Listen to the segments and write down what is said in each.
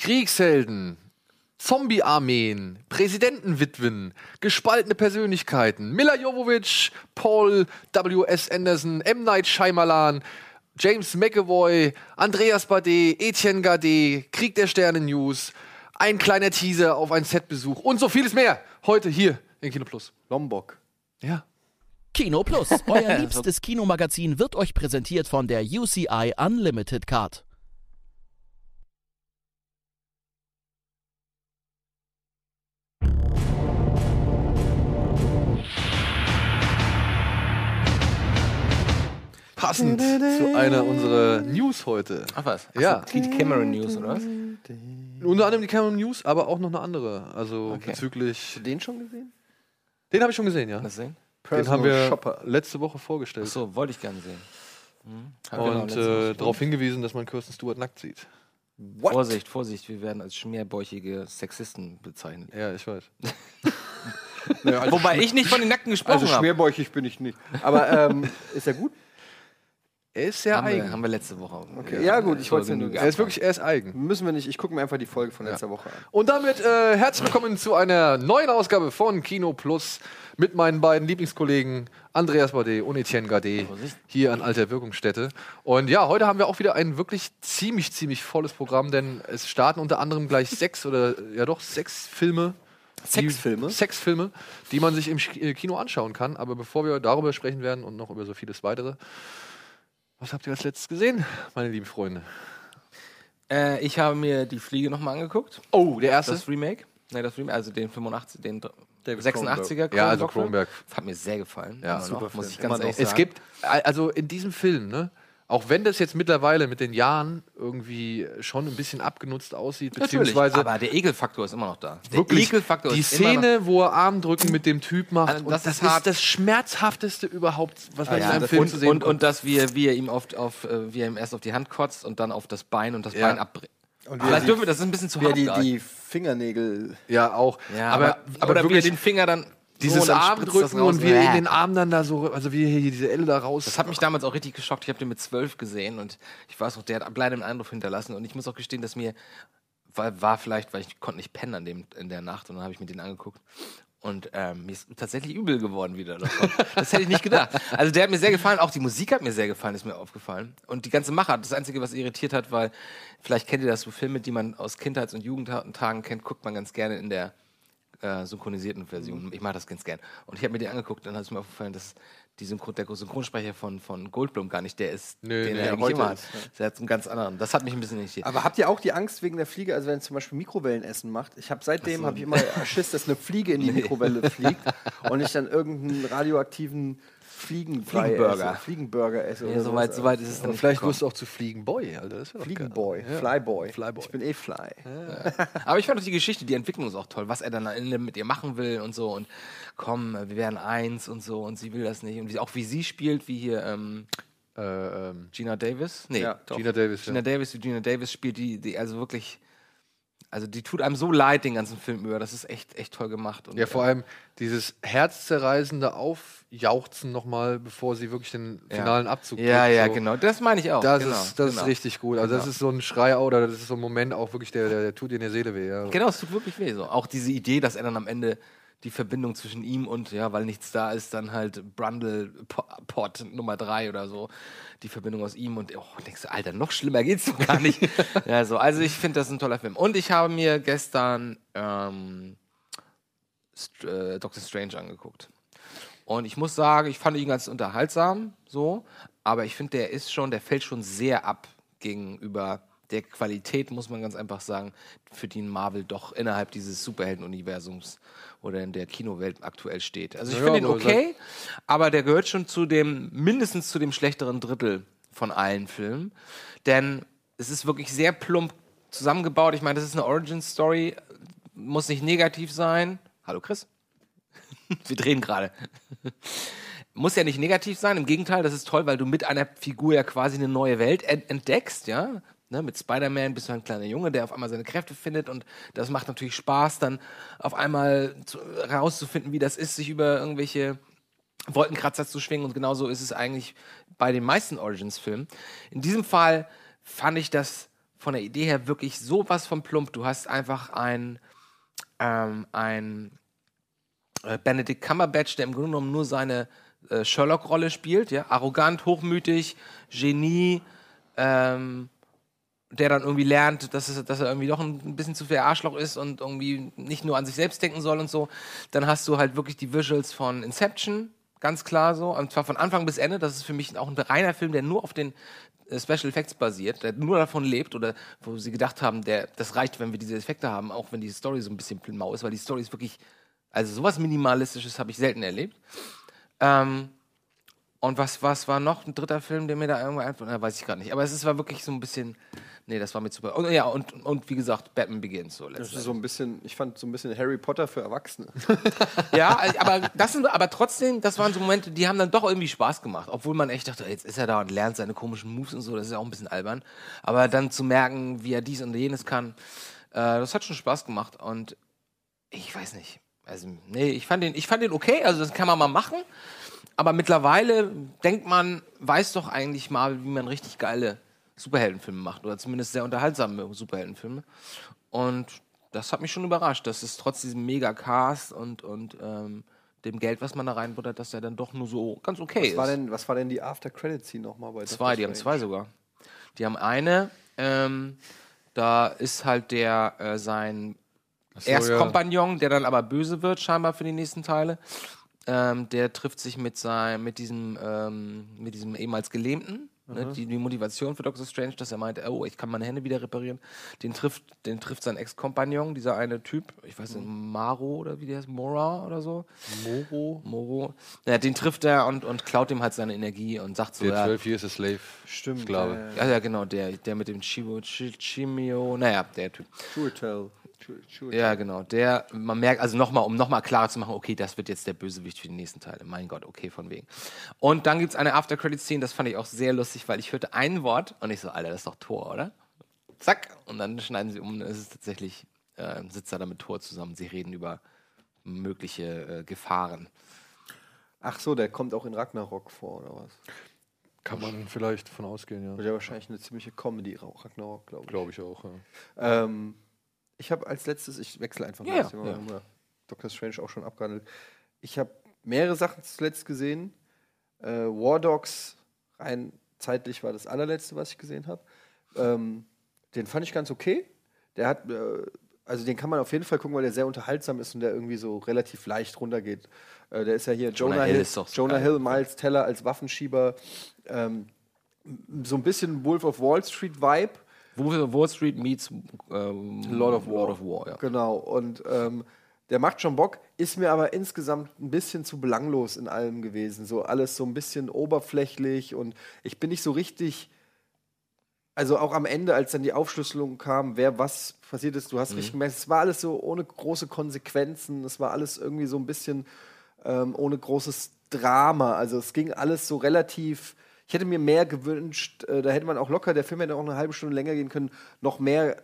Kriegshelden, Zombie-Armeen, Präsidentenwitwen, gespaltene Persönlichkeiten, Mila Jovovich, Paul W.S. Anderson, M. Night Shyamalan, James McAvoy, Andreas Bade, Etienne Gade, Krieg der Sterne News, ein kleiner Teaser auf einen Setbesuch und so vieles mehr. Heute hier in Kino Plus. Lombok. Ja. Kino Plus, euer liebstes Kinomagazin, wird euch präsentiert von der UCI Unlimited Card. Passend zu einer unserer News heute. Ach was? Ja. Die Cameron News, oder was? Unter anderem die Cameron News, aber auch noch eine andere. Also Okay. bezüglich. Den schon gesehen? Den habe ich schon gesehen, ja. Lass sehen. Den haben wir Shopper. letzte Woche vorgestellt. Achso, wollte ich gerne sehen. Hm. Ja, und äh, darauf hingewiesen, dass man Kirsten Stewart nackt sieht. What? Vorsicht, Vorsicht, wir werden als schmerbäuchige Sexisten bezeichnet. Ja, ich weiß. Naja, also Wobei ich nicht von den Nackten gesprochen Also habe. schmerbäuchig bin ich nicht. Aber ähm, ist er gut? Er ist sehr Haben wir, eigen. haben wir letzte Woche. Okay. Ja, gut, ich wollte es ja nur Er ist wirklich, er ist eigen. Müssen wir nicht. Ich gucke mir einfach die Folge von letzter Woche an. Und damit äh, herzlich willkommen zu einer neuen Ausgabe von Kino Plus mit meinen beiden Lieblingskollegen Andreas Bade und Etienne Gade hier an Alter Wirkungsstätte. Und ja, heute haben wir auch wieder ein wirklich ziemlich, ziemlich volles Programm, denn es starten unter anderem gleich sechs oder ja doch sechs Filme. Sexfilme? Die, Sexfilme, die man sich im äh, Kino anschauen kann. Aber bevor wir darüber sprechen werden und noch über so vieles weitere, was habt ihr als letztes gesehen, meine lieben Freunde? Äh, ich habe mir die Fliege nochmal angeguckt. Oh, der erste? Das Remake. Nein, das Remake, also den 85, den David 86er. Ja, also. Das hat mir sehr gefallen. Ja, super noch, muss ich ganz Immer ehrlich noch. Es sagen. gibt, also in diesem Film, ne, auch wenn das jetzt mittlerweile mit den Jahren irgendwie schon ein bisschen abgenutzt aussieht, Natürlich, beziehungsweise aber der Ekelfaktor ist immer noch da. Der wirklich Ekelfaktor die ist immer noch Szene, wo er Armdrücken mit dem Typ macht, Also und das ist ist, das schmerzhafteste überhaupt, was man Ja, in einem Film und, zu sehen und, bekommt. und dass wir, wie er ihm auf, auf äh, wie er ihm erst auf die Hand kotzt und dann auf das Bein und das Ja. Bein abbricht. Und Vielleicht dürfen wir, das ist ein bisschen zu hart. die, die Fingernägel. ja, auch. ja, aber, aber, aber oder wie er wirklich den Finger dann dieses so, Armdrücken und wie er in den Arm dann da so, also wie er hier diese Elle da raus. Das hat mich damals auch richtig geschockt. Ich habe den mit zwölf gesehen und ich weiß noch, der hat bleibenden Eindruck hinterlassen. Und ich muss auch gestehen, dass mir war, war vielleicht, weil ich konnte nicht pennen an dem in der Nacht und dann habe ich mir den angeguckt. Und ähm, mir ist tatsächlich übel geworden wieder davon. Das hätte ich nicht gedacht. Also der hat mir sehr gefallen, auch die Musik hat mir sehr gefallen, ist mir aufgefallen. Und die ganze Machart, das Einzige, was irritiert hat, weil vielleicht kennt ihr das, so Filme, die man aus Kindheits- und Jugendtagen kennt, guckt man ganz gerne in der äh, synchronisierten Version. Ich mache das ganz gern. Und ich habe mir die angeguckt, dann hat es mir aufgefallen, dass die Synchron der Synchronsprecher von, von Goldblum gar nicht der ist, Nö, den nee, er der eigentlich heute immer hat. ist, ja. Der hat einen ganz anderen. Das hat mich ein bisschen irritiert. Aber habt ihr auch die Angst wegen der Fliege, also wenn ihr zum Beispiel Mikrowellenessen macht? Ich habe seitdem habe ich immer Schiss, dass eine Fliege in die Mikrowelle fliegt und ich dann irgendeinen radioaktiven Fliegenbrei Fliegenburger. esse, Fliegenburger esse. Ja, oder so weit, so weit ist es dann vielleicht wirst du auch zu Fliegenboy, Alter. Das Fliegenboy. Ja. Flyboy. Flyboy. Ich bin eh Fly. Aber ich fand auch die Geschichte, die Entwicklung ist auch toll, was er dann am Ende mit ihr machen will und so und komm, wir werden eins und so und sie will das nicht und wie, auch wie sie spielt, wie hier ähm, Äh, ähm, Gina Davis. Nee, Ja. Gina Davis. Gina ja. Davis, wie Gina Davis spielt, die, die also wirklich, also die tut einem so leid den ganzen Film über. Das ist echt, echt toll gemacht. Und, Ja, vor allem dieses herzzerreißende Aufjauchzen nochmal, bevor sie wirklich den Ja. finalen Abzug Ja, kriegt, ja, so. genau. Das meine ich auch. Das, genau, ist, das genau. ist richtig gut. Also das Genau. ist so ein Schrei oder das ist so ein Moment auch wirklich, der, der, der tut dir in der Seele weh. Ja. Genau, es tut wirklich weh. So. Auch diese Idee, dass er dann am Ende die Verbindung zwischen ihm und, ja, weil nichts da ist, dann halt Brundle Po- Pot Nummer drei oder so. Die Verbindung aus ihm und, oh, denkst du, Alter, noch schlimmer geht's doch gar nicht. ja, so. Also ich finde, das ein toller Film. Und ich habe mir gestern ähm, St äh, Doctor Strange angeguckt. Und ich muss sagen, ich fand ihn ganz unterhaltsam, so, aber ich finde, der ist schon, der fällt schon sehr ab gegenüber der Qualität, muss man ganz einfach sagen, für die Marvel doch innerhalb dieses Superhelden-Universums oder in der Kinowelt aktuell steht. Also ich Ja, finde ihn okay, aber der gehört schon zu dem, mindestens zu dem schlechteren Drittel von allen Filmen. Denn es ist wirklich sehr plump zusammengebaut. Ich meine, das ist eine Origin-Story, muss nicht negativ sein. Hallo Chris. Wir drehen gerade. Muss ja nicht negativ sein, im Gegenteil, das ist toll, weil du mit einer Figur ja quasi eine neue Welt ent entdeckst, ja. Ne, mit Spider-Man bist du ein kleiner Junge, der auf einmal seine Kräfte findet und das macht natürlich Spaß, dann auf einmal zu, herauszufinden, wie das ist, sich über irgendwelche Wolkenkratzer zu schwingen und genauso ist es eigentlich bei den meisten Origins-Filmen. In diesem Fall fand ich das von der Idee her wirklich sowas von plump. Du hast einfach ein, ähm, ein äh, Benedict Cumberbatch, der im Grunde genommen nur seine äh, Sherlock-Rolle spielt, ja, arrogant, hochmütig, Genie, ähm, der dann irgendwie lernt, dass, es, dass er irgendwie doch ein bisschen zu viel Arschloch ist und irgendwie nicht nur an sich selbst denken soll und so. Dann hast du halt wirklich die Visuals von Inception, ganz klar so, und zwar von Anfang bis Ende. Das ist für mich auch ein reiner Film, der nur auf den äh, Special Effects basiert, der nur davon lebt oder wo sie gedacht haben, der, das reicht, wenn wir diese Effekte haben, auch wenn die Story so ein bisschen mau ist, weil die Story ist wirklich, also sowas Minimalistisches habe ich selten erlebt. Ähm, und was, was war noch ein dritter Film, der mir da irgendwo einfach, na, weiß ich gar nicht. Aber es ist, war wirklich so ein bisschen, nee, das war mir zu. Und, ja, und, und wie gesagt, Batman Begins so. Das ist so ein bisschen, ich fand so ein bisschen Harry Potter für Erwachsene. ja, aber das sind, aber trotzdem, das waren so Momente, die haben dann doch irgendwie Spaß gemacht. Obwohl man echt dachte, jetzt ist er da und lernt seine komischen Moves und so, das ist ja auch ein bisschen albern. Aber dann zu merken, wie er dies und jenes kann, äh, das hat schon Spaß gemacht. Und ich weiß nicht. Also, nee, ich fand den, ich fand den okay, also das kann man mal machen. Aber mittlerweile denkt man, weiß doch eigentlich mal, wie man richtig geile Superheldenfilme macht. Oder zumindest sehr unterhaltsame Superheldenfilme. Und das hat mich schon überrascht, dass es trotz diesem Mega-Cast und, und ähm, dem Geld, was man da reinbuttert, dass er dann doch nur so ganz okay was ist. War denn, was war denn die After-Credit-Scene nochmal bei Zwei, die haben zwei sogar. Die haben eine, ähm, da ist halt der äh, sein so, Erstkompagnon, der dann aber böse wird, scheinbar für die nächsten Teile. Ähm, der trifft sich mit seinem, mit diesem, ähm, mit diesem ehemals Gelähmten. Ne, die, die Motivation für Doctor Strange, dass er meinte, oh, ich kann meine Hände wieder reparieren. Den trifft, den trifft sein Ex-Kompagnon, dieser eine Typ, ich weiß nicht, Maro oder wie der heißt, Mora oder so. Moro. Moro. Ja, den trifft er und, und klaut ihm halt seine Energie und sagt so, Der ja, 12 Years a Slave. Stimmt, Sklave. ja, ja, genau, der, der mit dem Chimio, naja, der Typ. Churchill. Churchill. Ja, genau. Der, man merkt, also nochmal, um nochmal klarer zu machen, okay, das wird jetzt der Bösewicht für die nächsten Teile. Mein Gott, okay, von wegen. Und dann gibt es eine After-Credit-Szene, das fand ich auch sehr lustig, weil ich hörte ein Wort und ich so, Alter, das ist doch Tor, oder? Zack. Und dann schneiden sie um, und es ist tatsächlich, äh, sitzt er da mit Tor zusammen. Sie reden über mögliche äh, Gefahren. Ach so, der kommt auch in Ragnarok vor, oder was? Kann man vielleicht von ausgehen, ja. Wird ja wahrscheinlich eine ziemliche Comedy, Ragnarok, glaube ich. Glaube ich auch, ja. Ähm, ich habe als letztes, ich wechsle einfach mal, ja, das Thema, ja. haben Doctor Strange auch schon abgehandelt. Ich habe mehrere Sachen zuletzt gesehen. Äh, War Dogs, rein zeitlich war das allerletzte, was ich gesehen habe. Ähm, den fand ich ganz okay. Der hat, äh, also den kann man auf jeden Fall gucken, weil der sehr unterhaltsam ist und der irgendwie so relativ leicht runtergeht. Äh, der ist ja hier Jonah, Jonah Hill so Jonah geil. Hill, Miles Teller als Waffenschieber. Ähm, so ein bisschen Wolf of Wall Street Vibe. Wall Street meets ähm, Lord of War. Lord of War ja. Genau. Und ähm, der macht schon Bock, ist mir aber insgesamt ein bisschen zu belanglos in allem gewesen. So alles so ein bisschen oberflächlich und ich bin nicht so richtig. Also auch am Ende, als dann die Aufschlüsselung kam, wer was passiert ist, du hast richtig gemerkt, es war alles so ohne große Konsequenzen, es war alles irgendwie so ein bisschen ähm, ohne großes Drama. Also es ging alles so relativ. Ich hätte mir mehr gewünscht, äh, da hätte man auch locker, der Film hätte auch eine halbe Stunde länger gehen können, noch mehr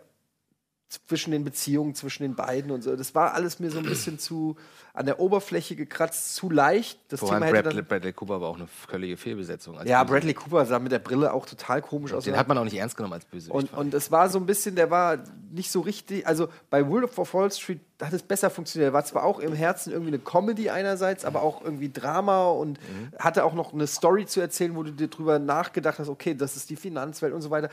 zwischen den Beziehungen zwischen den beiden und so. Das war alles mir so ein bisschen zu an der Oberfläche gekratzt, zu leicht. Das Vor allem Thema Bradley, dann, Bradley Cooper war auch eine völlige Fehlbesetzung. als ja, Bösewicht. Bradley Cooper sah mit der Brille auch total komisch aus. Den hat man auch nicht ernst genommen als Bösewicht. Und, und es war so ein bisschen, der war nicht so richtig, also bei Wolf of Wall Street hat es besser funktioniert. Er war zwar auch im Herzen irgendwie eine Comedy einerseits, aber auch irgendwie Drama und Mhm. hatte auch noch eine Story zu erzählen, wo du dir drüber nachgedacht hast, okay, das ist die Finanzwelt und so weiter.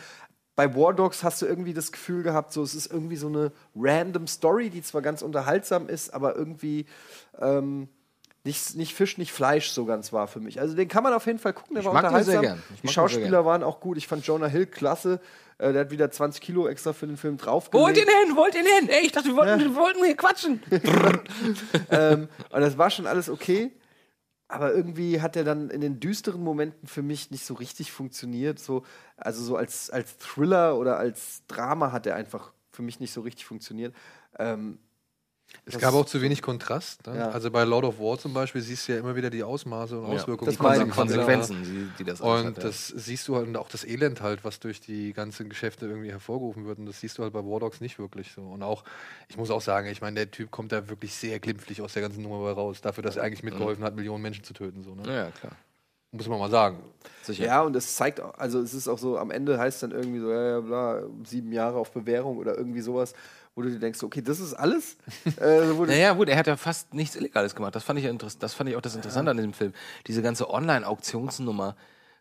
Bei War Dogs hast du irgendwie das Gefühl gehabt, so es ist irgendwie so eine random Story, die zwar ganz unterhaltsam ist, aber irgendwie ähm, nicht, nicht Fisch, nicht Fleisch so ganz war für mich. Also den kann man auf jeden Fall gucken, der Ich war mag den sehr unterhaltsam. gern. Ich mag Die Schauspieler gern. waren auch gut. Ich fand Jonah Hill klasse. Äh, der hat wieder 20 Kilo extra für den Film Holt draufgelegt. ihn hin, holt ihn hin. Ey, ich dachte, wir wollten, wir wollten hier quatschen. ähm, und das war schon alles okay. Aber irgendwie hat er dann in den düsteren Momenten für mich nicht so richtig funktioniert. So, also so als, als Thriller oder als Drama hat er einfach für mich nicht so richtig funktioniert. Ähm, Es Das gab auch zu wenig Kontrast. Ne? Ja. Also bei Lord of War zum Beispiel siehst du ja immer wieder die Ausmaße und Auswirkungen. das der ich. Kamera. Konsequenzen, die, die das Und hat, ja. das siehst du halt, und auch das Elend halt, was durch die ganzen Geschäfte irgendwie hervorgerufen wird. Und das siehst du halt bei War Dogs nicht wirklich so. Und auch, ich muss auch sagen, ich meine, der Typ kommt da wirklich sehr glimpflich aus der ganzen Nummer raus, dafür, dass er eigentlich mitgeholfen hat, Millionen Menschen zu töten. So, ne? Ja, klar. Muss man mal sagen. Sicher. Ja, und es zeigt, auch- also es ist auch so, am Ende heißt dann irgendwie so, ja, ja, bla, sieben Jahre auf Bewährung oder irgendwie sowas, wo du dir denkst, okay, das ist alles? äh, Naja, gut, er hat ja fast nichts Illegales gemacht. Das fand ich, ja interess- das fand ich auch das Interessante an diesem Film. Diese ganze Online-Auktionsnummer,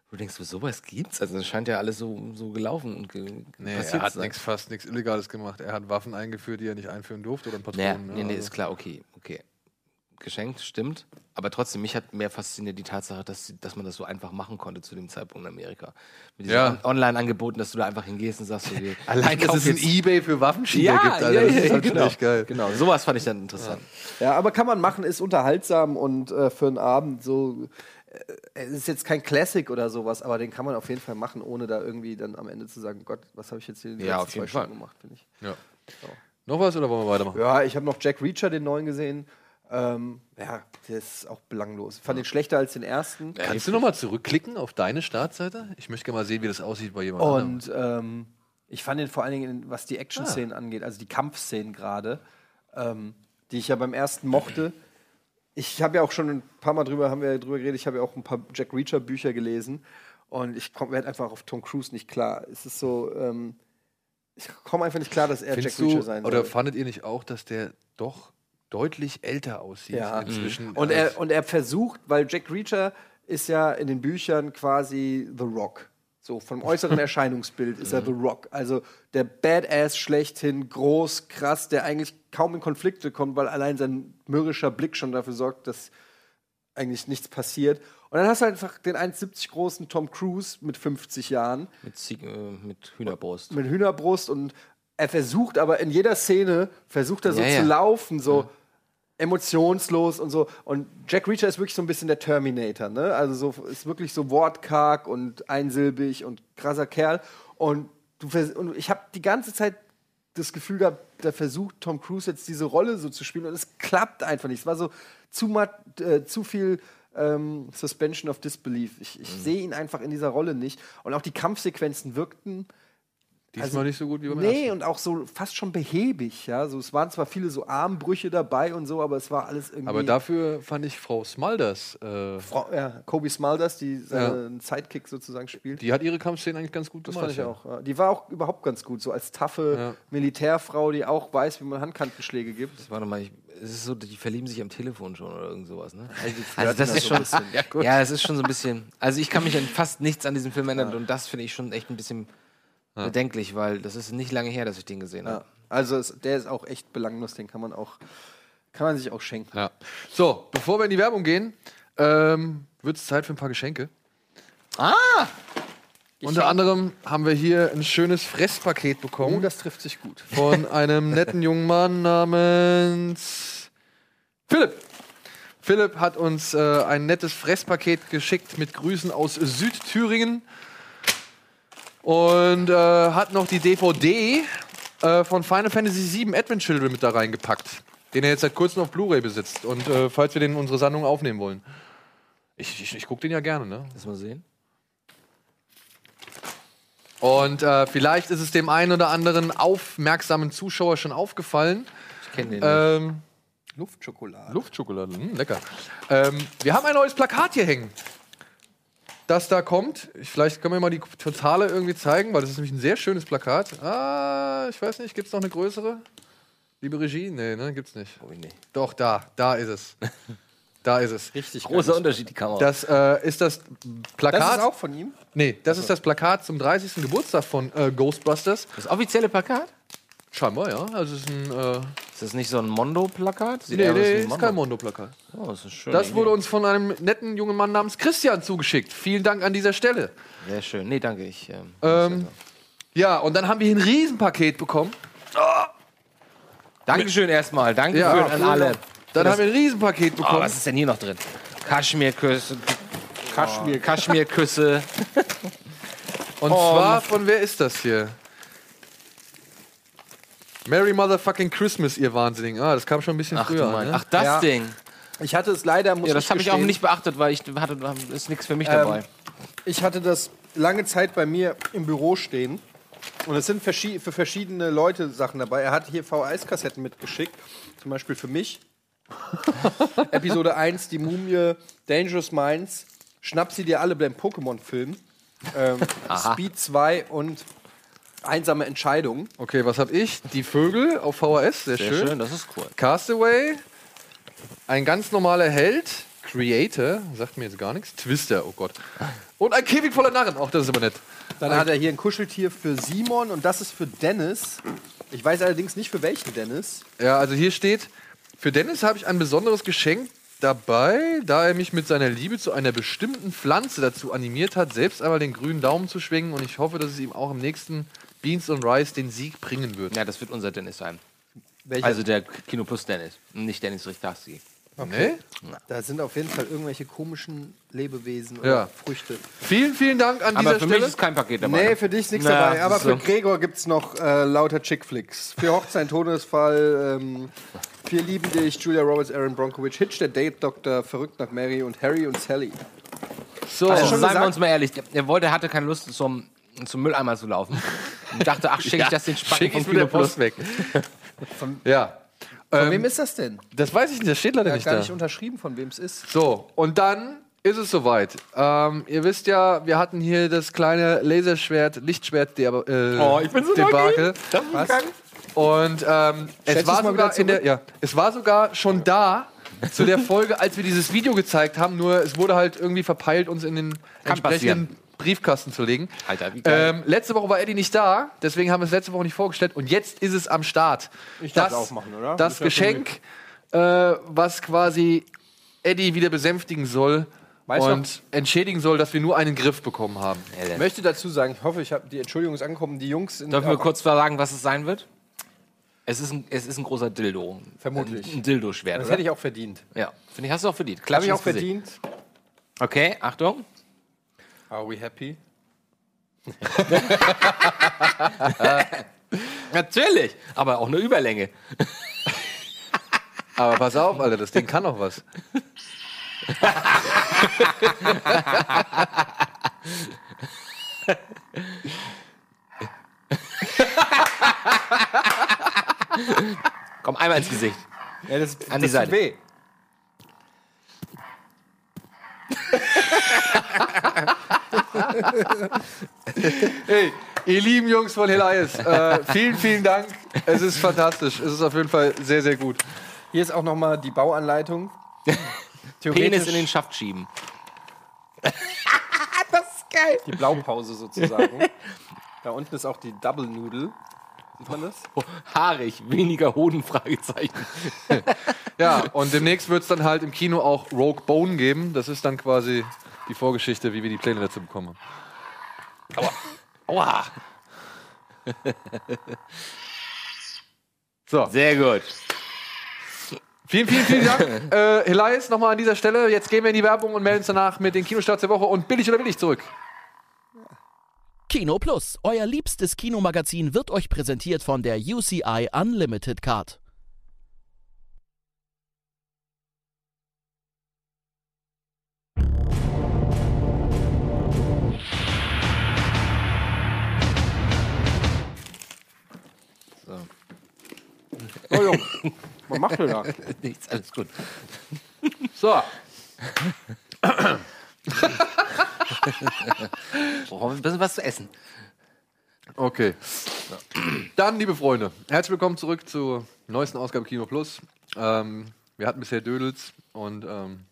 wo du denkst, so, sowas gibt's? Also, es scheint ja alles so, so gelaufen und ge Nee, passiert er hat nix, fast nichts Illegales gemacht. Er hat Waffen eingeführt, die er nicht einführen durfte oder Naja, Patronen. ne? nee, nee, Also- ist klar, okay, okay. Geschenkt, stimmt. Aber trotzdem, mich hat mehr fasziniert die Tatsache, dass, dass man das so einfach machen konnte zu dem Zeitpunkt in Amerika. Mit diesen Ja. On- Online-Angeboten, dass du da einfach hingehst und sagst, so, wir- Allein, dass es ein Ebay für Waffenschieber ja, gibt, Alter. ja, das ja, ist halt genau. echt geil. Genau, sowas fand ich dann interessant. Ja, aber kann man machen, ist unterhaltsam und äh, für einen Abend so. äh, Es ist jetzt kein Classic oder sowas, aber den kann man auf jeden Fall machen, ohne da irgendwie dann am Ende zu sagen, Gott, was habe ich jetzt hier in den Ja, letzten zwei Stunden gemacht, finde ich. Ja. Noch was oder wollen wir weitermachen? Ja, ich habe noch Jack Reacher, den neuen gesehen. Ähm, ja, der ist auch belanglos. Ich fand den schlechter als den ersten. Kannst du noch mal zurückklicken auf deine Startseite? Ich möchte gerne mal sehen, wie das aussieht bei jemand anderem. Und ähm, ich fand den vor allen Dingen, was die Action-Szenen angeht, also die Kampfszenen gerade, ähm, die ich ja beim ersten mochte. Ich habe ja auch schon ein paar Mal drüber, haben wir ja drüber geredet, ich habe ja auch ein paar Jack Reacher-Bücher gelesen und ich werde einfach auf Tom Cruise nicht klar. Es ist so, ähm, ich komme einfach nicht klar, dass er Findest Jack Reacher sein oder soll. fandet ihr nicht auch, dass der doch deutlich älter aussieht Ja. inzwischen? Und als- er, und er versucht, weil Jack Reacher ist ja in den Büchern quasi The Rock. So, vom äußeren Erscheinungsbild ist er The Rock. Also der Badass schlechthin, groß, krass, der eigentlich kaum in Konflikte kommt, weil allein sein mürrischer Blick schon dafür sorgt, dass eigentlich nichts passiert. Und dann hast du einfach den 1,70 großen Tom Cruise mit 50 Jahren Mit, Zieg- äh, mit Hühnerbrust. mit Hühnerbrust und er versucht aber in jeder Szene, versucht er so Ja, ja. zu laufen, so emotionslos und so. Und Jack Reacher ist wirklich so ein bisschen der Terminator, ne? Also so ist wirklich so wortkarg und einsilbig und krasser Kerl. Und, du und ich habe die ganze Zeit das Gefühl gehabt, da versucht Tom Cruise jetzt diese Rolle so zu spielen und es klappt einfach nicht. Es war so zu, äh, zu viel ähm, Suspension of Disbelief. Ich, ich sehe ihn einfach in dieser Rolle nicht. Und auch die Kampfsequenzen wirkten Diesmal nicht so gut wie beim also Nee, ersten. und auch so fast schon behäbig, ja. So, es waren zwar viele so Armbrüche dabei und so, aber es war alles irgendwie. Aber dafür fand ich Frau Smulders, äh, Frau, ja, Kobe Smulders, die seinen Sidekick sozusagen spielt. die hat ihre Kampfszenen eigentlich ganz gut das gemacht. fand ich auch. Ja. Die war auch überhaupt ganz gut, so als taffe Ja. Militärfrau, die auch weiß, wie man Handkantenschläge gibt. Warte mal, ich, es ist so, die verlieben sich am Telefon schon oder irgend sowas, ne? flirten Also das da ist so schon, bisschen. ja, gut. ja, es ist schon so ein bisschen. Also ich kann mich an fast nichts an diesem Film erinnern und das finde ich schon echt ein bisschen bedenklich, weil das ist nicht lange her, dass ich den gesehen Ja. habe. Also es, der ist auch echt belanglos, den kann man auch, kann man sich auch schenken. Ja. So, bevor wir in die Werbung gehen, ähm, wird es Zeit für ein paar Geschenke. Ah! Unter anderem haben wir hier ein schönes Fresspaket bekommen. Oh, das trifft sich gut. von einem netten jungen Mann namens Philipp. Philipp hat uns äh, ein nettes Fresspaket geschickt mit Grüßen aus Südthüringen und äh, hat noch die DVD äh, von Final Fantasy VII Advent Children mit da reingepackt, den er jetzt seit kurzem auf Blu-ray besitzt. Und äh, falls wir den in unsere Sammlung aufnehmen wollen. Ich, ich, ich gucke den ja gerne, ne? Lass mal sehen. Und äh, vielleicht ist es dem einen oder anderen aufmerksamen Zuschauer schon aufgefallen. Ich kenne den nicht. Ähm, Luftschokolade. Luftschokolade, hm, lecker. Ähm, wir haben ein neues Plakat hier hängen. Das da kommt. Ich, vielleicht können wir mal die Totale irgendwie zeigen, weil das ist nämlich ein sehr schönes Plakat. Ah, ich weiß nicht, gibt es noch eine größere? Liebe Regie? Nee, ne, gibt's nicht. Oh, nee. Doch, da, da ist es. da ist es. Richtig Großer Unterschied, die Kamera. Das äh, ist das Plakat. Das ist auch von ihm? nee, das ist das Plakat zum 30. Geburtstag von äh, Ghostbusters. das offizielle Plakat? Scheinbar, ja. Also es ist ein. Äh, Ist das nicht so ein Mondo-Plakat? Nee, eher aus wie nee, ein ist kein Mondo-Plakat. Oh, das ist schön. Das wurde uns von einem netten jungen Mann namens Christian zugeschickt. Vielen Dank an dieser Stelle. Sehr schön. Nee, danke. Ich, ähm, Ähm, ja, und dann haben wir hier ein Riesenpaket bekommen. Dankeschön erstmal. Dankeschön Ja, an alle. Dann haben wir ein Riesenpaket Oh, bekommen. was ist denn hier noch drin? Kaschmirküsse. Kaschmir. Kaschmirküsse. und oh, zwar von wer ist das hier? Merry Motherfucking Christmas, ihr Wahnsinnigen. Ah, das kam schon ein bisschen Ach, früher. mein. ne? Ach, das Ja. Ding. Ich hatte es leider, muss Ja, das habe ich auch gestehen, nicht beachtet, weil ich hatte, ist nichts für mich Ähm, dabei. Ich hatte das lange Zeit bei mir im Büro stehen. Und es sind verschi für verschiedene Leute Sachen dabei. Er hat hier VHS-Kassetten mitgeschickt. Zum Beispiel für mich. Episode 1, die Mumie, Dangerous Minds, schnapp sie dir alle beim Pokémon-Film. Ähm, Speed 2 und Einsame Entscheidung. Okay, was habe ich? Die Vögel auf VHS, sehr, Sehr schön. schön, das ist cool. Castaway, ein ganz normaler Held, Creator, sagt mir jetzt gar nichts. Twister, oh Gott. Und ein Käfig voller Narren, auch das ist aber nett. Dann hat er hier ein Kuscheltier für Simon und das ist für Dennis. Ich weiß allerdings nicht für welchen Dennis. Ja, also hier steht, für Dennis habe ich ein besonderes Geschenk dabei, da er mich mit seiner Liebe zu einer bestimmten Pflanze dazu animiert hat, selbst einmal den grünen Daumen zu schwingen und ich hoffe, dass es ihm auch im nächsten Beans und Rice den Sieg bringen wird. Ja, das wird unser Dennis sein. Welcher? Also der Kino Plus Dennis, nicht Dennis Richtarski. Nee? da sind auf jeden Fall irgendwelche komischen Lebewesen oder Ja. Früchte. Vielen, vielen Dank an Aber dieser für mich Stelle. ist kein Paket dabei. Nee, für dich ist nichts Na, dabei. Aber so. für Gregor gibt es noch äh, lauter Chickflicks. Für Hochzeit, Todesfall, ähm, Wir lieben dich, Julia Roberts, Aaron Bronkovich, Hitch, der Date-Doktor, Verrückt nach Mary und Harry und Sally. so, Also, schon seien wir uns mal ehrlich, er wollte, hatte keine Lust zum, zum Mülleimer zu laufen. Und dachte, ach, schicke ich das den Spacken vom Kino Plus. Post weg. ja. Von Ähm, wem ist das denn? das weiß ich nicht, das steht leider Er hat nicht gar da. nicht unterschrieben, von wem es ist. So, und dann ist es soweit. Ähm, ihr wisst ja, wir hatten hier das kleine Laserschwert, Lichtschwert der, äh, Oh, ich bin so Debakel. Was? Und ähm, es war sogar in der, ja, es war sogar schon da zu der Folge, als wir dieses Video gezeigt haben. Nur es wurde halt irgendwie verpeilt, uns in den entsprechenden Briefkasten zu legen. Alter, wie geil. Ähm, letzte Woche war Eddie nicht da, deswegen haben wir es letzte Woche nicht vorgestellt. Und jetzt ist es am Start. Ich darf es aufmachen, oder? Das ja Geschenk, äh, was quasi Eddie wieder besänftigen soll Weißt und entschädigen soll, dass wir nur einen Griff bekommen haben. Ich möchte dazu sagen, ich hoffe, ich habe die Entschuldigung ist angekommen. Die Jungs sind Dürfen wir kurz sagen, was es sein wird? Es ist ein, es ist ein großer Dildo. Vermutlich. Ein, ein Dildo-Schwert. Das oder? hätte ich auch verdient. Ja, finde ich, hast du auch verdient. Habe Klatsch ich auch verdient. Okay, Achtung. Are we happy? Natürlich, aber auch eine Überlänge. Aber pass auf, Alter, das Ding kann auch was. Komm, einmal ins Gesicht. Ja, das, An die Seite. weh. Hey, ihr lieben Jungs von Elias, äh, vielen, vielen Dank. Es ist fantastisch. Es ist auf jeden Fall sehr, sehr gut. Hier ist auch noch mal die Bauanleitung. Penis in den Schaft schieben. die Blaupause sozusagen. da unten ist auch die Double Noodle. Sieht man das? Oh, haarig, weniger Hoden, Fragezeichen. Ja, und demnächst wird es dann halt im Kino auch Rogue Bone geben. Das ist dann quasi die Vorgeschichte, wie wir die Pläne dazu bekommen haben. Aua. So, Sehr gut. vielen, vielen, vielen Dank. äh, Elias, nochmal an dieser Stelle. Jetzt gehen wir in die Werbung und melden uns danach mit den Kinostarts der Woche und billig oder billig zurück. Kino Plus, euer liebstes Kinomagazin, wird euch präsentiert von der UCI Unlimited Card. Oh, Jungs. Was macht ihr da? Nichts, alles gut. So, Brauchen wir ein bisschen was zu essen. okay. Dann, liebe Freunde, herzlich willkommen zurück zur neuesten Ausgabe Kino Plus. Ähm, wir hatten bisher Dödels und ähm,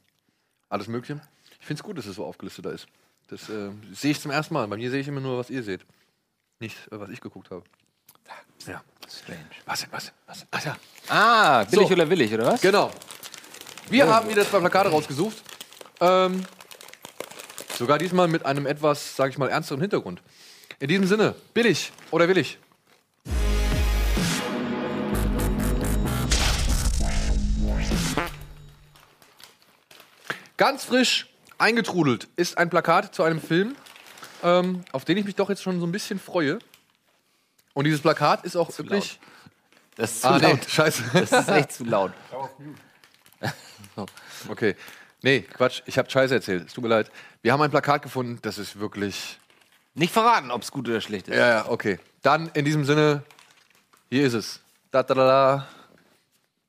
alles Mögliche. Ich finde es gut, dass es so aufgelistet da ist. Das äh, sehe ich zum ersten Mal. Bei mir sehe ich immer nur, was ihr seht. Nicht, äh, was ich geguckt habe. Ja. Strange. Was, was, was? Ach ja. Ah, billig So. oder willig, oder was? Genau. Wir haben wieder zwei Plakate rausgesucht. Ähm, sogar diesmal mit einem etwas, sage ich mal, ernsteren Hintergrund. In diesem Sinne, billig oder willig? Ganz frisch eingetrudelt ist ein Plakat zu einem Film, ähm, auf den ich mich doch jetzt schon so ein bisschen freue. Und dieses Plakat ist auch wirklich. Das ist zu Ah, nee, laut. scheiße. Das ist echt zu laut. Okay. Nee, Quatsch, ich habe Scheiße erzählt. Es tut mir leid. Wir haben ein Plakat gefunden, das ist wirklich. Nicht verraten, ob es gut oder schlecht ist. Ja, ja, okay. Dann in diesem Sinne, hier ist es. Da, da, da, da.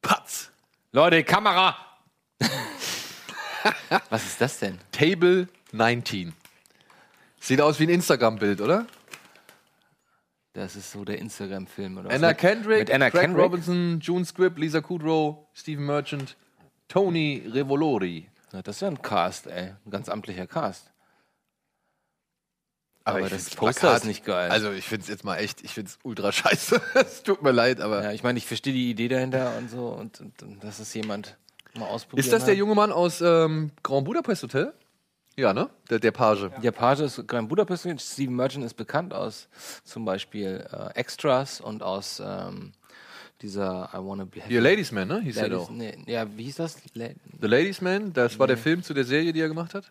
Patz. Leute, Kamera! Was ist das denn? Table 19. Sieht aus wie ein Instagram-Bild, oder? Das ist so der Instagram-Film, oder? Anna Mit- Kendrick, Mit Anna Craig Kendrick. Robinson, June Squibb, Lisa Kudrow, Stephen Merchant, Tony Revolori. Ja, das ist ja ein Cast, ey. Ein ganz amtlicher Cast. Aber ich das Poster Plakat- ist nicht geil. Also ich finde es jetzt mal echt, ich finde es ultra scheiße. es tut mir leid, aber. Ja, ich meine, ich verstehe die Idee dahinter und so und, und, und dass es jemand mal ausprobiert. Ist das der junge Mann aus ähm, Grand Budapest Hotel? Ja, ne? Der, der Page. Der Page ist Grand Budapest. Steven Merchant ist bekannt aus zum Beispiel äh, Extras und aus ähm, dieser I Wanna Be Hier Ladies Man, ne? Hieß er Ladies, doch. nee, ja, wie hieß das? La The Ladies Man, das war der Film zu der Serie, die er gemacht hat.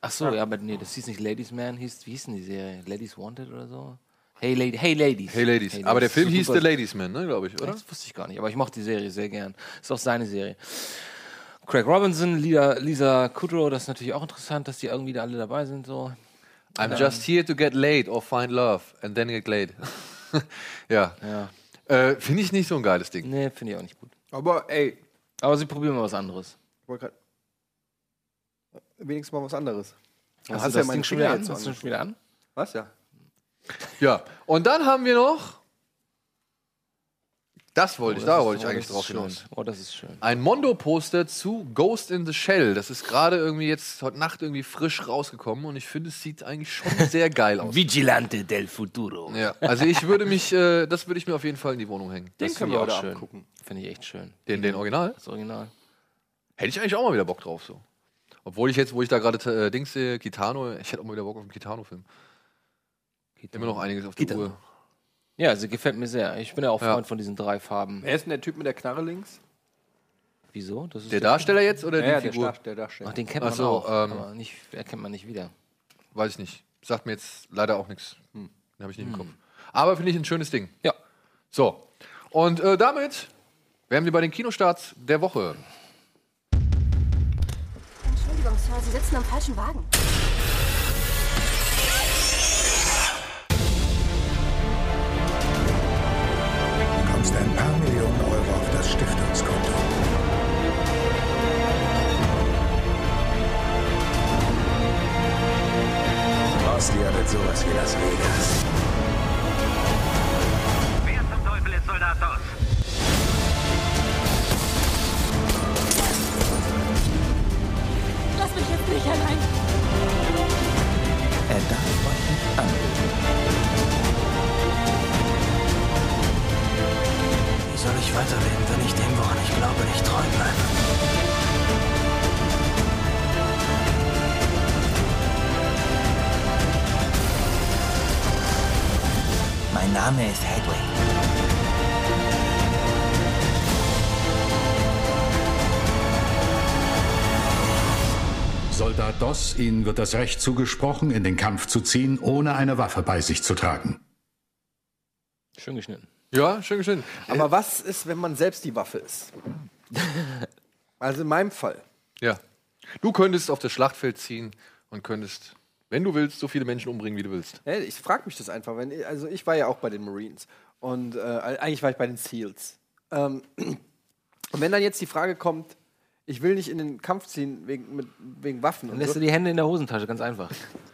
Ach so, ja, aber nee, das hieß nicht Ladies Man, hieß, wie hieß denn die Serie? Ladies Wanted oder so? Hey, Lady, hey Ladies. Hey Ladies. aber der Film hieß The Ladies Man, ne, glaube ich, oder? Das wusste ich gar nicht, aber ich mochte die Serie sehr gern. Ist auch seine Serie. Craig Robinson, Lisa, Lisa Kudrow, das ist natürlich auch interessant, dass die irgendwie da alle dabei sind. So. I'm just here to get laid or find love and then get laid. ja. Ja. Äh, Finde ich nicht so ein geiles Ding. Nee, finde ich auch nicht gut. Aber ey, Aber sie probieren mal was anderes. ich wollte gerade wenigstens mal was anderes. Hast, hast du ja das meinen Ding schon wieder an? Hast du schon wieder an? Was ja? Ja. Und dann haben wir noch. Das wollte ich, Oh, das da wollte ich eigentlich drauf hinaus. Oh, das ist schön. Ein Mondo-Poster zu Ghost in the Shell. Das ist gerade irgendwie jetzt heute Nacht irgendwie frisch rausgekommen und ich finde, es sieht eigentlich schon sehr geil aus. Vigilante del Futuro. Ja, also ich würde mich, äh, das würde ich mir auf jeden Fall in die Wohnung hängen. Den Das können wir ich auch schön. abgucken. Finde ich echt schön. Den, den Original. Das Original. Hätte ich eigentlich auch mal wieder Bock drauf so. Obwohl ich jetzt, wo ich da gerade äh, Dings sehe, Kitano, ich hätte auch mal wieder Bock auf einen Kitano-Film. Immer noch einiges auf der Kitano. Uhr. Ja, sie gefällt mir sehr. Ich bin ja auch Ja. Freund von diesen drei Farben. Wer ist denn der Typ mit der Knarre links? Wieso? Das ist Der Darsteller jetzt oder Ja, ja, die der, Figur? Star der Darsteller. Ach, den kennt Ach man so, auch, ähm, aber nicht, erkennt man nicht wieder. Weiß ich nicht. Sagt mir jetzt leider auch nichts. Den habe ich nicht im Kopf. Aber finde ich ein schönes Ding. Ja. So. Und äh, damit wären wir bei den Kinostarts der Woche. Entschuldigung, Sir, Sie sitzen am falschen Wagen. Du bekommst ein paar Millionen Euro auf das Stiftungskonto. Austria wird sowas wie Las Vegas. Wer zum Teufel ist Soldat Doss? Lass mich jetzt nicht allein. Er darf euch nicht anlügen. Soll ich weiterleben, wenn ich dem, woran ich glaube, nicht treu bleibe? Mein Name ist Hedwig. Soldat Doss, Ihnen wird das Recht zugesprochen, in den Kampf zu ziehen, ohne eine Waffe bei sich zu tragen. Schön geschnitten. Ja, schön geschnitten. Aber was ist, wenn man selbst die Waffe ist? Also in meinem Fall. Ja. Du könntest auf das Schlachtfeld ziehen und könntest, wenn du willst, so viele Menschen umbringen, wie du willst. Ja, ich frage mich das einfach. Wenn, also ich war ja auch bei den Marines. Und äh, eigentlich war ich bei den SEALs. Ähm, und wenn dann jetzt die Frage kommt, ich will nicht in den Kampf ziehen wegen, mit, wegen Waffen Dann und lässt so. du die Hände in der Hosentasche, ganz einfach.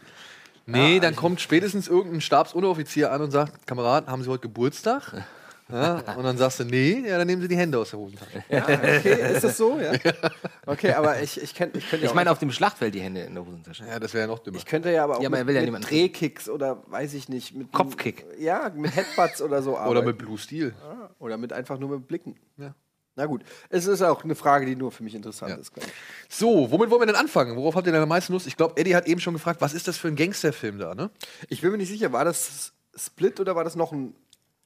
Nee, dann kommt spätestens irgendein Stabsunteroffizier an und sagt, Kamerad, haben Sie heute Geburtstag? Ja, und dann sagst du, nee, ja, dann nehmen Sie die Hände aus der Hosentasche. Ja, okay, ist das so? Ja. Okay, aber ich, ich, kenn, ich könnte ja Ich meine, auf dem Schlachtfeld die Hände in der Hosentasche. Ja, das wäre ja noch dümmer. Ich könnte ja aber auch Ja, aber er mit, will ja mit niemanden Drehkicks oder weiß ich nicht. Mit Kopfkick. Ja, mit Headbutts oder so. Oder arbeiten. mit Blue Steel. Oder mit einfach nur mit Blicken. Ja. Na gut, es ist auch eine Frage, die nur für mich interessant Ja. ist. So, womit wollen wir denn anfangen? Worauf habt ihr denn am meisten Lust? Ich glaube, Eddie hat eben schon gefragt, was ist das für ein Gangsterfilm da, ne? Ich bin mir nicht sicher, war das Split oder war das noch ein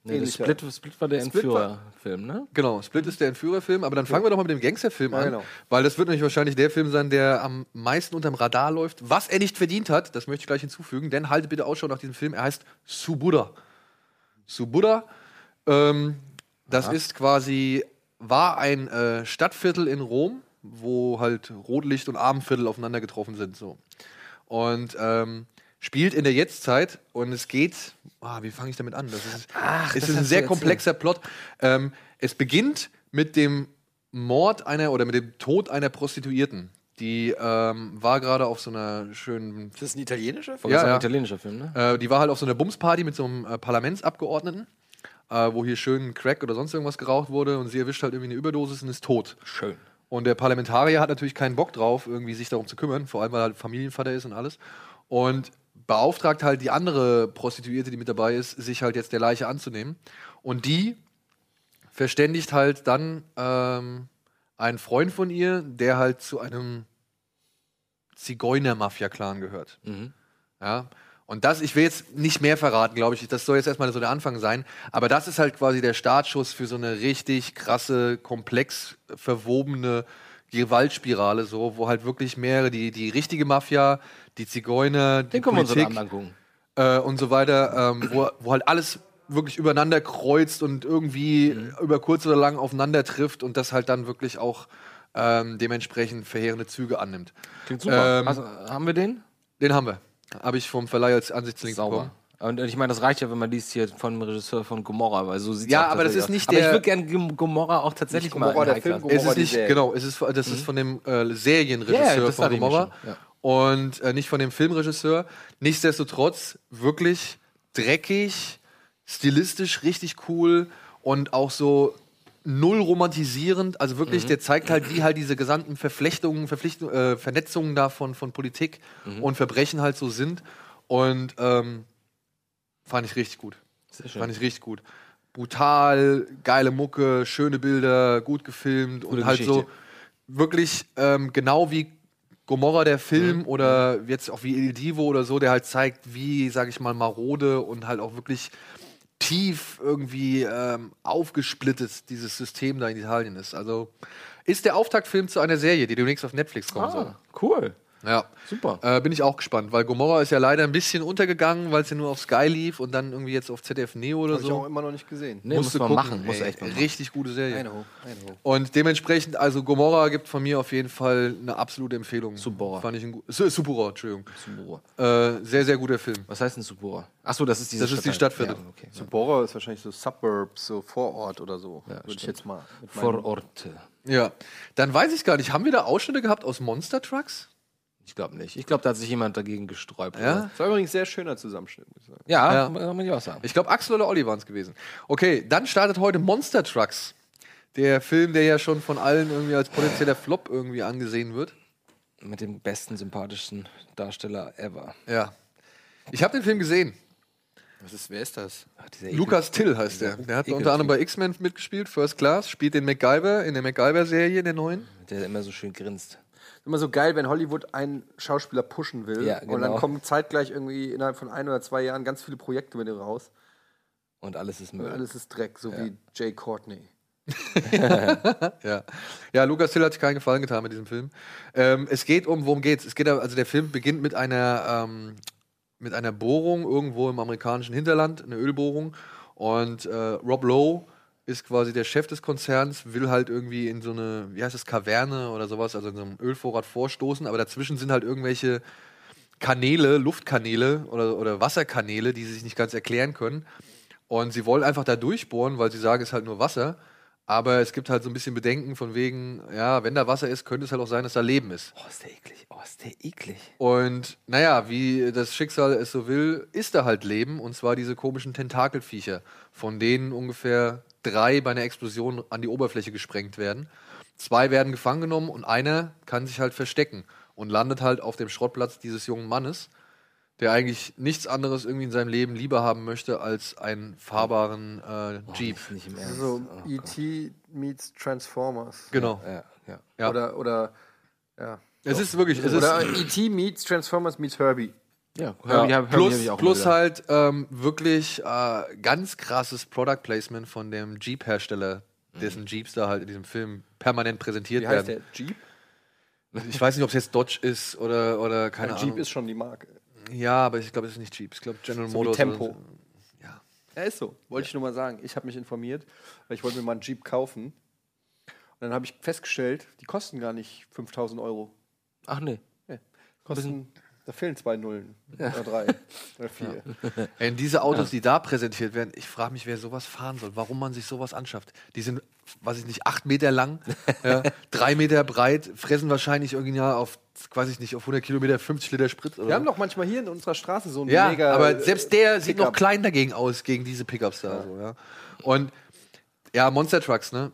Nee? Split, Split war der Entführerfilm, ne? Genau, Split ist der Entführerfilm, aber dann fangen wir doch mal mit dem Gangsterfilm Ja, an, genau. weil das wird nämlich wahrscheinlich der Film sein, der am meisten unterm Radar läuft. Was er nicht verdient hat, das möchte ich gleich hinzufügen, denn haltet bitte Ausschau nach diesem Film. Er heißt Subura. Subura, ähm, das ist quasi, war ein äh, Stadtviertel in Rom, wo halt Rotlicht und Abendviertel aufeinander getroffen sind. So. Und ähm, spielt in der Jetztzeit und es geht, ah, wie fange ich damit an? Das ist, es das ist ein sehr komplexer Plot. Ähm, es beginnt mit dem Mord einer oder mit dem Tod einer Prostituierten, Die ähm, war gerade auf so einer schönen. Ist das ein italienischer? Das ist Ja, ein ja. italienischer Film, ne? Äh, die war halt auf so einer Bumsparty mit so einem äh, Parlamentsabgeordneten, äh, wo hier schön Crack oder sonst irgendwas geraucht wurde und sie erwischt halt irgendwie eine Überdosis und ist tot. Schön. Und der Parlamentarier hat natürlich keinen Bock drauf, irgendwie sich darum zu kümmern, vor allem weil er halt Familienvater ist und alles. Und beauftragt halt die andere Prostituierte, die mit dabei ist, sich halt jetzt der Leiche anzunehmen. Und die verständigt halt dann ähm, einen Freund von ihr, der halt zu einem Zigeuner-Mafia-Clan gehört. Ja. Und das, ich will jetzt nicht mehr verraten, glaube ich. Das soll jetzt erstmal so der Anfang sein. Aber das ist halt quasi der Startschuss für so eine richtig krasse, komplex verwobene Gewaltspirale, so, wo halt wirklich mehrere, die, die richtige Mafia, die Zigeuner, die Den Politik angucken. äh, und so weiter, ähm, wo, wo halt alles wirklich übereinander kreuzt und irgendwie Mhm. über kurz oder lang aufeinander trifft und das halt dann wirklich auch ähm, dementsprechend verheerende Züge annimmt. Klingt super. Ähm, also, haben wir den? Den haben wir. Habe ich vom Verleih als Ansichtslink Sauber. bekommen. Und ich meine, das reicht ja, wenn man liest hier von dem Regisseur von Gomorra, weil so sieht Ja, aber das ist nicht Aber ich der- würde gerne Gom- Gomorra auch tatsächlich Gomorra, mal der Film, Class. Es Gomorra, ist nicht, Serie. genau, es ist, das ist von dem äh, Serienregisseur das von Gomorra ja. und äh, nicht von dem Filmregisseur. Nichtsdestotrotz wirklich dreckig, stilistisch richtig cool und auch so null romantisierend. Also wirklich, Mhm. der zeigt halt, wie halt diese gesamten Verflechtungen, Verpflichtungen, äh, Vernetzungen da von, Politik Mhm. und Verbrechen halt so sind. Und ähm, fand ich richtig gut. Sehr schön. Fand ich richtig gut. Brutal, geile Mucke, schöne Bilder, gut gefilmt und Gute halt so Geschichte. wirklich ähm, genau wie Gomorra der Film Mhm. oder jetzt auch wie Il Divo oder so, der halt zeigt, wie, sag ich mal, marode und halt auch wirklich tief irgendwie ähm, aufgesplittet dieses System da in Italien ist. Also ist der Auftaktfilm zu einer Serie, die demnächst auf Netflix kommen soll. Ah, cool. Ja. Super. Äh, bin ich auch gespannt, weil Gomorra ist ja leider ein bisschen untergegangen, weil es ja nur auf Sky lief und dann irgendwie jetzt auf ZDF Neo oder Habe ich auch so. immer noch nicht gesehen. Nee, Musste muss man gucken, machen. Muss echt mal machen. Richtig gute Serie. I know, I know. Und dementsprechend, also Gomorra gibt von mir auf jeden Fall eine absolute Empfehlung. Subora. Fand ich ein Subora, Entschuldigung. Subura. Äh, sehr, sehr guter Film. Was heißt denn Subura? Achso, das ist diese Das ist die. Stadtviertel. Ja, okay. Subora ist wahrscheinlich so Suburbs, so Vorort oder so. Würde ich jetzt mal. Vororte. Ja. Dann weiß ich gar nicht, haben wir da Ausschnitte gehabt aus Monster Trucks? Ich glaube nicht. Ich glaube, da hat sich jemand dagegen gesträubt. Ja? Das war übrigens ein sehr schöner Zusammenschnitt, muss ich sagen. Ja, Ja. kann man ja auch sagen. Ich glaube, Axel oder Olli waren es gewesen. Okay, dann startet heute Monster Trucks. Der Film, der ja schon von allen irgendwie als potenzieller Flop irgendwie angesehen wird. Mit dem besten, sympathischsten Darsteller ever. Ja. Ich habe den Film gesehen. Was ist, wer ist das? Ach, Lukas Till heißt der. Der hat unter anderem bei X-Men mitgespielt, First Class, spielt den MacGyver in der MacGyver-Serie, in der neuen. Der immer so schön grinst. Immer so geil, wenn Hollywood einen Schauspieler pushen will Ja, und dann genau. kommen zeitgleich irgendwie innerhalb von ein oder zwei Jahren ganz viele Projekte mit ihm raus. Und alles ist Und Müll. alles ist Dreck, so wie Jay Courtney. Ja. ja, Lukas Till hat sich keinen Gefallen getan mit diesem Film. Ähm, es geht um, worum geht's? Es geht, also der Film beginnt mit einer, ähm, mit einer Bohrung irgendwo im amerikanischen Hinterland, eine Ölbohrung. Und äh, Rob Lowe ist quasi der Chef des Konzerns, will halt irgendwie in so eine, wie heißt das, Kaverne oder sowas, also in so einem Ölvorrat vorstoßen, aber dazwischen sind halt irgendwelche Kanäle, Luftkanäle oder, oder Wasserkanäle, die sie sich nicht ganz erklären können. Und sie wollen einfach da durchbohren, weil sie sagen, es ist halt nur Wasser. Aber es gibt halt so ein bisschen Bedenken von wegen, ja, wenn da Wasser ist, könnte es halt auch sein, dass da Leben ist. Oh, ist der eklig. Oh, ist der eklig. Und naja, wie das Schicksal es so will, ist da halt Leben. Und zwar diese komischen Tentakelviecher, von denen ungefähr drei bei einer Explosion an die Oberfläche gesprengt werden. Zwei werden gefangen genommen und einer kann sich halt verstecken und landet halt auf dem Schrottplatz dieses jungen Mannes, der eigentlich nichts anderes irgendwie in seinem Leben lieber haben möchte als einen fahrbaren äh, Jeep. Nicht, nicht im Ernst. So Oh E.T. meets Transformers. Genau. Ja, ja. Ja. Oder, oder, ja. Es ist wirklich, es ist Oder E.T. meets Transformers meets Herbie. Ja, Ja, Herbie hab- Herbie plus ich auch plus halt ähm, wirklich äh, ganz krasses Product Placement von dem Jeep-Hersteller, dessen Jeeps da halt in diesem Film permanent präsentiert Wie heißt werden. der? Jeep? Ich weiß nicht, ob es jetzt Dodge ist oder, oder keine Ja, Ahnung. Jeep ist schon die Marke. ja, aber ich glaube, es ist nicht Jeep. Ich glaube General So Motors. Tempo. so. Ja. Ja, ist so. Wollte ich nur mal sagen. Ich habe mich informiert, weil ich wollte mir mal einen Jeep kaufen. Und dann habe ich festgestellt, die kosten gar nicht 5000 Euro. Ach nee. Kosten Da fehlen zwei Nullen. Oder drei. Oder vier. Ey, und diese Autos, die da präsentiert werden, ich frage mich, wer sowas fahren soll, warum man sich sowas anschafft. Die sind, weiß ich nicht, acht Meter lang, ja, drei Meter breit, fressen wahrscheinlich original auf, weiß ich nicht, auf 100 Kilometer 50 Liter Sprit. Oder Wir haben doch manchmal hier in unserer Straße so einen ja, mega. aber selbst der sieht noch klein dagegen aus, gegen diese Pickups da. So, ja. Und ja, Monster Trucks, ne?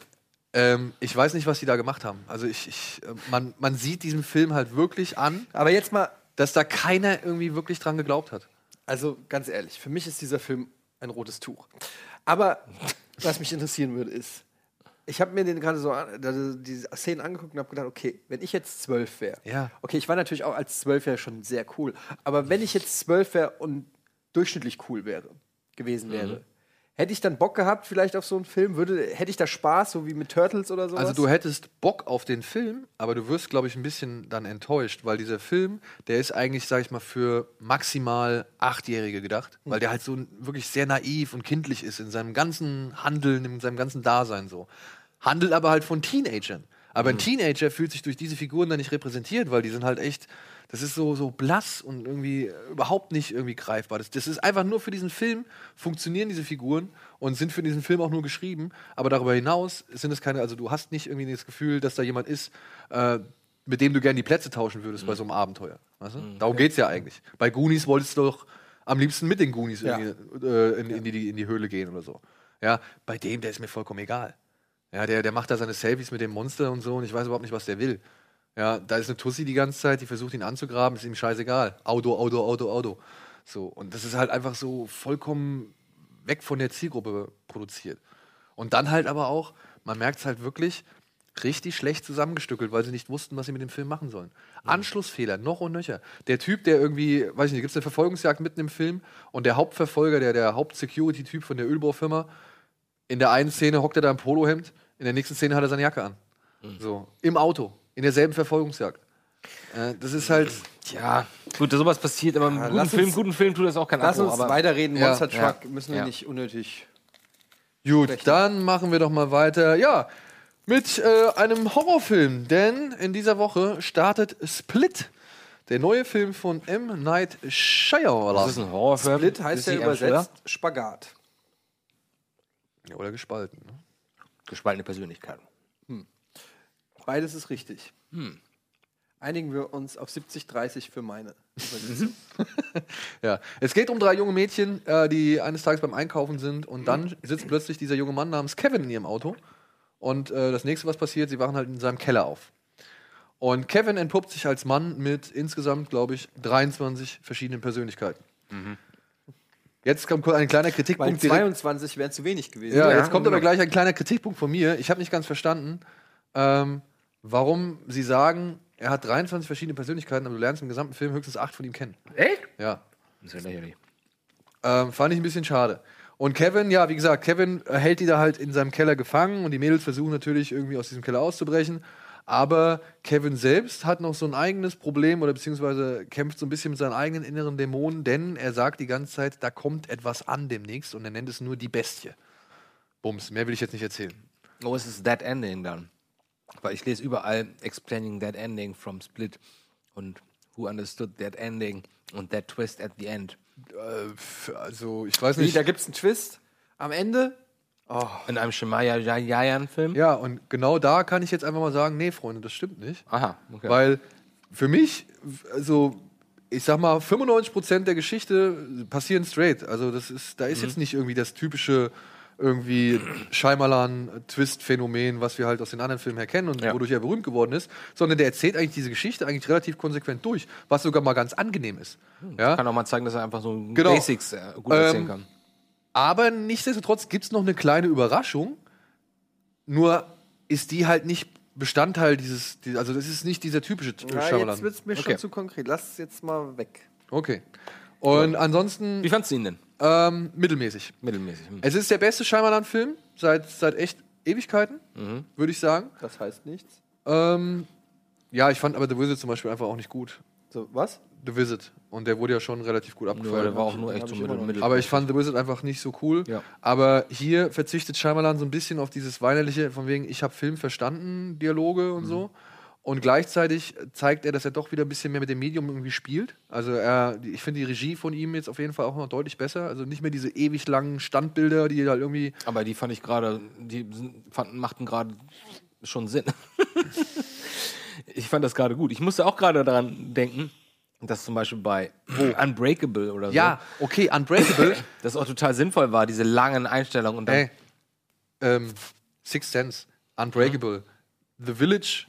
Ähm, ich weiß nicht, was die da gemacht haben. Also ich, ich äh, man, man sieht diesem Film halt wirklich an, Aber jetzt mal, dass da keiner irgendwie wirklich dran geglaubt hat. also ganz ehrlich, für mich ist dieser Film ein rotes Tuch. Aber was mich interessieren würde, ist, ich habe mir den gerade so also diese Szenen angeguckt und habe gedacht, okay, wenn ich jetzt zwölf wäre, Ja. okay, ich war natürlich auch als Zwölfjähriger schon sehr cool, aber wenn ich jetzt zwölf wäre und durchschnittlich cool wäre, gewesen wäre, hätte ich dann Bock gehabt vielleicht auf so einen Film? Würde, hätte ich da Spaß, so wie mit Turtles oder sowas? Also du hättest Bock auf den Film, aber du wirst, glaube ich, ein bisschen dann enttäuscht, weil dieser Film, der ist eigentlich, sage ich mal, für maximal Achtjährige gedacht, weil der halt so wirklich sehr naiv und kindlich ist in seinem ganzen Handeln, in seinem ganzen Dasein so. Handelt aber halt von Teenagern. Aber ein Teenager fühlt sich durch diese Figuren dann nicht repräsentiert, weil die sind halt echt, das ist so, so blass und irgendwie äh, überhaupt nicht irgendwie greifbar. Das, das ist einfach nur für diesen Film funktionieren diese Figuren und sind für diesen Film auch nur geschrieben. Aber darüber hinaus sind es keine, also du hast nicht irgendwie das Gefühl, dass da jemand ist, äh, mit dem du gerne die Plätze tauschen würdest bei so einem Abenteuer. Weißt du? Darum geht's ja eigentlich. Bei Goonies wolltest du doch am liebsten mit den Goonies Ja. irgendwie, äh, in, in, die, in die Höhle gehen oder so. Ja, bei dem, der ist mir vollkommen egal. Ja, der, der macht da seine Selfies mit dem Monster und so und ich weiß überhaupt nicht, was der will. Ja, da ist eine Tussi die ganze Zeit, die versucht ihn anzugraben, ist ihm scheißegal. Auto, Auto, Auto, Auto. So, und das ist halt einfach so vollkommen weg von der Zielgruppe produziert. Und dann halt aber auch, man merkt es halt wirklich, richtig schlecht zusammengestückelt, weil sie nicht wussten, was sie mit dem Film machen sollen. Anschlussfehler, noch und nöcher. Der Typ, der irgendwie, weiß ich nicht, gibt es eine Verfolgungsjagd mitten im Film und der Hauptverfolger, der, der Haupt-Security-Typ von der Ölbaufirma, in der einen Szene hockt er da im Polohemd, in der nächsten Szene hat er seine Jacke an. So, im Auto, in derselben Verfolgungsjagd. Äh, das ist halt, Ja, gut, dass sowas passiert, aber im guten lass Film, uns- guten Film tut das auch kein Lass Abbruch, uns aber weiterreden. Ja, Monster ja, Truck müssen wir ja. nicht unnötig. Gut, sprechen. dann machen wir doch mal weiter. Ja, mit äh, einem Horrorfilm, denn in dieser Woche startet Split, der neue Film von M. Night Shyamalan. das ist ein Horrorfilm. Split heißt ja übersetzt Spagat. Ja, oder gespalten. Ne? Gespaltene Persönlichkeit. Beides ist richtig. Einigen wir uns auf 70-30 für meine. Übersetzung. Ja, es geht um drei junge Mädchen, äh, die eines Tages beim Einkaufen sind und dann sitzt plötzlich dieser junge Mann namens Kevin in ihrem Auto und äh, das nächste, was passiert, sie wachen halt in seinem Keller auf. Und Kevin entpuppt sich als Mann mit insgesamt, glaube ich, 23 verschiedenen Persönlichkeiten. Jetzt kommt ein kleiner Weil Kritikpunkt. direkt- 22 wären zu wenig gewesen. Ja, jetzt kommt aber gleich ein kleiner Kritikpunkt von mir. Ich habe nicht ganz verstanden, ähm, warum Sie sagen, er hat 23 verschiedene Persönlichkeiten, aber du lernst im gesamten Film höchstens acht von ihm kennen. Echt? Ja. Das ist ja lächerlich. Ähm, fand ich ein bisschen schade. Und Kevin, ja, wie gesagt, Kevin hält die da halt in seinem Keller gefangen und die Mädels versuchen natürlich irgendwie aus diesem Keller auszubrechen. Aber Kevin selbst hat noch so ein eigenes Problem oder beziehungsweise kämpft so ein bisschen mit seinen eigenen inneren Dämonen, denn er sagt die ganze Zeit, da kommt etwas an demnächst und er nennt es nur die Bestie. Bums, mehr will ich jetzt nicht erzählen. Oh, es ist That Ending dann. Weil ich lese überall Explaining That Ending from Split und Who Understood That Ending und That Twist at the End. Äh, Also, ich weiß Wie, nicht. da gibt es einen Twist am Ende. In einem Shemaya Jayan-Film? Ja, und genau da kann ich jetzt einfach mal sagen, nee, Freunde, das stimmt nicht. Aha, okay. Weil für mich, also ich sag mal, 95% der Geschichte passieren straight. Also das ist, da ist jetzt nicht irgendwie das typische irgendwie Scheimalan-Twist-Phänomen, was wir halt aus den anderen Filmen her kennen und Ja. wodurch er berühmt geworden ist, sondern der erzählt eigentlich diese Geschichte eigentlich relativ konsequent durch, was sogar mal ganz angenehm ist. Ja? kann auch mal zeigen, dass er einfach so Genau. Basics äh, gut erzählen Ähm, kann. Aber nichtsdestotrotz gibt es noch eine kleine Überraschung. Nur ist die halt nicht Bestandteil dieses, die- also das ist nicht dieser typische Ja, Shyamalan. jetzt wird es mir okay. schon zu konkret. Lass es jetzt mal weg. Okay. Und ansonsten Wie fandst du ihn denn? Ähm, mittelmäßig. Mittelmäßig. Hm. Es ist der beste Shyamalan-Film seit, seit echt Ewigkeiten, Mhm. würde ich sagen. Das heißt nichts. Ähm, ja, ich fand aber The Visit zum Beispiel einfach auch nicht gut. So, was? The Visit. Und der wurde ja schon relativ gut Ja, abgefeuert. der war auch nur echt so mittel, mittel. Aber ich fand The Wizard einfach nicht so cool. Ja. Aber hier verzichtet Shyamalan so ein bisschen auf dieses weinerliche, von wegen, ich habe Film verstanden, Dialoge und so. Und gleichzeitig zeigt er, dass er doch wieder ein bisschen mehr mit dem Medium irgendwie spielt. Also er, ich finde die Regie von ihm jetzt auf jeden Fall auch noch deutlich besser. Also nicht mehr diese ewig langen Standbilder, die halt irgendwie. Aber die fand ich gerade, die fanden, machten gerade schon Sinn. ich fand das gerade gut. Ich musste auch gerade daran denken, dass zum Beispiel bei Unbreakable oder so, Ja, okay, Unbreakable. das auch total sinnvoll war, diese langen Einstellungen und dann Ey, ähm, Sixth Sense, Unbreakable, The Village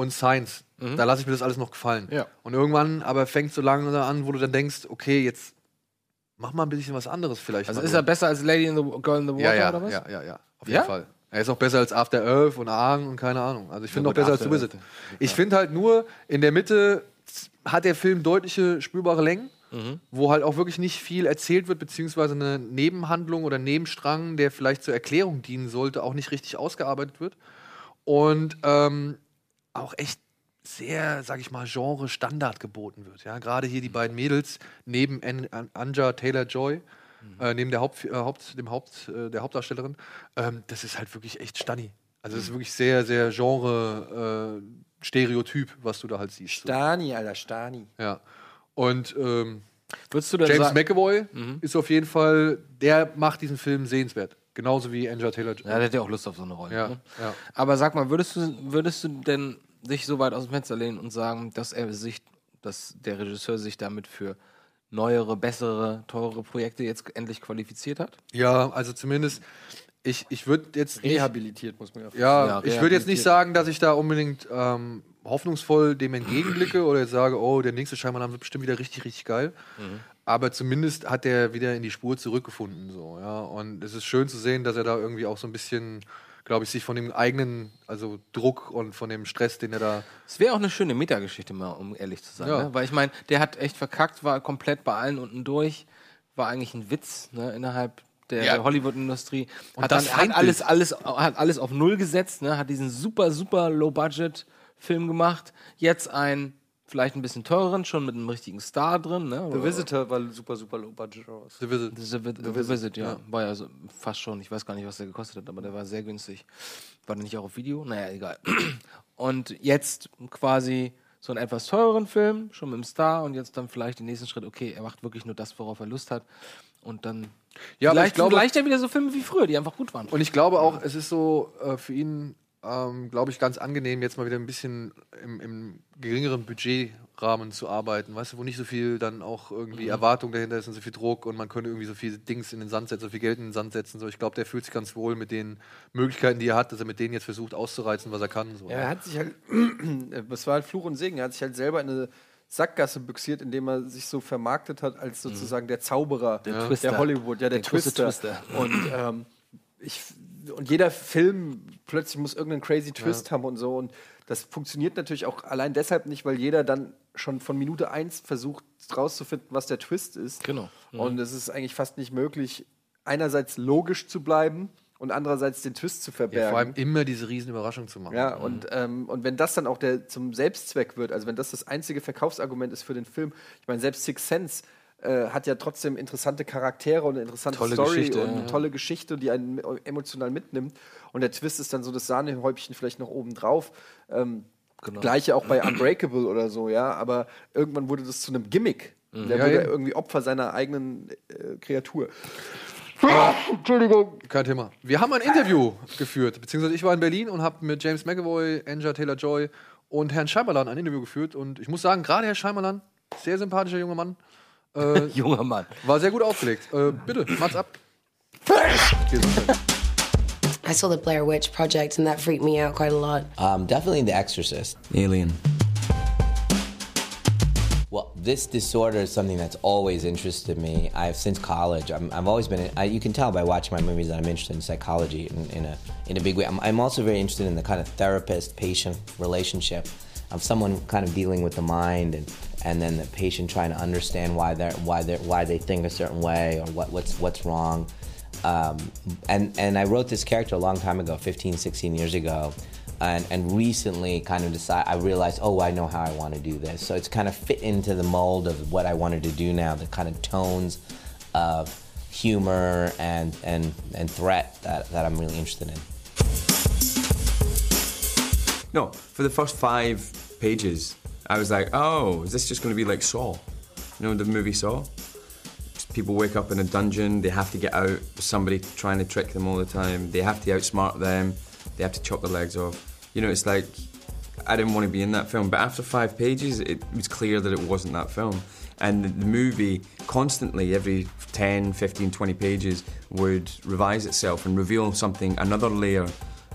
und Science. Da lasse ich mir das alles noch gefallen. Ja. Und irgendwann aber fängt so lange an, wo du dann denkst, okay, jetzt mach mal ein bisschen was anderes vielleicht. Also ist er besser als Lady in the Girl in the Water ja, ja, oder was? ja, ja, ja, auf jeden Fall. Er ist auch besser als After Earth und Argen und keine Ahnung. Also ich finde auch besser als After The Wizard. Ich finde halt nur, in der Mitte hat der Film deutliche spürbare Längen, Mhm. wo halt auch wirklich nicht viel erzählt wird, beziehungsweise eine Nebenhandlung oder Nebenstrang, der vielleicht zur Erklärung dienen sollte, auch nicht richtig ausgearbeitet wird. Und ähm, auch echt sehr, sag ich mal, Genre-Standard geboten wird. Ja, gerade hier die beiden Mädels neben An An Anja Taylor-Joy, äh, neben der, Haupt, äh, Haupt, dem Haupt, äh, der Hauptdarstellerin, ähm, das ist halt wirklich echt stunny. Also es ist wirklich sehr, sehr Genre-Stereotyp, was du da halt siehst. So. Stani, Alter, Stani. Ja. Und ähm, Würdest du denn James sagen, McAvoy ist auf jeden Fall, der macht diesen Film sehenswert. Genauso wie Anja Taylor-Joy. ja, der hat ja auch Lust auf so eine Rolle. Ja, Ne? ja. Aber sag mal, würdest du, würdest du denn sich so weit aus dem Fenster lehnen und sagen, dass er sich, dass der Regisseur sich damit für neuere, bessere, teurere Projekte jetzt endlich qualifiziert hat? Ja, also zumindest, ich, ich würde jetzt nicht, Rehabilitiert, muss man ja ja, Ja, ich würde jetzt nicht sagen, dass ich da unbedingt ähm, hoffnungsvoll dem entgegenblicke oder jetzt sage, oh, der nächste Scheinmann wird bestimmt wieder richtig, richtig geil. Aber zumindest hat er wieder in die Spur zurückgefunden. So, ja. Und es ist schön zu sehen, dass er da irgendwie auch so ein bisschen, glaube ich, sich von dem eigenen, also Druck und von dem Stress, den er da. Es wäre auch eine schöne Metageschichte mal, um ehrlich zu sein. Ja. Ne? Weil ich meine, der hat echt verkackt, war komplett bei allen unten durch, war eigentlich ein Witz ne? innerhalb der, Ja. der Hollywood-Industrie. Und Hat dann hat alles, alles, hat alles auf Null gesetzt, ne? hat diesen super, super Low-Budget-Film gemacht. Jetzt einen vielleicht ein bisschen teureren, schon mit einem richtigen Star drin. Ne? The Visitor war super, super low budget raus. The Visit. The, The, The, Visit, ja. War ja so, fast schon. Ich weiß gar nicht, was der gekostet hat, aber der war sehr günstig. War der nicht auch auf Video? Naja, egal. Und jetzt quasi so einen etwas teureren Film, schon mit dem Star und jetzt dann vielleicht den nächsten Schritt, okay, er macht wirklich nur das, worauf er Lust hat. Und dann Ja, aber vielleicht, ich glaube, vielleicht ja wieder so Filme wie früher, die einfach gut waren. Und ich glaube auch, es ist so äh, für ihn, ähm, glaube ich, ganz angenehm, jetzt mal wieder ein bisschen im, im geringeren Budgetrahmen zu arbeiten, weißt du, wo nicht so viel dann auch irgendwie Erwartung dahinter ist und so viel Druck und man könnte irgendwie so viel Dings in den Sand setzen, so viel Geld in den Sand setzen. So. Ich glaube, der fühlt sich ganz wohl mit den Möglichkeiten, die er hat, dass er mit denen jetzt versucht auszureizen, was er kann. So. Ja, er hat sich halt, das war halt Fluch und Segen, er hat sich halt selber in eine Sackgasse büxiert, indem er sich so vermarktet hat als sozusagen der Zauberer der, Twister. Hollywood, ja, der, Der Twister. Twister. Und, ähm, ich, und jeder Film plötzlich muss irgendeinen crazy Twist haben und so. Und das funktioniert natürlich auch allein deshalb nicht, weil jeder dann schon von Minute eins versucht rauszufinden, was der Twist ist. Genau. Und es ist eigentlich fast nicht möglich, einerseits logisch zu bleiben und andererseits den Twist zu verbergen. Ja, vor allem immer diese riesen Überraschung zu machen. Ja, und, ähm, und wenn das dann auch der zum Selbstzweck wird, also wenn das das einzige Verkaufsargument ist für den Film, ich meine, selbst Six Sense äh, hat ja trotzdem interessante Charaktere und eine interessante Tolle Story Geschichte, und eine ja. tolle Geschichte, die einen emotional mitnimmt. Und der Twist ist dann so das Sahnehäubchen vielleicht noch oben drauf. Ähm, Genau. Gleiche auch bei Unbreakable oder so, ja, aber irgendwann wurde das zu einem Gimmick. Der Ja, wurde eben. irgendwie Opfer seiner eigenen äh, Kreatur. Kein Thema. Wir haben ein Interview geführt, beziehungsweise ich war in Berlin und habe mit James McAvoy, Anja Taylor-Joy und Herrn Scheimerlan ein Interview geführt. Und ich muss sagen, gerade Herr Scheimerlan, sehr sympathischer junger Mann, äh, Junger Mann. war sehr gut aufgelegt. Äh, bitte, macht's ab. I saw the Blair Witch Project, and that freaked me out quite a lot. Um, definitely The Exorcist. Alien. Well, this disorder is something that's always interested me. I've since college. I'm, I've always been. I, you can tell by watching my movies that I'm interested in psychology in, in a in a big way. I'm, I'm also very interested in the kind of therapist-patient relationship of someone kind of dealing with the mind and and then the patient trying to understand why they're why they why they think a certain way or what what's what's wrong. Um, and and I wrote this character a long time ago, 15, 16 years ago, and, and recently kind of decide I realized, oh, I know how I want to do this. So it's kind of fit into the mold of what I wanted to do now, the kind of tones of humor and and and threat that, that I'm really interested in. no, for the first five pages, I was like, oh, is this just going to be like Saw? You know, the movie Saw? People wake up in a dungeon, they have to get out, somebody trying to trick them all the time, they have to outsmart them, they have to chop their legs off. You know, it's like, I didn't want to be in that film, but after five pages, it was clear that it wasn't that film. And the, movie constantly, every 10, 15, 20 pages, would revise itself and reveal something, another layer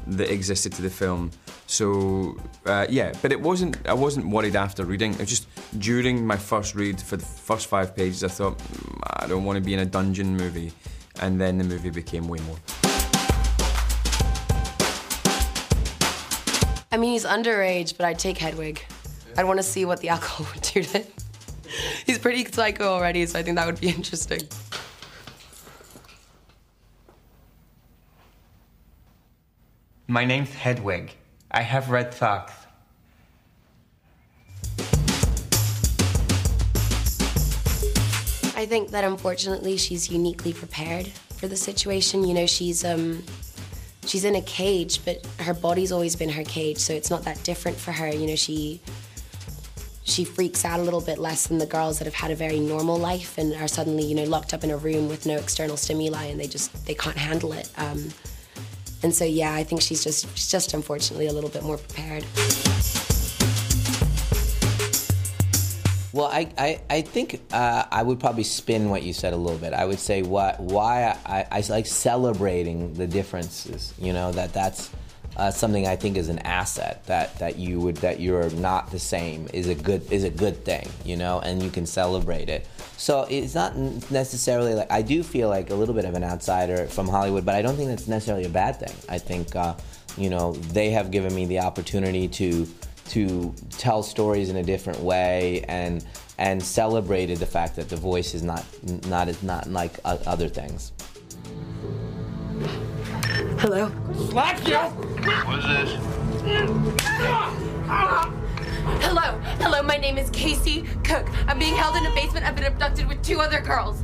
that existed to the film. So uh, yeah, but it wasn't. I wasn't worried after reading. It was just during my first read for the first five pages, I thought "Mm, I don't want to be in a dungeon movie, and then the movie became way more. I mean, he's underage, but I'd take Hedwig. I'd want to see what the alcohol would do to him. He's pretty psycho already, so I think that would be interesting. My name's Hedwig. I have red socks. I think that unfortunately she's uniquely prepared for the situation. You know, she's um she's in a cage, but her body's always been her cage, so it's not that different for her. You know, she she freaks out a little bit less than the girls that have had a very normal life and are suddenly, you know, locked up in a room with no external stimuli and they just they can't handle it. Um, and so yeah, I think she's just she's just unfortunately a little bit more prepared. Well, I, I, I think uh, I would probably spin what you said a little bit. I would say what why I, I like celebrating the differences. You know that that's uh, something I think is an asset that, that you would that you're not the same is a good is a good thing. You know, and you can celebrate it. So it's not necessarily like I do feel like a little bit of an outsider from Hollywood, but I don't think that's necessarily a bad thing. I think uh, you know they have given me the opportunity to to tell stories in a different way and and celebrated the fact that the voice is not not is not like other things. Hello. Slap you! What is this? Hello, hello, my name is Casey Cook. I'm being held in a basement. I've been abducted with two other girls.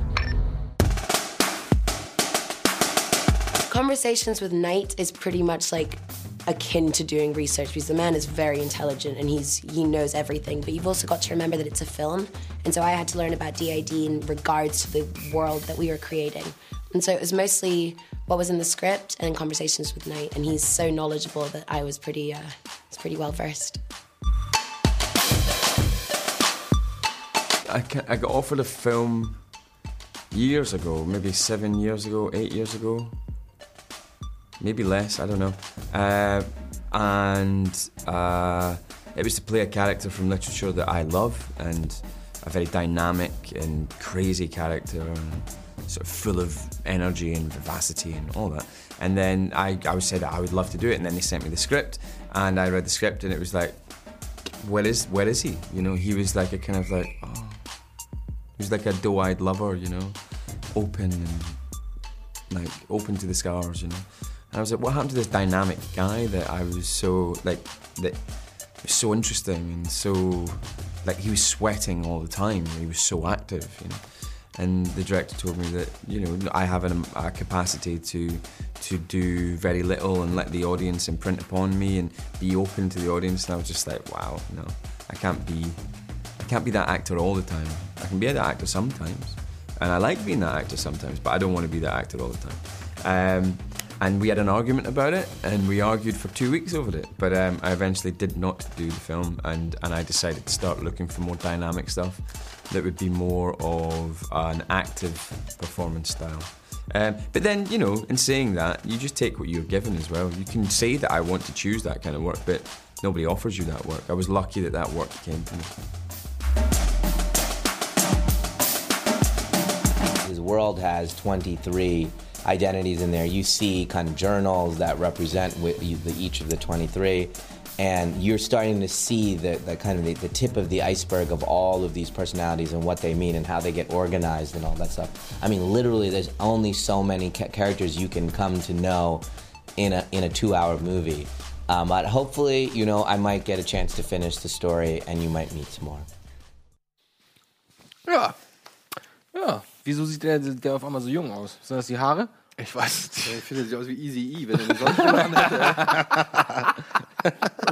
Conversations with Knight is pretty much like akin to doing research because the man is very intelligent and he's he knows everything. But you've also got to remember that it's a film, and so I had to learn about DID in regards to the world that we were creating. And so it was mostly what was in the script and conversations with Knight, and he's so knowledgeable that I was pretty uh, was pretty well versed. I, I got offered a film years ago, maybe seven years ago, eight years ago, maybe less, I don't know. Uh, and uh, it was to play a character from literature that I love and a very dynamic and crazy character and sort of full of energy and vivacity and all that. And then I, I said that I would love to do it, and then they sent me the script, and I read the script, and it was like, where is where is he? You know, he was like a kind of like, oh, he was like a doe-eyed lover, you know, open and like open to the scars, you know. And I was like, what happened to this dynamic guy that I was so like that was so interesting and so like he was sweating all the time. He was so active, you know. And the director told me that you know I have an, a capacity to to do very little and let the audience imprint upon me and be open to the audience. And I was just like, wow, no, I can't be I can't be that actor all the time. I can be that actor sometimes, and I like being that actor sometimes, but I don't want to be that actor all the time. Um, and we had an argument about it, and we argued for two weeks over it. But um, I eventually did not do the film, and, and I decided to start looking for more dynamic stuff that would be more of an active performance style. Um, but then, you know, in saying that, you just take what you're given as well. You can say that I want to choose that kind of work, but nobody offers you that work. I was lucky that that work came to me. His world has 23 identities in there. You see kind of journals that represent each of the 23, and you're starting to see the, the kind of the, the tip of the iceberg of all of these personalities and what they mean and how they get organized and all that stuff. I mean, literally, there's only so many ca- characters you can come to know in a in a two-hour movie. Um, but hopefully, you know, I might get a chance to finish the story, and you might meet some more. Ja. Ja. Wieso sieht der, der auf einmal so jung aus? Sind das die Haare? Ich weiß Ich finde, er sieht aus wie Easy E, wenn er eine Sonnenbrille anhätte.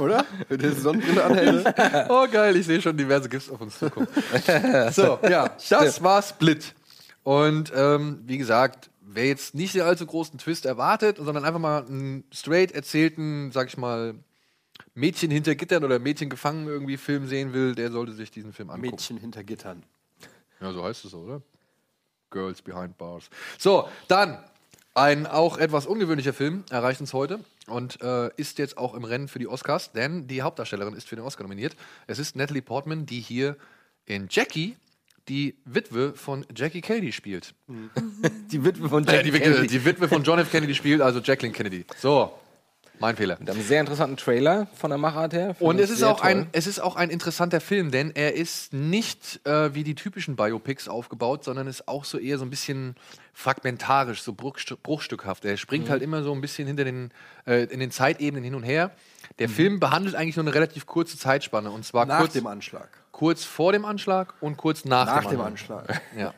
oder? Wenn der Sonnenbrille anhält. oh, geil, ich sehe schon diverse GIFs auf uns zukommen. so, ja, das war Split. Und ähm, wie gesagt, wer jetzt nicht den allzu großen Twist erwartet, sondern einfach mal einen straight erzählten, sag ich mal, Mädchen hinter Gittern oder Mädchen gefangen irgendwie Film sehen will, der sollte sich diesen Film angucken. Mädchen hinter Gittern. Ja, so heißt es so, oder? Girls Behind Bars. So, dann ein auch etwas ungewöhnlicher Film erreicht uns heute und äh, ist jetzt auch im Rennen für die Oscars, denn die Hauptdarstellerin ist für den Oscar nominiert. Es ist Natalie Portman, die hier in Jackie die Witwe von Jackie Kennedy spielt. Die Witwe von Äh, Jackie die, Kennedy. die Witwe von John F. Kennedy spielt, also Jacqueline Kennedy. So, mein Fehler. Mit einem sehr interessanten Trailer von der Machart her. Und es ist, auch ein, es ist auch ein interessanter Film, denn er ist nicht äh, wie die typischen Biopics aufgebaut, sondern ist auch so eher so ein bisschen fragmentarisch, so bruchstückhaft. Er springt Mhm. halt immer so ein bisschen hinter den, äh, in den Zeitebenen hin und her. Der Mhm. Film behandelt eigentlich nur eine relativ kurze Zeitspanne und zwar Nach kurz, dem Anschlag. kurz vor dem Anschlag und kurz nach, Nach dem, dem Anschlag. Anschlag. Ja.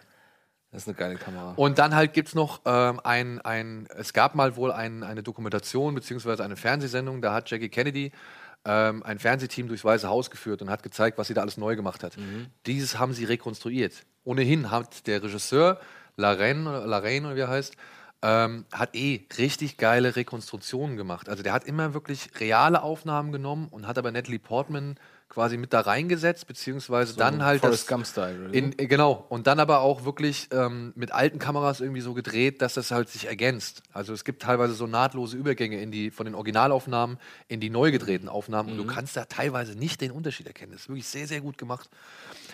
Das ist eine geile Kamera. Und dann halt gibt's noch ähm, ein, ein, es gab mal wohl ein, eine Dokumentation beziehungsweise eine Fernsehsendung, da hat Jackie Kennedy ähm, ein Fernsehteam durchs Weiße Haus geführt und hat gezeigt, was sie da alles neu gemacht hat. Dieses haben sie rekonstruiert. Ohnehin hat der Regisseur Lorraine, oder Lorraine oder wie er heißt, ähm, hat eh richtig geile Rekonstruktionen gemacht. Also der hat immer wirklich reale Aufnahmen genommen und hat aber Natalie Portman quasi mit da reingesetzt, beziehungsweise dann halt Forrest das so? in, äh, genau und dann aber auch wirklich ähm, mit alten Kameras irgendwie so gedreht, dass das halt sich ergänzt. Also es gibt teilweise so nahtlose Übergänge in die von den Originalaufnahmen in die neu gedrehten Aufnahmen und du kannst da teilweise nicht den Unterschied erkennen. Das ist wirklich sehr sehr gut gemacht.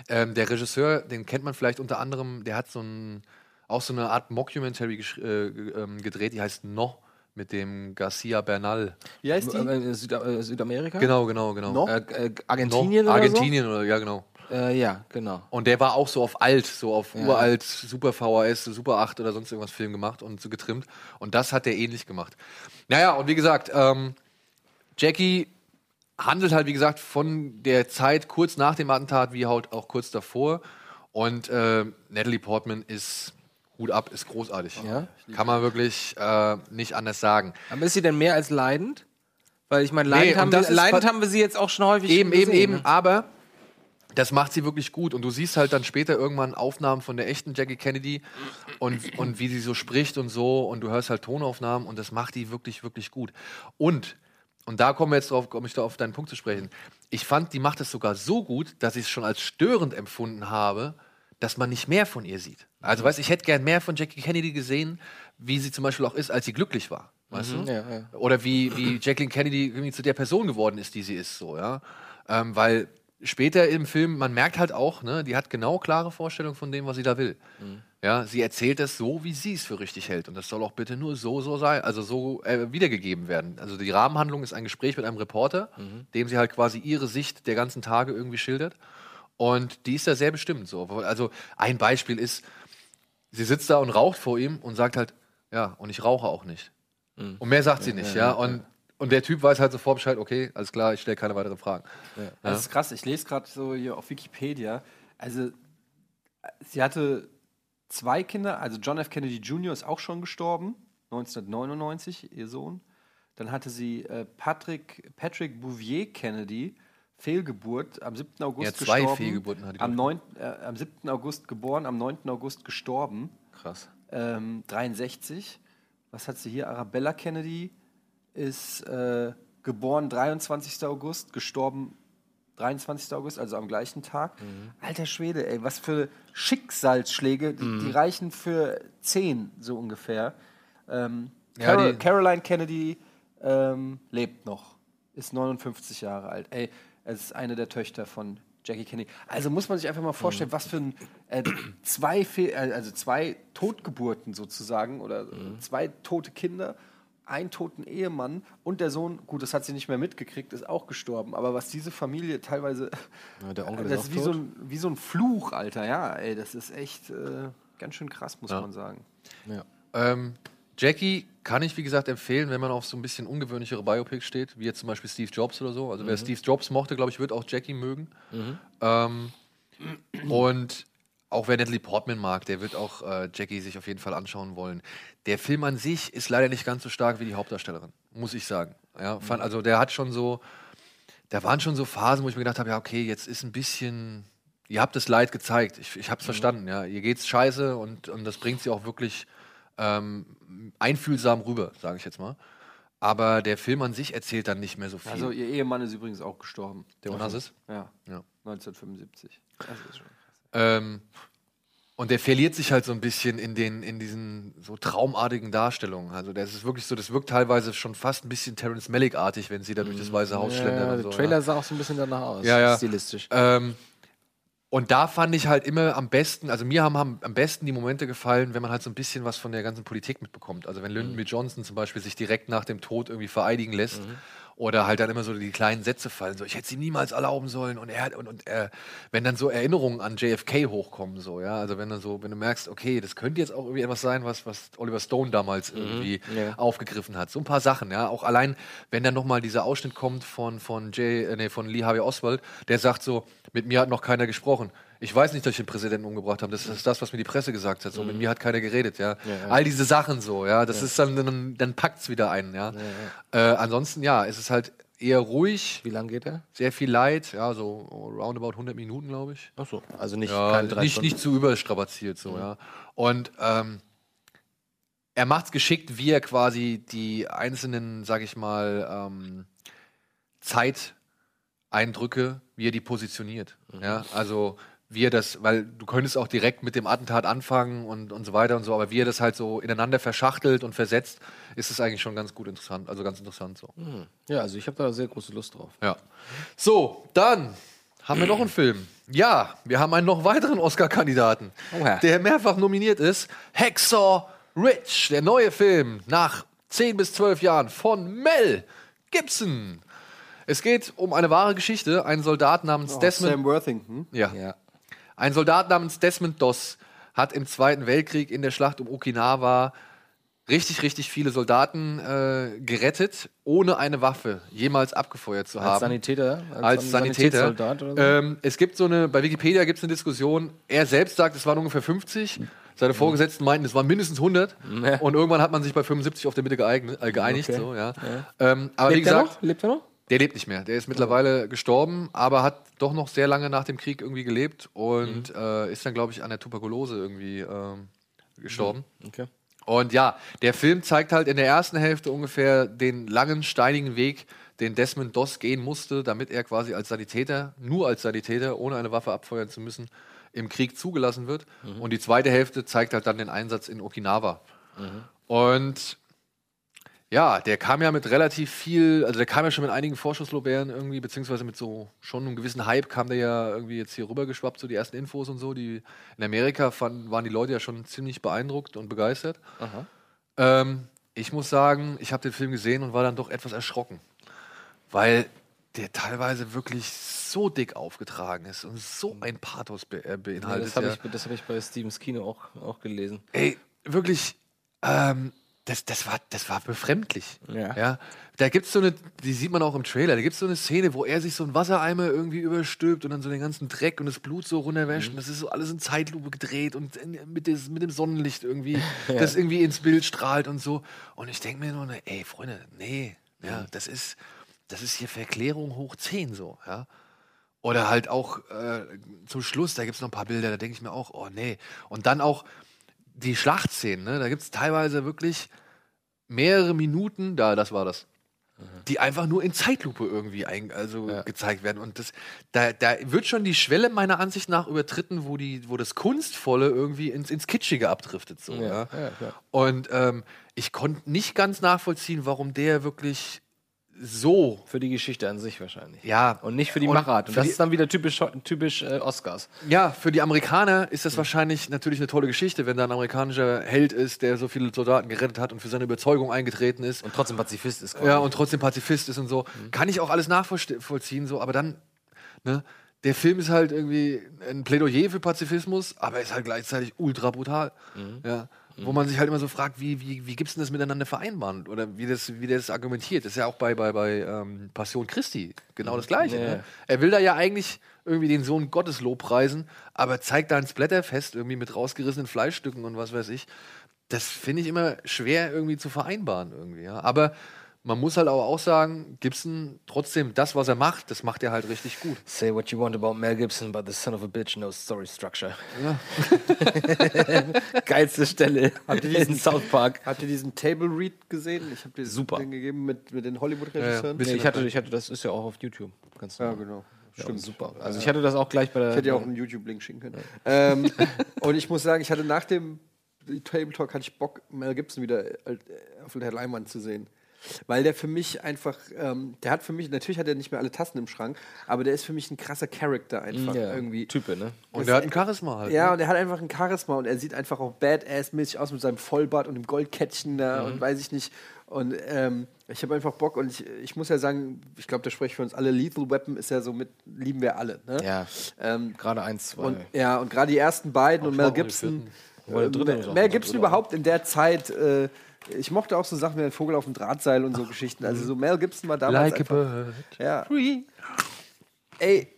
Ähm, der Regisseur, den kennt man vielleicht unter anderem, der hat so ein auch so eine Art Mockumentary äh, ähm, gedreht, die heißt No mit dem Garcia Bernal. Wie heißt die? Äh, Süd äh, Südamerika? Genau, genau, genau. No? Äh, äh, Argentinien No, oder Argentinien oder ja genau. so? Äh, ja, genau. Und der war auch so auf alt, so auf Ja. uralt, Super VHS, Super 8 oder sonst irgendwas Film gemacht und so getrimmt. Und das hat der ähnlich gemacht. Naja, und wie gesagt, ähm, Jackie handelt halt, wie gesagt, von der Zeit kurz nach dem Attentat wie halt auch kurz davor. Und äh, Natalie Portman ist Hut ab, ist großartig. Ja? Kann man wirklich äh, nicht anders sagen. Aber ist sie denn mehr als leidend? Weil ich meine, Nee, leidend, und haben, das wir, leidend haben wir sie jetzt auch schon häufig Eben, gesehen, eben, eben. ne? Aber das macht sie wirklich gut. Und du siehst halt dann später irgendwann Aufnahmen von der echten Jackie Kennedy und, und wie sie so spricht und so. Und du hörst halt Tonaufnahmen und das macht die wirklich, wirklich gut. Und, und da kommen wir jetzt drauf, komme ich da auf deinen Punkt zu sprechen. Ich fand, die macht es sogar so gut, dass ich es schon als störend empfunden habe, dass man nicht mehr von ihr sieht. Also, weißt ich hätte gern mehr von Jackie Kennedy gesehen, wie sie zum Beispiel auch ist, als sie glücklich war. Weißt Mhm, du? ja, ja. Oder wie, wie Jacqueline Kennedy irgendwie zu der Person geworden ist, die sie ist, so, ja. Ähm, weil später im Film, man merkt halt auch, ne, die hat genau klare Vorstellungen von dem, was sie da will. Ja, sie erzählt es so, wie sie es für richtig hält. Und das soll auch bitte nur so, so sein, also so äh, wiedergegeben werden. Also die Rahmenhandlung ist ein Gespräch mit einem Reporter, dem sie halt quasi ihre Sicht der ganzen Tage irgendwie schildert. Und die ist da sehr bestimmt so. Also ein Beispiel ist, sie sitzt da und raucht vor ihm und sagt halt, ja, und ich rauche auch nicht. Und mehr sagt sie nicht, ja. Und, und der Typ weiß halt sofort Bescheid, okay, alles klar, ich stelle keine weiteren Fragen. Ja. Das ist krass. Ich lese gerade so hier auf Wikipedia. Also, sie hatte zwei Kinder. Also, John F. Kennedy Jr. ist auch schon gestorben, 1999, ihr Sohn. Dann hatte sie äh, Patrick, Patrick Bouvier Kennedy, Fehlgeburt, am 7. August Ja, zwei gestorben. Fehlgeburten hatte die, am, glaub 9, äh, am 7. August geboren, am 9. August gestorben. Krass. Ähm, 63. Was hat sie hier? Arabella Kennedy ist äh, geboren 23. August, gestorben 23. August, also am gleichen Tag. Mhm. Alter Schwede, ey, was für Schicksalsschläge, die, Mhm. die reichen für zehn so ungefähr. Ähm, Ja, Carol, die- Caroline Kennedy ähm, lebt noch, ist 59 Jahre alt. Ey, es ist eine der Töchter von Jackie Kennedy. Also muss man sich einfach mal Mhm. vorstellen, was für ein äh, zwei, Fe äh, also zwei Totgeburten sozusagen oder Mhm. zwei tote Kinder, einen toten Ehemann und der Sohn, gut, das hat sie nicht mehr mitgekriegt, ist auch gestorben. Aber was diese Familie teilweise, Ja, der Onkel das ist ist wie so, tot. ein, wie so ein Fluch, Alter. Ja, ey, das ist echt äh, ganz schön krass, muss Ja. man sagen. Ja. Ähm, Jackie kann ich, wie gesagt, empfehlen, wenn man auf so ein bisschen ungewöhnlichere Biopics steht, wie jetzt zum Beispiel Steve Jobs oder so. Also wer Mhm. Steve Jobs mochte, glaube ich, wird auch Jackie mögen. Mhm. Ähm, und auch wer Natalie Portman mag, der wird auch äh, Jackie sich auf jeden Fall anschauen wollen. Der Film an sich ist leider nicht ganz so stark wie die Hauptdarstellerin, muss ich sagen. Ja, fand, also der hat schon so, da waren schon so Phasen, wo ich mir gedacht habe, ja, okay, jetzt ist ein bisschen, ihr habt das Leid gezeigt. Ich, ich habe es verstanden, ja. Ihr geht's scheiße und, und das bringt sie auch wirklich ähm, einfühlsam rüber, sage ich jetzt mal. Aber der Film an sich erzählt dann nicht mehr so viel. Also ihr Ehemann ist übrigens auch gestorben. Der Onassis? Ja. Ja. 1975. Das ist schon krass. Ähm, und der verliert sich halt so ein bisschen in den, in diesen so traumartigen Darstellungen. Also das ist wirklich so, das wirkt teilweise schon fast ein bisschen Terrence Malick-artig, wenn sie da durch das Weiße Haus schlendern Ja, der so. Trailer ja. sah auch so ein bisschen danach aus. Ja, ja. Stilistisch. Ähm, und da fand ich halt immer am besten, also mir haben, haben am besten die Momente gefallen, wenn man halt so ein bisschen was von der ganzen Politik mitbekommt. Also wenn Lyndon B. Johnson zum Beispiel sich direkt nach dem Tod irgendwie vereidigen lässt. Oder halt dann immer so die kleinen Sätze fallen, so ich hätte sie niemals erlauben sollen und er hat- und, und er, wenn dann so Erinnerungen an JFK hochkommen, so, ja, also wenn dann so, wenn du merkst, okay, das könnte jetzt auch irgendwie etwas sein, was, was Oliver Stone damals irgendwie ja. aufgegriffen hat. So ein paar Sachen, ja. Auch allein, wenn dann nochmal dieser Ausschnitt kommt von, von, Jay, äh, nee, von Lee Harvey Oswald, der sagt so, mit mir hat noch keiner gesprochen. Ich weiß nicht, dass ich den Präsidenten umgebracht habe. Das ist das, was mir die Presse gesagt hat. So, mit mir hat keiner geredet, ja. Ja, ja. All diese Sachen so, ja. Das ist dann, dann, dann packt's wieder ein, ja. Äh, ansonsten, ja, es ist halt eher ruhig. Wie lang geht er? Sehr viel Leid, ja, so roundabout 100 Minuten, glaube ich. Ach so, also nicht ja, nicht, nicht zu überstrapaziert so, ja. Und ähm, er macht's geschickt, wie er quasi die einzelnen, sag ich mal, ähm, Zeiteindrücke, wie er die positioniert. Ja, also wie er das, weil du könntest auch direkt mit dem Attentat anfangen und, und so weiter und so, aber wie er das halt so ineinander verschachtelt und versetzt, ist es eigentlich schon ganz gut interessant, also ganz interessant so. Hm. Ja, also ich habe da sehr große Lust drauf. Ja. So, dann haben wir noch einen Film. Ja, wir haben einen noch weiteren Oscar-Kandidaten, Oha. der mehrfach nominiert ist. Hacksaw Rich, der neue Film nach 10 bis 12 Jahren von Mel Gibson. Es geht um eine wahre Geschichte. Ein Soldat namens Oh, Desmond. Sam Worthington. Ja. Ein Soldat namens Desmond Doss hat im Zweiten Weltkrieg in der Schlacht um Okinawa richtig, richtig viele Soldaten äh, gerettet, ohne eine Waffe jemals abgefeuert zu Als haben. Sanitäter? Als Als, San- Sanitäter. Sanitätssoldat oder so? Ähm, es gibt so eine, bei Wikipedia gibt es eine Diskussion, er selbst sagt, es waren ungefähr 50. Seine Vorgesetzten meinten, es waren mindestens 100. Und irgendwann hat man sich bei 75 auf der Mitte geeignet, äh, geeinigt. Okay. So, ja. Ja. Ähm, aber Lebt wie er gesagt, noch? Lebt er noch? Der lebt nicht mehr. Der ist mittlerweile gestorben, aber hat doch noch sehr lange nach dem Krieg irgendwie gelebt und äh, ist dann, glaube ich, an der Tuberkulose irgendwie ähm, gestorben. Okay. Und ja, der Film zeigt halt in der ersten Hälfte ungefähr den langen, steinigen Weg, den Desmond Doss gehen musste, damit er quasi als Sanitäter, nur als Sanitäter, ohne eine Waffe abfeuern zu müssen, im Krieg zugelassen wird. Und die zweite Hälfte zeigt halt dann den Einsatz in Okinawa. Und ja, der kam ja mit relativ viel, also der kam ja schon mit einigen Vorschusslorbeeren irgendwie, beziehungsweise mit so schon einem gewissen Hype kam der ja irgendwie jetzt hier rübergeschwappt, so die ersten Infos und so. Die, in Amerika fanden, waren die Leute ja schon ziemlich beeindruckt und begeistert. Aha. Ähm, ich muss sagen, ich habe den Film gesehen und war dann doch etwas erschrocken, weil der teilweise wirklich so dick aufgetragen ist und so ein Pathos be äh, Ja, beinhaltet. das habe ja. ich, das hab ich bei Stevens Kino auch, auch gelesen. Ey, wirklich, ähm, das, das, war, das war befremdlich. Ja. Ja. Da gibt's so eine, die sieht man auch im Trailer, da gibt's so eine Szene, wo er sich so einen Wassereimer irgendwie überstülpt und dann so den ganzen Dreck und das Blut so runterwäscht. Und das ist so alles in Zeitlupe gedreht und mit, des, mit dem Sonnenlicht irgendwie, Ja. das irgendwie ins Bild strahlt und so. Und ich denke mir nur, ey, Freunde, nee, ja, das ist, das ist hier Verklärung hoch 10 so, ja. Oder halt auch äh, zum Schluss, da gibt es noch ein paar Bilder, da denke ich mir auch, oh nee. Und dann auch die Schlachtszenen, ne? da gibt es teilweise wirklich mehrere Minuten, da, das war das, die einfach nur in Zeitlupe irgendwie ein, also gezeigt werden. Und das, da, da wird schon die Schwelle meiner Ansicht nach übertritten, wo, die, wo das Kunstvolle irgendwie ins, ins Kitschige abdriftet. So, ja. Ja, ja. Und ähm, ich konnte nicht ganz nachvollziehen, warum der wirklich so. Für die Geschichte an sich wahrscheinlich. Ja. Und nicht für die Machart. Und das die- ist dann wieder typisch, typisch äh, Oscars. Ja, für die Amerikaner ist das wahrscheinlich natürlich eine tolle Geschichte, wenn da ein amerikanischer Held ist, der so viele Soldaten gerettet hat und für seine Überzeugung eingetreten ist. Und trotzdem Pazifist ist. Ja, und trotzdem Pazifist ist und so. Kann ich auch alles nachvollziehen, so, aber dann, ne, der Film ist halt irgendwie ein Plädoyer für Pazifismus, aber ist halt gleichzeitig ultra brutal. Ja. Wo man sich halt immer so fragt, wie, wie, wie gibt's denn das miteinander vereinbaren? Oder wie das, wie der das argumentiert. Das ist ja auch bei, bei, bei ähm, Passion Christi genau das Gleiche. Ja. Ne? Er will da ja eigentlich irgendwie den Sohn Gottes lobpreisen, aber zeigt da ein Splatterfest irgendwie mit rausgerissenen Fleischstücken und was weiß ich. Das finde ich immer schwer irgendwie zu vereinbaren irgendwie. Ja. Aber Man muss halt aber auch sagen, Gibson, trotzdem, das, was er macht, das macht er halt richtig gut. Say what you want about Mel Gibson, but the son of a bitch knows story structure. Ja. Geilste Stelle Habt ihr in diesen South Park. Habt ihr diesen Table Read gesehen? Ich habe dir Super. den gegeben mit, mit den Hollywood-Regisseuren. Nee, ich, hatte, ich hatte, das ist ja auch auf YouTube. Ganz Ja, genau. Ja, Stimmt. super. Also ich hatte das auch gleich bei der. Ich hätte ja auch einen YouTube-Link schicken können. Ähm, und ich muss sagen, ich hatte nach dem Table Talk hatte ich Bock, Mel Gibson wieder äh, auf der Leinwand zu sehen. Weil der für mich einfach, ähm, der hat für mich, natürlich hat er nicht mehr alle Tassen im Schrank, aber der ist für mich ein krasser Charakter einfach Ja, irgendwie. Type, ne? Und der hat ein Charisma halt. Ja, ne? und er hat einfach ein Charisma und er sieht einfach auch badass-mäßig aus mit seinem Vollbart und dem Goldkettchen da Mhm. und weiß ich nicht. Und ähm, ich habe einfach Bock und ich, ich muss ja sagen, ich glaube, da spreche ich für uns alle. Lethal Weapon ist ja so mit, lieben wir alle. Ne? Ja. Ähm, Gerade eins, zwei. und, ja, und gerade die ersten beiden und Mel auch Gibson. äh, auch Mel Gibson gut, überhaupt in der Zeit. Äh, ich mochte auch so Sachen wie ein Vogel auf dem Drahtseil und so Geschichten. Also so Mel Gibson war damals Like a einfach, bird. ja. Ey,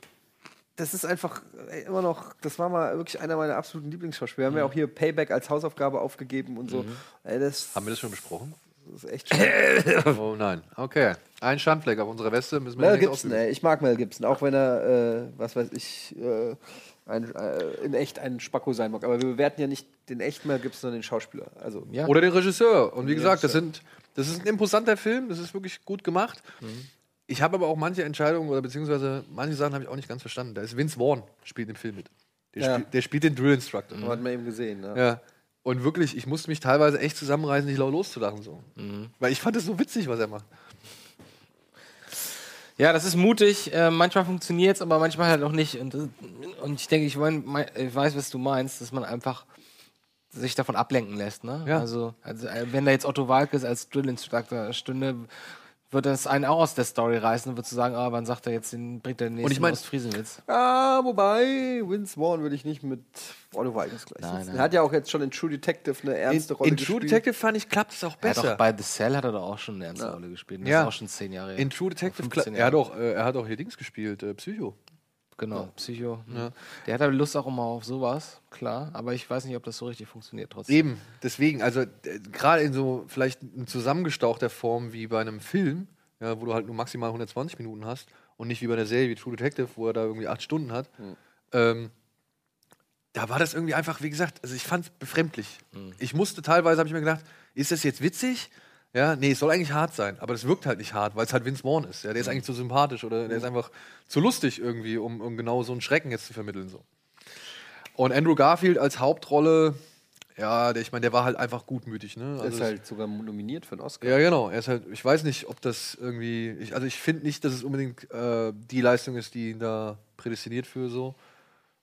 das ist einfach ey, immer noch, das war mal wirklich einer meiner absoluten Lieblingsschauspieler. Wir haben ja auch hier Payback als Hausaufgabe aufgegeben und so. Ey, das, Haben wir das schon besprochen? das ist echt schön. Oh nein. Okay. Ein Schandfleck auf unserer Weste müssen wir Mel Gibson, ausüben. ey, ich mag Mel Gibson, auch wenn er, äh, was weiß ich, äh, ein, äh, in echt ein Spacko sein mag. Aber wir bewerten ja nicht den echten Mel Gibson, sondern den Schauspieler. Also, Ja. Oder den Regisseur. Und wie Den gesagt, das, sind, das ist ein imposanter Film, das ist wirklich gut gemacht. Ich habe aber auch manche Entscheidungen oder beziehungsweise manche Sachen habe ich auch nicht ganz verstanden. Da ist Vince Vaughn, spielt im Film mit. Der, Ja. spielt, der spielt den Drill Instructor. hat man eben gesehen. Ne? Ja. Und wirklich, ich musste mich teilweise echt zusammenreißen, nicht laut loszulachen. So. Weil ich fand es so witzig, was er macht. Ja, das ist mutig. Äh, manchmal funktioniert es, aber manchmal halt auch nicht. Und, das- und ich denke, ich, mein, mein, ich weiß, was du meinst, dass man einfach sich davon ablenken lässt. Ne? Ja. Also, also, äh, wenn da jetzt Otto Walkes als Drill Instructor stünde, wird das einen auch aus der Story reißen und wird zu sagen, ah, wann sagt er jetzt, den bringt er den nächsten ich mein- Ostfriesenwitz. Ah, wobei, Vince Vaughn würde ich nicht mit Otto Walkes gleichsetzen. Er hat ja auch jetzt schon in True Detective eine In, ernste Rolle in True gespielt. Detective fand ich, klappt es auch Er hat besser. doch bei The Cell hat er doch auch schon eine ernste Rolle gespielt. Das Ja. ist auch schon zehn Jahre her. in True Detective, Oder 15 kla- er hat, auch, äh, er hat auch hier Dings gespielt, äh, Psycho. Genau, Psycho. Ja. Der hat aber Lust auch immer auf sowas, klar. Aber ich weiß nicht, ob das so richtig funktioniert trotzdem. Eben, deswegen, also äh, gerade in so vielleicht in zusammengestauchter Form wie bei einem Film, ja, wo du halt nur maximal 120 Minuten hast und nicht wie bei einer Serie wie True Detective, wo er da irgendwie acht Stunden hat. Ähm, da war das irgendwie einfach, wie gesagt, also ich fand es befremdlich. Ich musste teilweise, habe ich mir gedacht, ist das jetzt witzig? Ja, nee, es soll eigentlich hart sein, aber das wirkt halt nicht hart, weil es halt Vince Vaughn ist. Ja, der ist eigentlich zu sympathisch oder der ist einfach zu lustig irgendwie, um, um genau so einen Schrecken jetzt zu vermitteln. So. Und Andrew Garfield als Hauptrolle, ja, der, ich meine, der war halt einfach gutmütig. Ne? Also ist es- halt sogar nominiert für einen Oscar. ja, genau. Er ist halt, ich weiß nicht, ob das irgendwie. Ich, also ich finde nicht, dass es unbedingt äh, die Leistung ist, die ihn da prädestiniert für so.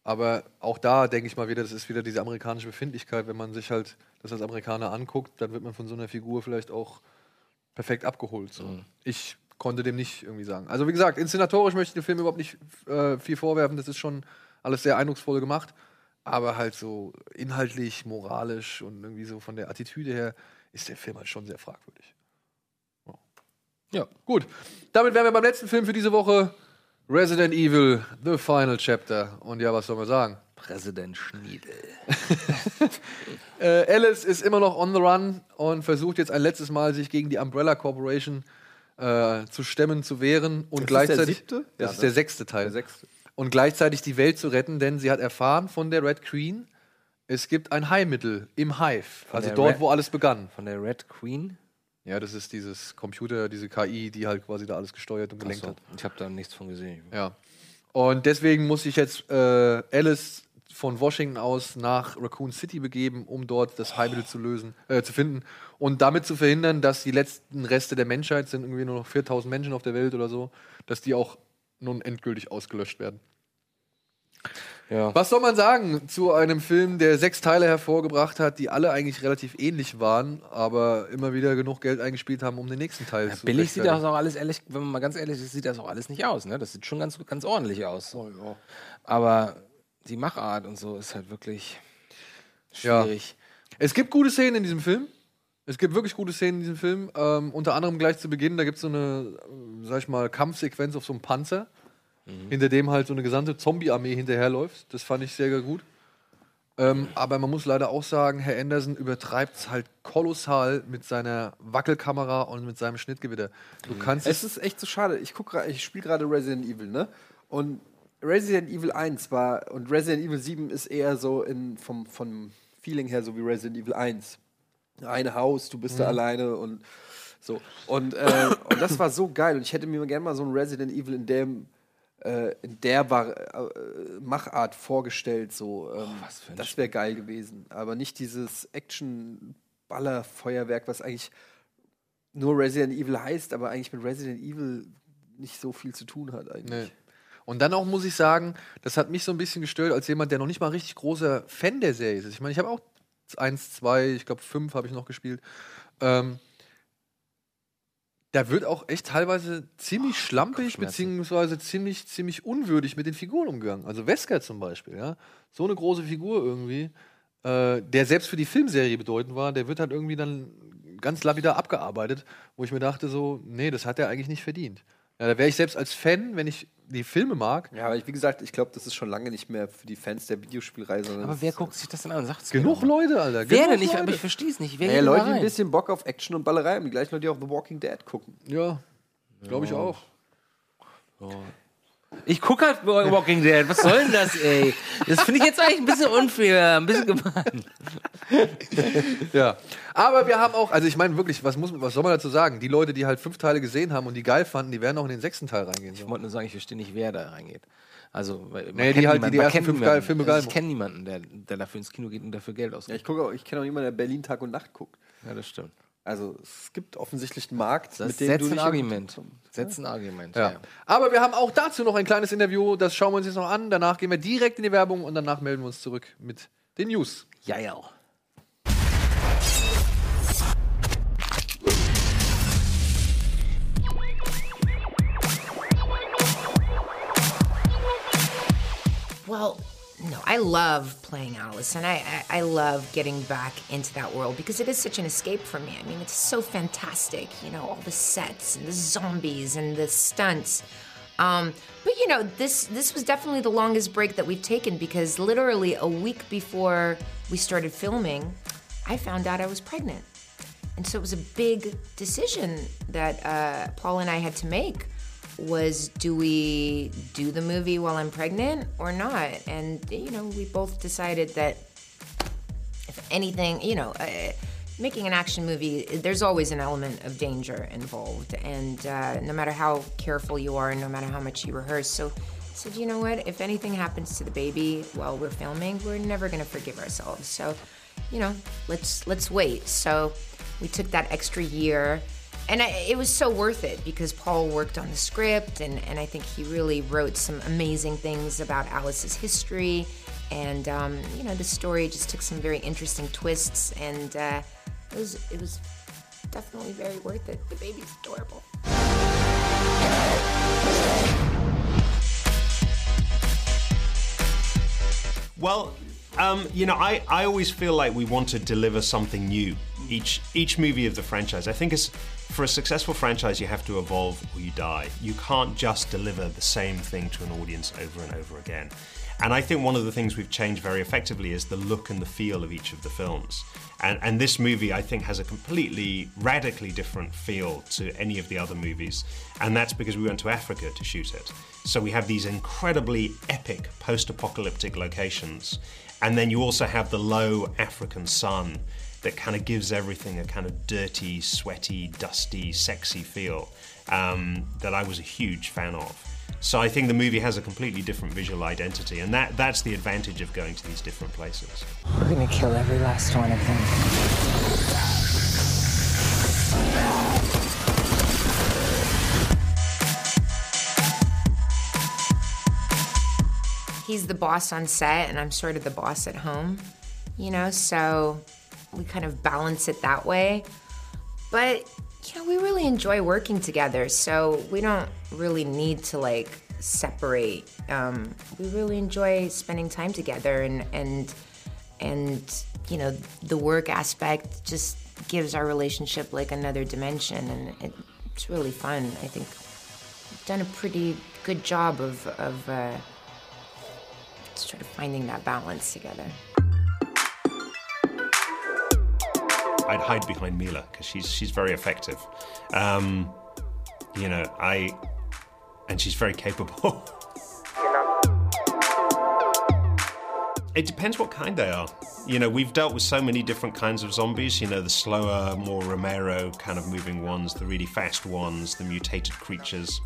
Aber auch da denke ich mal wieder, das ist wieder diese amerikanische Befindlichkeit. Wenn man sich halt das als Amerikaner anguckt, dann wird man von so einer Figur vielleicht auch perfekt abgeholt. So. Ich konnte dem nicht irgendwie sagen. Also wie gesagt, inszenatorisch möchte ich dem Film überhaupt nicht äh, viel vorwerfen. Das ist schon alles sehr eindrucksvoll gemacht. Aber halt so inhaltlich, moralisch und irgendwie so von der Attitüde her ist der Film halt schon sehr fragwürdig. Ja. ja, gut. Damit wären wir beim letzten Film für diese Woche. Resident Evil, The Final Chapter. Und ja, was soll man sagen? Präsident Schniedel. Äh, Alice ist immer noch on the run und versucht jetzt ein letztes Mal, sich gegen die Umbrella Corporation äh, zu stemmen, zu wehren und Das ist der gleichzeitig. siebte? Das Ja, ist ne? der sechste Teil. Der sechste. Und gleichzeitig die Welt zu retten, denn sie hat erfahren von der Red Queen, es gibt ein Heilmittel im Hive. also der dort, Red- wo alles begann. Von der Red Queen? Ja, das ist dieses Computer, diese KI, die halt quasi da alles gesteuert und gelenkt Achso, hat. ich habe da nichts von gesehen. Ja. Und deswegen muss sich jetzt äh, Alice von Washington aus nach Raccoon City begeben, um dort das Heilmittel zu lösen, äh, zu finden und damit zu verhindern, dass die letzten Reste der Menschheit sind irgendwie nur noch 4000 Menschen auf der Welt oder so, dass die auch nun endgültig ausgelöscht werden. Ja. Was soll man sagen zu einem Film, der sechs Teile hervorgebracht hat, die alle eigentlich relativ ähnlich waren, aber immer wieder genug Geld eingespielt haben, um den nächsten Teil zu Billig sieht das auch alles, ehrlich, wenn man mal ganz ehrlich ist, sieht das auch alles nicht aus. Ne? Das sieht schon ganz, ganz ordentlich aus. Aber die Machart und so ist halt wirklich schwierig. Es gibt gute Szenen in diesem Film. Es gibt wirklich gute Szenen in diesem Film. Ähm, unter anderem gleich zu Beginn, da gibt es so eine, äh, sag ich mal, Kampfsequenz auf so einem Panzer, hinter dem halt so eine gesamte Zombie-Armee hinterherläuft. Das fand ich sehr, sehr gut. Ähm, aber man muss leider auch sagen, Herr Anderson übertreibt es halt kolossal mit seiner Wackelkamera und mit seinem Schnittgewitter. Du kannst Es ist echt so schade. Ich guck, ich spiele gerade Resident Evil, ne? Und Resident Evil 1 war und Resident Evil 7 ist eher so in, vom, vom Feeling her so wie Resident Evil 1. Ein Haus, du bist da Mhm. alleine und so. Und, äh, und das war so geil. Und ich hätte mir gerne mal so ein Resident Evil in dem äh, in der war, äh, Machart vorgestellt. So, ähm, das wäre geil gewesen. Aber nicht dieses Action-Baller-Feuerwerk, was eigentlich nur Resident Evil heißt, aber eigentlich mit Resident Evil nicht so viel zu tun hat eigentlich. Nee. Und dann auch muss ich sagen, das hat mich so ein bisschen gestört, als jemand, der noch nicht mal richtig großer Fan der Serie ist. Ich meine, ich habe auch eins, zwei, ich glaube fünf habe ich noch gespielt. Ähm, da wird auch echt teilweise ziemlich schlampig beziehungsweise ziemlich ziemlich unwürdig mit den Figuren umgegangen. Also Wesker zum Beispiel, ja, so eine große Figur irgendwie, äh, der selbst für die Filmserie bedeutend war, der wird halt irgendwie dann ganz lapidar abgearbeitet, wo ich mir dachte so, nee, das hat er eigentlich nicht verdient. Ja, da wäre ich selbst als Fan, wenn ich die Filme mag. Ja, aber ich, wie gesagt, ich glaube, das ist schon lange nicht mehr für die Fans der Videospielreihe. sondern Aber wer guckt sich das denn an? Sagt's Genug mal. Leute, Alter. Wer denn nicht? Leute. Aber ich verstehe es nicht. Wer Naja, Leute, die ein bisschen Bock auf Action und Ballerei haben, die gleichen Leute, die auch The Walking Dead gucken. Ja, glaube ich Ja. Ich gucke halt Walking Dead. Was soll denn das, ey? Das finde ich jetzt eigentlich ein bisschen unfair, ein bisschen gemein. Ja. Aber wir haben auch, also ich meine wirklich, was, muss, was soll man dazu sagen? Die Leute, die halt fünf Teile gesehen haben und die geil fanden, die werden auch in den sechsten Teil reingehen. Ich wollte nur sagen, ich verstehe nicht, wer da reingeht. Also, weil man Nee, die halt, die niemanden, die ersten fünf geil- Filme also geil Ich kenne niemanden, der, der dafür ins Kino geht und dafür Geld ausgibt. Ja, ich gucke auch, ich kenne auch niemanden, der Berlin Tag und Nacht guckt. Ja, das stimmt. Also es gibt offensichtlich einen Markt, Das mit dem setzt du ein Argument. Setzt ein Argument, Ja. Aber wir haben auch dazu noch ein kleines Interview, das schauen wir uns jetzt noch an. Danach gehen wir direkt in die Werbung und danach melden wir uns zurück mit den News. Ja, ja. Well, no, I love playing Alice, and I, I, I love getting back into that world because it is such an escape for me. I mean, it's so fantastic, you know, all the sets and the zombies and the stunts. Um, but you know, this this was definitely the longest break that we've taken because literally a week before we started filming, I found out I was pregnant, and so it was a big decision that uh, Paul and I had to make was do we do the movie while I'm pregnant or not? And, you know, we both decided that if anything, you know, uh, making an action movie, there's always an element of danger involved. And uh, no matter how careful you are no matter how much you rehearse. So I said, you know what? If anything happens to the baby while we're filming, we're never going to forgive ourselves. So, you know, let's let's wait. So we took that extra year and I, it was so worth it because Paul worked on the script, and, and I think he really wrote some amazing things about Alice's history. And um, you know, the story just took some very interesting twists, and uh, it was it was definitely very worth it. The baby's adorable. Well, um, you know, I, I always feel like we want to deliver something new each each movie of the franchise. I think it's for a successful franchise, you have to evolve or you die. You can't just deliver the same thing to an audience over and over again. And I think one of the things we've changed very effectively is the look and the feel of each of the films. And, and this movie, I think, has a completely radically different feel to any of the other movies. And that's because we went to Africa to shoot it. So we have these incredibly epic post apocalyptic locations. And then you also have the low African sun that kind of gives everything a kind of dirty, sweaty, dusty, sexy feel um, that I was a huge fan of. So I think the movie has a completely different visual identity, and that, that's the advantage of going to these different places. We're gonna kill every last one of them. He's the boss on set, and I'm sort of the boss at home, you know. So we kind of balance it that way. But you know, we really enjoy working together, so we don't really need to like separate. Um, we really enjoy spending time together, and and and you know, the work aspect just gives our relationship like another dimension, and it, it's really fun. I think we've done a pretty good job of of uh, sort of finding that balance together. I'd hide behind Mila because she's she's very effective. Um, you know, I and she's very capable. It depends what kind they are. You know, we've dealt with so many different kinds of zombies. You know, the slower, more Romero kind of moving ones, the really fast ones, the mutated creatures.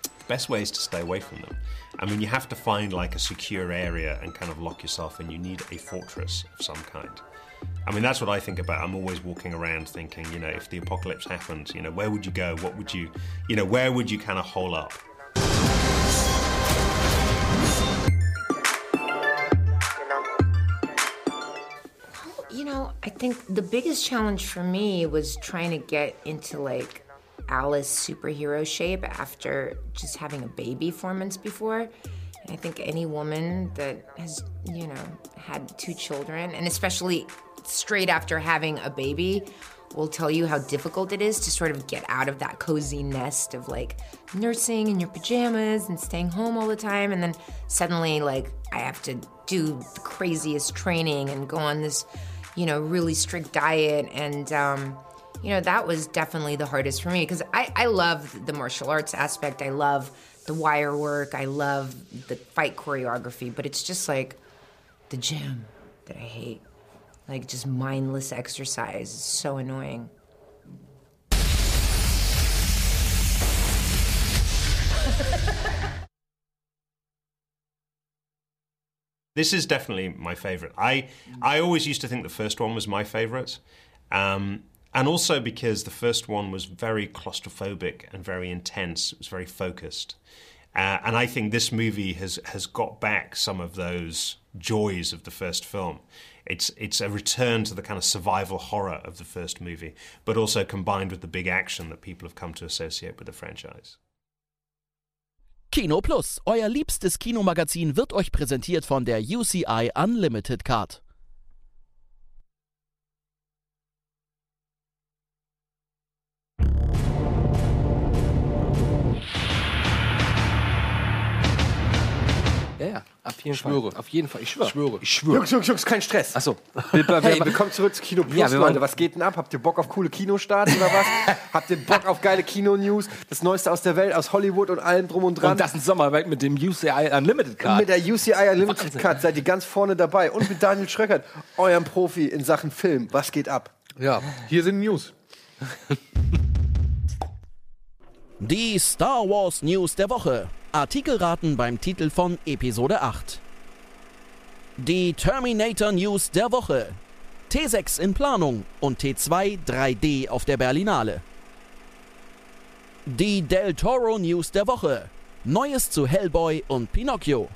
The Best way is to stay away from them. I mean, you have to find like a secure area and kind of lock yourself in. You need a fortress of some kind. I mean, that's what I think about. I'm always walking around thinking, you know, if the apocalypse happens, you know, where would you go? What would you, you know, where would you kind of hole up? You know, I think the biggest challenge for me was trying to get into like Alice superhero shape after just having a baby four months before. I think any woman that has, you know, had two children, and especially straight after having a baby, will tell you how difficult it is to sort of get out of that cozy nest of like nursing in your pajamas and staying home all the time. And then suddenly, like, I have to do the craziest training and go on this, you know, really strict diet. And, um, you know, that was definitely the hardest for me because I, I love the martial arts aspect. I love the wire work. I love the fight choreography, but it's just like the gym that I hate. Like just mindless exercise is so annoying. This is definitely my favorite. I I always used to think the first one was my favorite, um, and also because the first one was very claustrophobic and very intense. It was very focused, uh, and I think this movie has has got back some of those joys of the first film. It's it's a return to the kind of survival horror of the first movie, but also combined with the big action that people have come to associate with the franchise. Kino Plus, euer liebstes Kinomagazin, wird euch präsentiert von der UCI Unlimited Card. Ja, ja, auf jeden schwöre. Fall. Auf jeden Fall, ich schwöre. schwöre. Ich schwöre. Jungs, Jungs, Jungs, kein Stress. Achso. Hey, willkommen zurück zu Kino Plus, Ja, Leute. Was geht denn ab? Habt ihr Bock auf coole Kinostarts oder was? Habt ihr Bock auf geile Kino-News? Das Neueste aus der Welt, aus Hollywood und allem drum und dran? Und das in Zusammenarbeit mit dem UCI Unlimited Und Card. mit der UCI Unlimited Card seid ihr ganz vorne dabei. Und mit Daniel Schröckert, eurem Profi in Sachen Film. Was geht ab? Ja, hier sind News. Die Star Wars News der Woche. Artikelraten beim Titel von Episode 8. Die Terminator News der Woche. T6 in Planung und T2 3D auf der Berlinale. Die Del Toro News der Woche. Neues zu Hellboy und Pinocchio.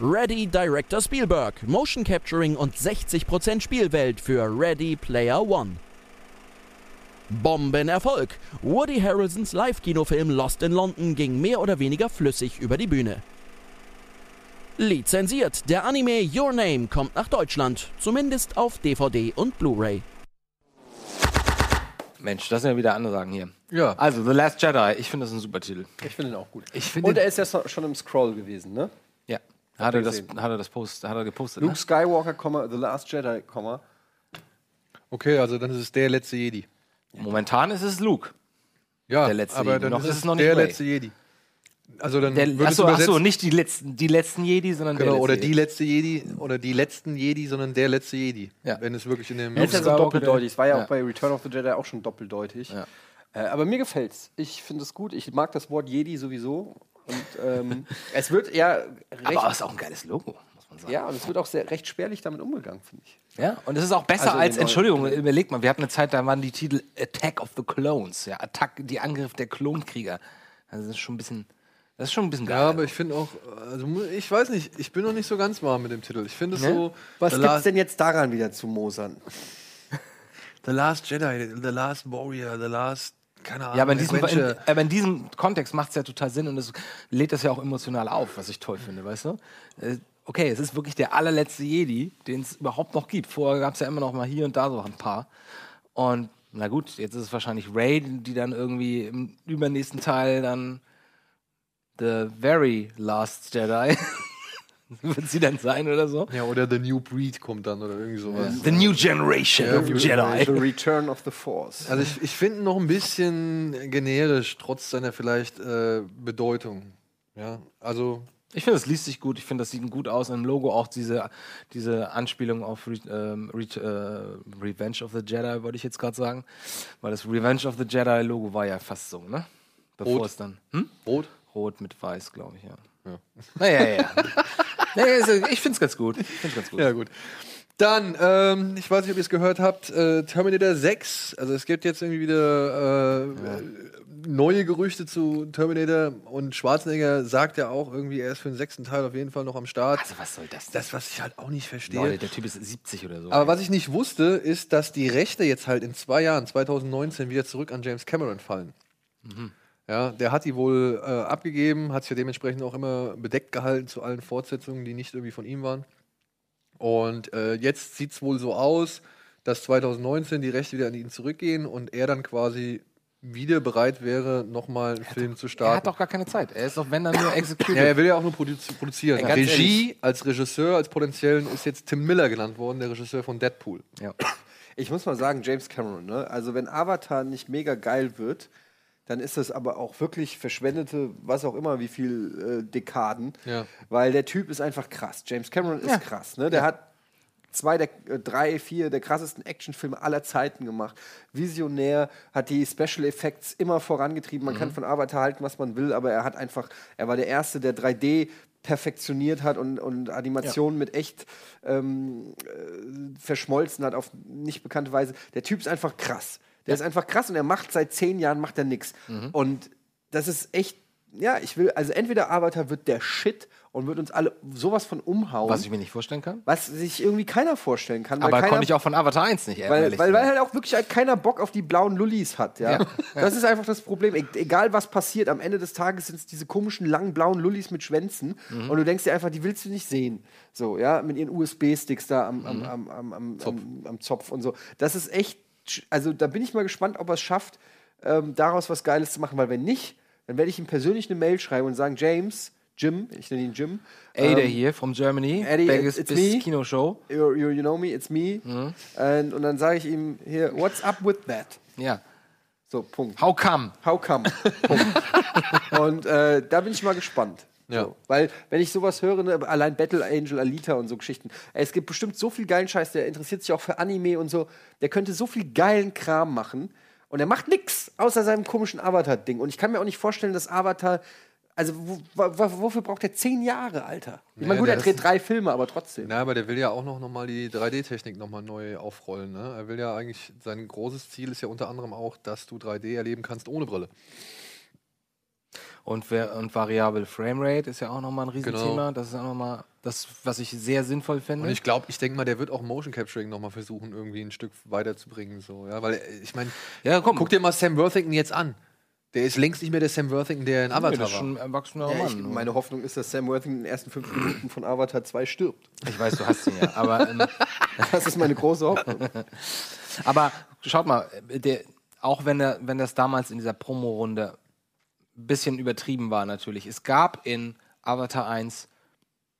Ready Director Spielberg. Motion Capturing und 60% Spielwelt für Ready Player One. Bombenerfolg. Woody Harrelsons Live-Kinofilm Lost in London ging mehr oder weniger flüssig über die Bühne. Lizenziert. Der Anime Your Name kommt nach Deutschland, zumindest auf DVD und Blu-ray. Mensch, das sind ja wieder Ansagen hier. Ja. Also, The Last Jedi, ich finde das ein super Titel. Ich finde ihn auch gut. Ich finde Und er ist ja so- schon im Scroll gewesen, ne? Ja. Hat er, das, hat er das Post, hat er gepostet? Luke Ne? Skywalker, The Last Jedi, Komma. Okay, also dann ist es der letzte Jedi. Momentan ist es Luke. Ja, Der letzte aber Jedi. dann Noch ist es noch nicht der Rey. letzte Jedi. Also dann Der, achso, achso, nicht die letzten, die letzten Jedi, sondern Genau, der oder letzte die letzte Jedi oder die letzten Jedi, sondern der letzte Jedi. Ja. Wenn es wirklich in dem ist ja so Skywalker, doppeldeutig. Es war ja, ja. auch bei Return of the Jedi auch schon doppeldeutig. Ja. Äh, aber mir gefällt's. Ich finde es gut. Ich mag das Wort Jedi sowieso. Und ähm, es wird ja recht. Aber es ist auch ein geiles Logo, muss man sagen. ja, und es wird auch sehr recht spärlich damit umgegangen, finde ich. Ja, und es ist auch besser Also als, Entschuldigung, überleg mal, wir hatten eine Zeit, da waren die Titel Attack of the Clones, ja, Attack, die Angriff der Klonkrieger. Also das ist schon ein bisschen, das ist schon ein bisschen geil. Ja, aber ich finde auch, also ich weiß nicht, ich bin noch nicht so ganz warm mit dem Titel. Ich finde es Ne? so. Was The gibt's Last, denn jetzt daran wieder zu mosern? The Last Jedi, The Last Warrior, The Last, keine Ahnung. Ja, aber in diesem, in, aber in diesem Kontext macht es ja total Sinn und es lädt das ja auch emotional auf, was ich toll finde, weißt du? Okay, es ist wirklich der allerletzte Jedi, den es überhaupt noch gibt. Vorher gab es ja immer noch mal hier und da so ein paar. Und na gut, jetzt ist es wahrscheinlich Ray, die dann irgendwie im übernächsten Teil dann The Very Last Jedi wird sie dann sein oder so. Ja, oder The New Breed kommt dann oder irgendwie sowas. The New Generation Ja, of Jedi. The Return of the Force. Also ich, ich finde ihn noch ein bisschen generisch, trotz seiner vielleicht äh, Bedeutung. Ja, also Ich finde, es liest sich gut. Ich finde, das sieht gut aus. Im Logo auch diese, diese Anspielung auf Re ähm, Re äh, Revenge of the Jedi, wollte ich jetzt gerade sagen. Weil das Revenge of the Jedi Logo war ja fast so, ne? Bevor Rot. es dann. Hm? Rot? Rot mit Weiß, glaube ich, ja. Ja. Naja, ja, ja. naja, also ich finde es ganz gut. Ich find's ganz gut. Ja, gut. Dann, ähm, ich weiß nicht, ob ihr es gehört habt, äh, Terminator 6. Also es gibt jetzt irgendwie wieder äh, neue Gerüchte zu Terminator und Schwarzenegger sagt ja auch irgendwie, er ist für den sechsten Teil auf jeden Fall noch am Start. Also was soll das denn? Das, was ich halt auch nicht verstehe. Leute, der Typ ist 70 oder so. Aber was ich nicht wusste, ist, dass die Rechte jetzt halt in zwei Jahren, 2019, wieder zurück an James Cameron fallen. Mhm. Ja, der hat die wohl äh, abgegeben, hat sich ja dementsprechend auch immer bedeckt gehalten zu allen Fortsetzungen, die nicht irgendwie von ihm waren. Und äh, jetzt sieht es wohl so aus, dass 2019 die Rechte wieder an ihn zurückgehen und er dann quasi wieder bereit wäre, nochmal einen Film zu er hat starten. doch gar keine Zeit. Er ist doch, wenn dann nur executive. Ja, er will ja auch nur produzi produzieren. Ey, Regie ehrlich. als Regisseur, als potenziellen ist jetzt Tim Miller genannt worden, der Regisseur von Deadpool. Ja. Ich muss mal sagen, James Cameron, ne? Also wenn Avatar nicht mega geil wird, dann ist das aber auch wirklich verschwendete, was auch immer, wie viel äh, Dekaden. Ja. Weil der Typ ist einfach krass. James Cameron ist Ja. krass, ne? Der Ja. hat zwei, der, äh, drei, vier der krassesten Actionfilme aller Zeiten gemacht. Visionär, hat die Special Effects immer vorangetrieben. Man Mhm. kann von Avatar halten, was man will, aber er hat einfach, er war der Erste, der 3D perfektioniert hat und, und Animationen mit echt ähm, äh, verschmolzen hat auf nicht bekannte Weise. Der Typ ist einfach krass. Der ist einfach krass und er macht seit zehn Jahren macht er nichts. Mhm. Und das ist echt, ja, ich will, also entweder Avatar wird der Shit und wird uns alle sowas von umhauen. Was ich mir nicht vorstellen kann. was sich irgendwie keiner vorstellen kann. weil Aber keiner, konnte ich auch von Avatar 1 nicht, weil, ehrlich weil, weil halt auch wirklich halt keiner Bock auf die blauen Lullis hat, ja. Ja. Das ist einfach das Problem. E egal was passiert, am Ende des Tages sind es diese komischen langen blauen Lullis mit Schwänzen Mhm. und du denkst dir einfach, die willst du nicht sehen. So, ja, mit ihren USB-Sticks da am, am, Mhm. am, am, am, Zopf. Am, Zopf und so. Das ist echt, also da bin ich mal gespannt, ob er es schafft, ähm, daraus was Geiles zu machen, weil wenn nicht, dann werde ich ihm persönlich eine Mail schreiben und sagen, James, Jim, ich nenne ihn Jim. Ada ähm, hier from Germany. Eddie, Vegas it's bis me. Kinoshow. You, you, you know me, it's me. Mhm. Und, und dann sage ich ihm hier, what's up with that? Ja. So, Punkt. How come? How come? Punkt. und äh, da bin ich mal gespannt. Ja. So, weil, wenn ich sowas höre, ne, allein Battle Angel, Alita und so Geschichten, ey, es gibt bestimmt so viel geilen Scheiß, der interessiert sich auch für Anime und so, der könnte so viel geilen Kram machen und er macht nix außer seinem komischen Avatar-Ding. Und ich kann mir auch nicht vorstellen, dass Avatar, also wo, wo, wofür braucht er zehn Jahre, Alter? Ich meine, gut, er dreht drei Filme, aber trotzdem. Na, aber der will ja auch noch, noch mal die 3D-Technik noch mal neu aufrollen. Ne? Er will ja eigentlich, sein großes Ziel ist ja unter anderem auch, dass du 3D erleben kannst ohne Brille. Und, wer- und variable Framerate ist ja auch nochmal ein Riesenthema. Genau. Das ist auch nochmal das, was ich sehr sinnvoll finde. Und ich glaube, ich denke mal, der wird auch Motion Capturing noch mal versuchen, irgendwie ein Stück weiterzubringen. So, ja? Weil, äh, ich meine, ja, komm. guck dir mal Sam Worthington jetzt an. Der ist längst nicht mehr der Sam Worthington, der in Avatar das ist schon ein erwachsener Ja, ich, Mann. meine Hoffnung ist, dass Sam Worthington in den ersten fünf Minuten von Avatar 2 stirbt. Ich weiß, du hast ihn ja. Aber, ähm, Das ist meine große Hoffnung. aber schaut mal, der, auch wenn, er, wenn das damals in dieser Promo-Runde bisschen übertrieben war, natürlich. Es gab in Avatar 1,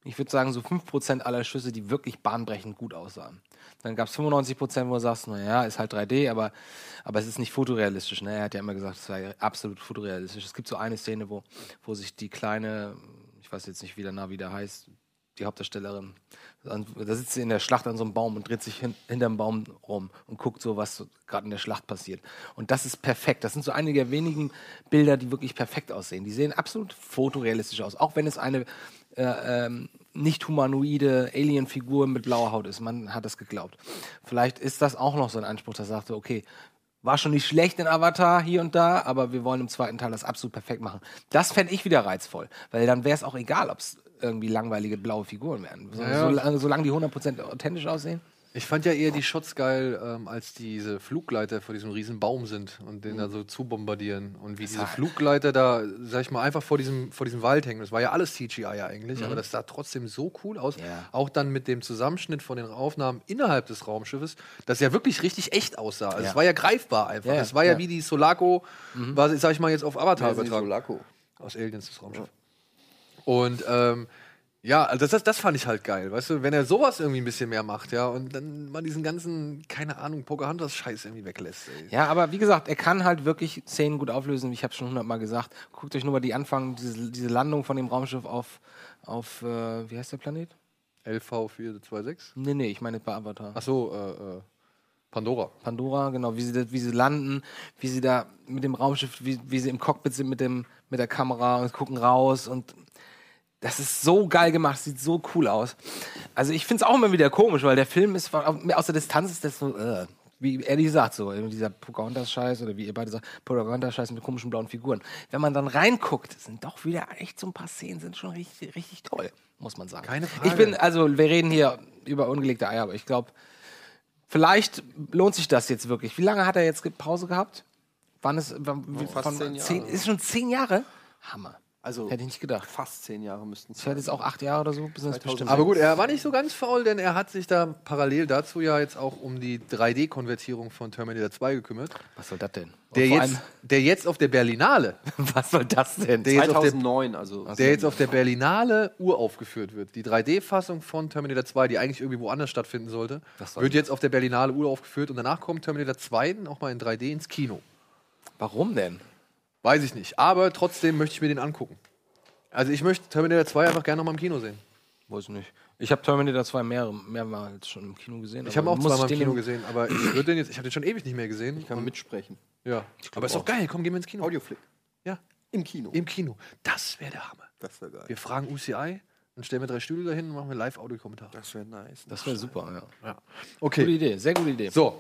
ich würde sagen, so 5% aller Schüsse, die wirklich bahnbrechend gut aussahen. Dann gab es 95%, wo du sagst, naja, ist halt 3D, aber, aber es ist nicht fotorealistisch. Ne? Er hat ja immer gesagt, es sei absolut fotorealistisch. Es gibt so eine Szene, wo, wo sich die kleine, ich weiß jetzt nicht, wie der Navi da heißt, die Hauptdarstellerin, da sitzt sie in der Schlacht an so einem Baum und dreht sich hin, hinterm Baum rum und guckt so, was gerade in der Schlacht passiert. Und das ist perfekt. Das sind so einige der wenigen Bilder, die wirklich perfekt aussehen. Die sehen absolut fotorealistisch aus, auch wenn es eine äh, ähm, nicht humanoide Alien-Figur mit blauer Haut ist. Man hat es geglaubt. Vielleicht ist das auch noch so ein Anspruch, der sagte, okay, war schon nicht schlecht in Avatar hier und da, aber wir wollen im zweiten Teil das absolut perfekt machen. Das fände ich wieder reizvoll, weil dann wäre es auch egal, ob es irgendwie langweilige blaue Figuren wären. So, Ja. solange, solange die 100% authentisch aussehen. Ich fand ja eher die Shots geil, ähm, als diese Fluggleiter vor diesem riesen Baum sind und den da so zu bombardieren. Und wie diese war- Fluggleiter da, sag ich mal, einfach vor diesem, vor diesem Wald hängen. Das war ja alles CGI ja eigentlich, Mhm. aber das sah trotzdem so cool aus. Ja. Auch dann mit dem Zusammenschnitt von den Aufnahmen innerhalb des Raumschiffes, das ja wirklich richtig echt aussah. Also Ja. es war ja greifbar einfach. Es war ja, wie die Solaco, war, sag ich mal, jetzt auf Avatar übertragen. Sulaco? Aus Aliens, das Raumschiff. Und ähm, Ja, also das, das fand ich halt geil, weißt du, wenn er sowas irgendwie ein bisschen mehr macht, ja, und dann mal diesen ganzen, keine Ahnung, Pocahontas-Scheiß irgendwie weglässt, ey. Ja, aber wie gesagt, er kann halt wirklich Szenen gut auflösen. Ich habe schon hundertmal gesagt. Guckt euch nur mal die Anfang, diese, diese Landung von dem Raumschiff auf, auf äh, wie heißt der Planet? LV426? Nee, nee, ich meine bei Avatar. Ach so, äh, äh, Pandora. Pandora, genau, wie sie, da, wie sie landen, wie sie da mit dem Raumschiff, wie, wie sie im Cockpit sind mit, dem, mit der Kamera und gucken raus und das ist so geil gemacht, sieht so cool aus. Also ich finde es auch immer wieder komisch, weil der Film ist, aus der Distanz ist das so, äh, wie Eddie sagt, so, dieser Pocahontas-Scheiß oder wie ihr beide sagt, Pocahontas-Scheiß mit komischen blauen Figuren. Wenn man dann reinguckt, sind doch wieder echt so ein paar Szenen, sind schon richtig, richtig toll, muss man sagen. Keine Frage. Ich bin, also wir reden hier über ungelegte Eier, aber ich glaube, vielleicht lohnt sich das jetzt wirklich. Wie lange hat er jetzt Pause gehabt? Wann ist, wann, Oh, fast von zehn Jahre. zehn, ist schon zehn Jahre? Hammer. Also Hätte ich nicht gedacht. fast zehn Jahre müssten es Ich hätte jetzt auch acht Jahre oder so, bis das bestimmt. Aber gut, er war nicht so ganz faul, denn er hat sich da parallel dazu ja jetzt auch um die 3D-Konvertierung von Terminator 2 gekümmert. Was soll das denn? Der jetzt, der jetzt auf der Berlinale, Was soll das denn? der jetzt, auf der, 2009, also. der jetzt auf der Berlinale uraufgeführt wird. Die 3D-Fassung von Terminator 2, die eigentlich irgendwie woanders stattfinden sollte, soll wird jetzt auf der Berlinale uraufgeführt und danach kommt Terminator 2 auch mal in 3D ins Kino. Warum denn? Weiß ich nicht, aber trotzdem möchte ich mir den angucken. Also ich möchte Terminator 2 einfach gerne noch mal im Kino sehen. Weiß nicht. Ich habe Terminator 2 mehr, mehrmals schon im Kino gesehen. Ich habe auch zweimal im Kino gesehen, aber ich würde den jetzt, ich habe den schon ewig nicht mehr gesehen. Ich kann mitsprechen. Ja, aber ist doch geil, komm, gehen wir ins Kino. Audioflick. Ja, Im Kino. im Kino. Das wäre der Hammer. Das wäre geil. Wir fragen UCI, dann stellen wir drei Stühle dahin und machen wir Live-Audio-Kommentare. Das wäre nice. Das wäre super, ja. Okay. Gute Idee, sehr gute Idee. So,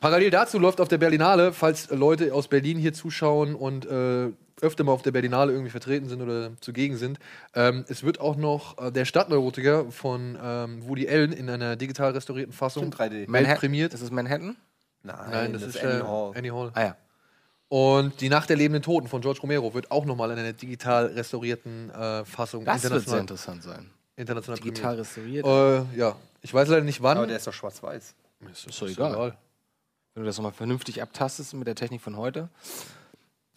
parallel dazu läuft auf der Berlinale, falls Leute aus Berlin hier zuschauen und äh, öfter mal auf der Berlinale irgendwie vertreten sind oder zugegen sind, ähm, es wird auch noch äh, der Stadtneurotiker von ähm, Woody Allen in einer digital restaurierten Fassung Stimmt, 3D. weltprämiert. Das ist Manhattan? Nein, Nein, das, ist Annie Hall. Annie Hall. Ah ja. Und die Nacht der lebenden Toten von George Romero wird auch nochmal in einer digital restaurierten äh, Fassung Das wird sehr international, interessant sein. international Digital prämiert. restauriert. Äh, ja, ich weiß leider nicht wann. Aber der ist doch schwarz-weiß. ist, Ist doch egal. Wenn du das nochmal vernünftig abtastest mit der Technik von heute,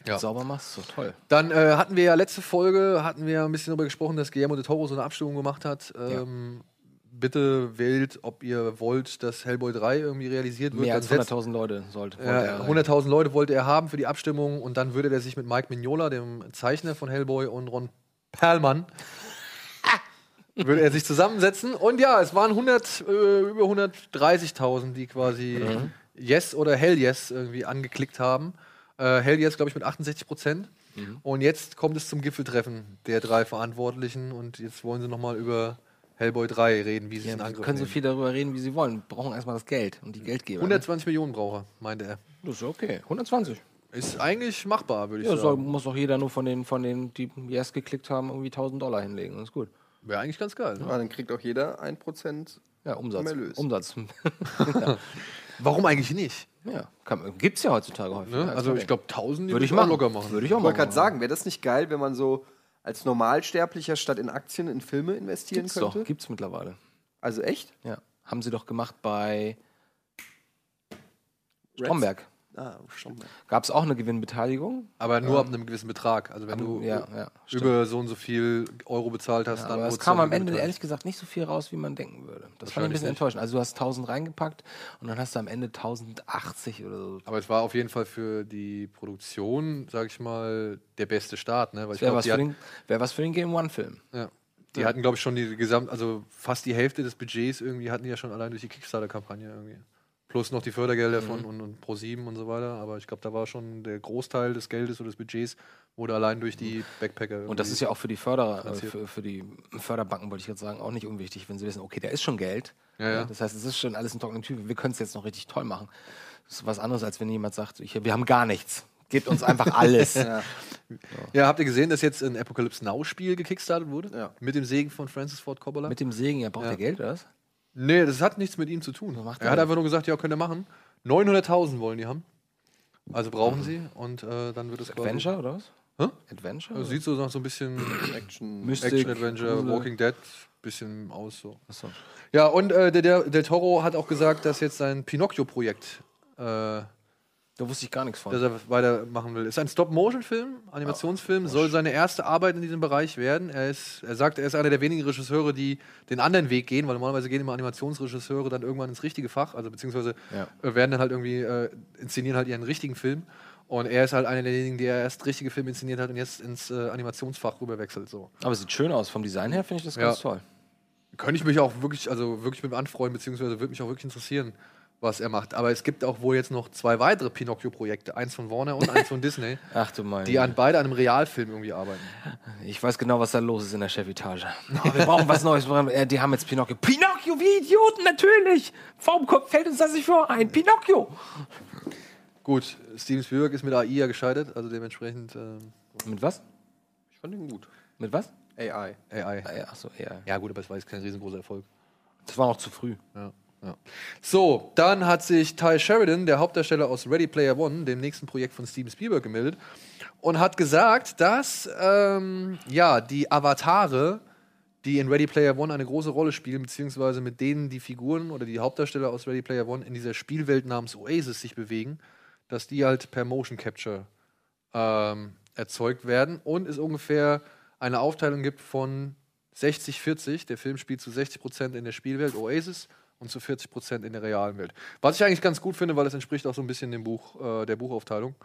Ja. sauber machst, doch toll. Dann äh, hatten wir ja letzte Folge, hatten wir ein bisschen darüber gesprochen, dass Guillermo del Toro so eine Abstimmung gemacht hat. Ähm, Bitte wählt, ob ihr wollt, dass Hellboy 3 irgendwie realisiert wird. Mehr als Dann setzt- 100.000 Leute sollte. wollte Ja, er rein. 100.000 Leute wollte er haben für die Abstimmung und dann würde er sich mit Mike Mignola, dem Zeichner von Hellboy, und Ron Perlmann, würde er sich zusammensetzen. Und ja, es waren 100, äh, über 130.000, die quasi Mhm. Yes oder Hell Yes irgendwie angeklickt haben. Äh, Hell Yes, glaube ich, mit 68 Prozent. Mhm. Und jetzt kommt es zum Gipfeltreffen der drei Verantwortlichen und jetzt wollen sie nochmal über Hellboy 3 reden, wie sie es in Ja, Angriff können so nehmen. viel darüber reden, wie sie wollen. Brauchen erstmal das Geld und die Geldgeber. ne? 120 Millionen braucht er, meinte er. Das ist okay. 120. Ist eigentlich machbar, würde ich Ja, soll, sagen. muss doch jeder nur von den, von den, die Yes geklickt haben, irgendwie 1000 Dollar hinlegen. Das ist gut. Wäre eigentlich ganz geil. Ne? Ja, dann kriegt auch jeder 1% Ja, Umsatz. vom Erlös. Warum eigentlich nicht? ja, kann, gibt's ja heutzutage häufig. Ne? Also ich glaube 1000 die Würde ich auch machen. locker machen. Würde ich auch Ich wollte machen. gerade sagen, wäre das nicht geil, wenn man so als Normalsterblicher statt in Aktien in Filme investieren Gibt's könnte? doch, gibt's mittlerweile. Also echt? Ja. Haben sie doch gemacht bei Stromberg. Ah. Gab es auch eine Gewinnbeteiligung? Aber nur Ähm, ab einem gewissen Betrag. Also wenn aber- du ja, ja, über so und so viel Euro bezahlt hast, Ja, dann aber es kam am Ende ehrlich gesagt nicht so viel raus, wie man denken würde. Das fand ich ein bisschen nicht. enttäuschend. Also du hast 1000 reingepackt und dann hast du am Ende 1080 oder so. Aber es war auf jeden Fall für die Produktion, sag ich mal, der beste Start. Ne? Wäre glaub, was, für den- wär was für den Game One-Film. ja, die hatten, glaube ich, schon die gesamt, also fast die Hälfte des Budgets irgendwie hatten die ja schon allein durch die Kickstarter-Kampagne irgendwie. Plus noch die Fördergelder Mhm. von und, und Pro7 und so weiter. Aber ich glaube, da war schon der Großteil des Geldes oder des Budgets wurde allein durch die Backpacker. Und das ist ja auch für die Förderer, äh, für, für die Förderbanken, wollte ich jetzt sagen, auch nicht unwichtig, wenn sie wissen, okay, da ist schon Geld. Ja, ja. Das heißt, es ist schon alles in trockenen Tüchern. Wir können es jetzt noch richtig toll machen. Das ist was anderes, als wenn jemand sagt, ich, wir haben gar nichts. Gebt uns einfach alles. Ja. Ja, habt ihr gesehen, dass jetzt ein Apocalypse Now-Spiel gekickstartet wurde? Mit dem Segen von Francis Ford Coppola? Mit dem Segen, ja, braucht er Geld, oder was? Nee, das hat nichts mit ihm zu tun. er hat einfach nur gesagt, ja, könnt ihr machen. 900.000 wollen die haben. Also brauchen sie und äh, dann wird es Adventure, oder was? Hä? Adventure? Also sieht so nach so ein bisschen Action. Mystik, Action-Adventure, Grusel. Walking Dead, bisschen aus so. Achso. Ja, und äh, der, der Del Toro hat auch gesagt, dass jetzt sein Pinocchio-Projekt äh, Da wusste ich gar nichts von. dass er weitermachen will. Ist ein Stop-Motion-Film, Animationsfilm, soll seine erste Arbeit in diesem Bereich werden. Er, ist, er sagt, er ist einer der wenigen Regisseure, die den anderen Weg gehen, weil normalerweise gehen immer Animationsregisseure dann irgendwann ins richtige Fach, also beziehungsweise Ja. äh, werden dann halt irgendwie, äh, inszenieren halt ihren richtigen Film. Und er ist halt einer derjenigen, der erst richtige Filme inszeniert hat und jetzt ins äh, Animationsfach rüberwechselt. So. Aber sieht schön aus. Vom Design her finde ich das Ja. ganz toll. Könnte ich mich auch wirklich, also wirklich mit ihm anfreuen, beziehungsweise würde mich auch wirklich interessieren, was er macht. Aber es gibt auch wohl jetzt noch zwei weitere Pinocchio-Projekte, eins von Warner und eins von Disney, Ach du meine. die an beide an einem Realfilm irgendwie arbeiten. Ich weiß genau, was da los ist in der Chefetage. Oh, wir brauchen was Neues. Äh, Die haben jetzt Pinocchio. Pinocchio, wie Idioten, natürlich! Warum kommt, fällt uns das nicht vor ein? Pinocchio! Gut, Steven Spielberg ist mit AI ja gescheitert, also dementsprechend. Ähm, Mit was? Ich fand ihn gut. Mit was? AI. AI. Ja, Achso, ja. Ja, gut, aber es war jetzt kein riesengroßer Erfolg. Das war noch zu früh. Ja, ja. So, dann hat sich Ty Sheridan, der Hauptdarsteller aus Ready Player One, dem nächsten Projekt von Steven Spielberg, gemeldet und hat gesagt, dass ähm, ja, die Avatare, die in Ready Player One eine große Rolle spielen, beziehungsweise mit denen die Figuren oder die Hauptdarsteller aus Ready Player One in dieser Spielwelt namens Oasis sich bewegen, dass die halt per Motion Capture ähm, erzeugt werden und es ungefähr eine Aufteilung gibt von 60-40. Der Film spielt zu 60% in der Spielwelt Oasis und zu 40% in der realen Welt. Was ich eigentlich ganz gut finde, weil es entspricht auch so ein bisschen dem Buch, äh, der Buchaufteilung.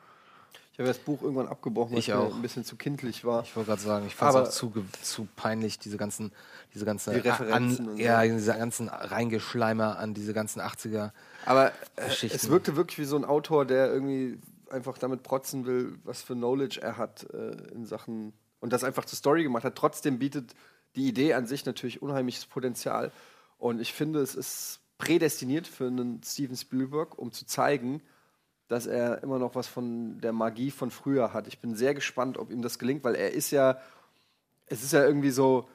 Ich habe das Buch irgendwann abgebrochen, weil Ich es mir auch. ein bisschen zu kindlich war. Ich wollte gerade sagen, ich fand es auch zu, zu peinlich, diese ganzen, diese ganze Die Referenzen an, und ja, so. diese ganzen Reingeschleimer an diese ganzen 80er. Aber äh, es wirkte wirklich wie so ein Autor, der irgendwie einfach damit protzen will, was für Knowledge er hat äh, in Sachen und das einfach zur Story gemacht hat. Trotzdem bietet die Idee an sich natürlich unheimliches Potenzial. Und ich finde, es ist prädestiniert für einen Steven Spielberg, um zu zeigen, dass er immer noch was von der Magie von früher hat. Ich bin sehr gespannt, ob ihm das gelingt, weil er ist ja, es ist ja irgendwie so,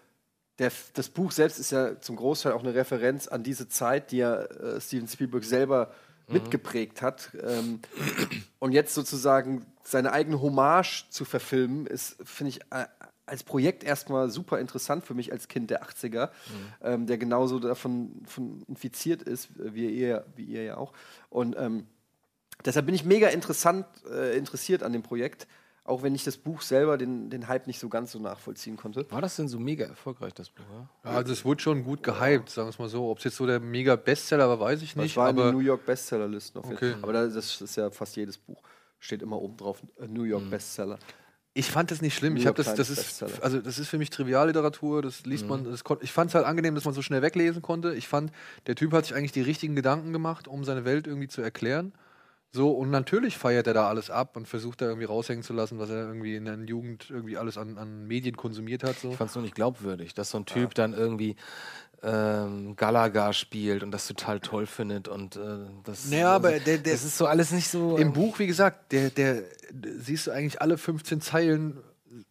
der, das Buch selbst ist ja zum Großteil auch eine Referenz an diese Zeit, die ja äh, Steven Spielberg selber mitgeprägt hat. Ähm, und jetzt sozusagen seine eigene Hommage zu verfilmen, ist, finde ich, äh, als Projekt erstmal super interessant für mich als Kind der 80er, ähm, der genauso davon von infiziert ist, wie ihr, wie ihr ja auch. Und ähm, deshalb bin ich mega interessant, äh, interessiert an dem Projekt, auch wenn ich das Buch selber den, den Hype nicht so ganz so nachvollziehen konnte. War das denn so mega erfolgreich, das Buch? Ja? Ja, also es wurde schon gut gehypt, sagen wir es mal so. Ob es jetzt so der mega Bestseller war, weiß ich Das nicht. war in den New York Bestsellerlisten auf jeden Okay. Fall. Aber da- das ist ja fast jedes Buch. Steht immer oben drauf, äh, New York Bestseller. Ich fand das nicht schlimm. Ich habe das, das ist, also das ist für mich Trivialliteratur. Das liest man. Das ich fand es halt angenehm, dass man so schnell weglesen konnte. Ich fand, der Typ hat sich eigentlich die richtigen Gedanken gemacht, um seine Welt irgendwie zu erklären. So, und natürlich feiert er da alles ab und versucht da irgendwie raushängen zu lassen, was er irgendwie in der Jugend irgendwie alles an, an Medien konsumiert hat. So. Ich fand es nur nicht glaubwürdig, dass so ein Typ dann irgendwie ähm, Galaga spielt und das total toll findet und äh, das, Naja, aber der- der- das ist so alles nicht so. Im Buch, wie gesagt, der, der, der siehst du eigentlich alle 15 Zeilen,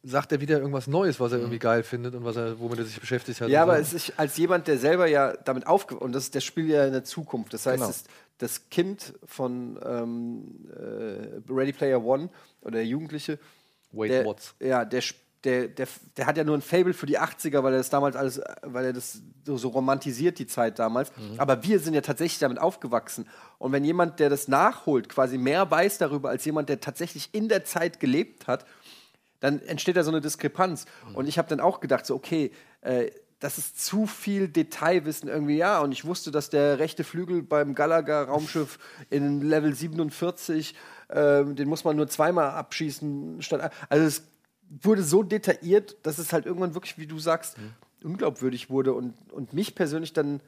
sagt er wieder irgendwas Neues, was er irgendwie geil findet und was er, womit er sich beschäftigt hat. Ja, aber so. es ist als jemand, der selber ja damit aufgewachsen und das, das spielt ja in der Zukunft. Das heißt, Genau. das, das Kind von ähm, äh, Ready Player One oder der Jugendliche, Wade der, Watts. ja, der, sp- der, der, der hat ja nur ein Fable für die 80er, weil er das damals alles, weil er das so, so romantisiert, die Zeit damals. Aber wir sind ja tatsächlich damit aufgewachsen. Und wenn jemand, der das nachholt, quasi mehr weiß darüber als jemand, der tatsächlich in der Zeit gelebt hat, dann entsteht da so eine Diskrepanz. Und ich habe dann auch gedacht, so, okay, äh, das ist zu viel Detailwissen irgendwie, ja. Und ich wusste, dass der rechte Flügel beim Galaga-Raumschiff in Level 47, ähm, den muss man nur zweimal abschießen. Statt, also es wurde so detailliert, dass es halt irgendwann wirklich, wie du sagst, unglaubwürdig wurde. Und, und mich persönlich dann,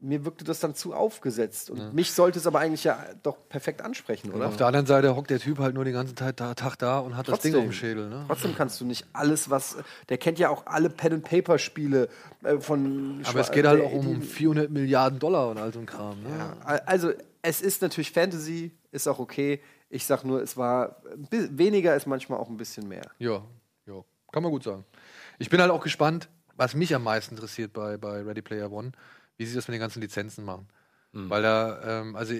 mir wirkte das dann zu aufgesetzt. Und mich sollte es aber eigentlich ja doch perfekt ansprechen, oder? Auf der anderen Seite hockt der Typ halt nur den ganzen Tag da, Tag da und hat das Ding auf dem Schädel. Ne? Trotzdem kannst du nicht alles, was. Der kennt ja auch alle Pen-and-Paper-Spiele äh, von. Aber es Schwa- geht halt auch um die- 400 Milliarden Dollar und all so ein Kram. Ne? Also, es ist natürlich Fantasy, ist auch okay. Ich sag nur, es war. Weniger ist manchmal auch ein bisschen mehr. Ja, ja, kann man gut sagen. Ich bin halt auch gespannt, was mich am meisten interessiert bei, bei Ready Player One, wie sie das mit den ganzen Lizenzen machen. Weil da, ähm, also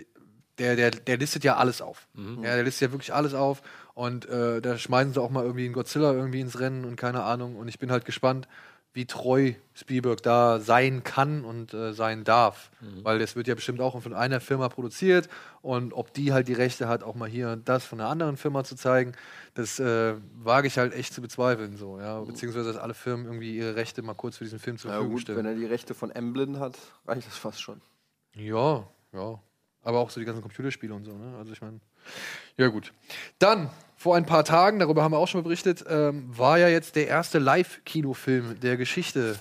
der, der, der listet ja alles auf. Ja, der listet ja wirklich alles auf und äh, da schmeißen sie auch mal irgendwie einen Godzilla irgendwie ins Rennen und keine Ahnung. Und ich bin halt gespannt, wie treu Spielberg da sein kann und äh, sein darf. Mhm. Weil das wird ja bestimmt auch von einer Firma produziert und ob die halt die Rechte hat, auch mal hier und das von einer anderen Firma zu zeigen, das äh, wage ich halt echt zu bezweifeln. So, ja? Beziehungsweise, dass alle Firmen irgendwie ihre Rechte mal kurz für diesen Film zur Ja, Verfügung gut, stellen. wenn er die Rechte von Emblem hat, reicht das fast schon. Ja, ja. Aber auch so die ganzen Computerspiele und so, ne? Also ich meine. Ja, gut. Dann, vor ein paar Tagen, darüber haben wir auch schon mal berichtet, ähm, war ja jetzt der erste Live-Kinofilm der Geschichte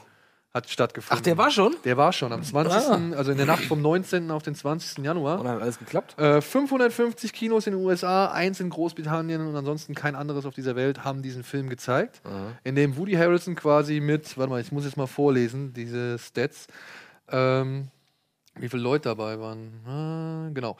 hat stattgefunden. Ach, der war schon? Der war schon am 20. Ah. also in der Nacht vom 19. auf den 20. Januar. Und hat alles geklappt? Äh, 550 Kinos in den USA, eins in Großbritannien und ansonsten kein anderes auf dieser Welt haben diesen Film gezeigt, in dem Woody Harrelson quasi mit, warte mal, ich muss jetzt mal vorlesen, diese Stats, ähm, wie viele Leute dabei waren. Ah, genau.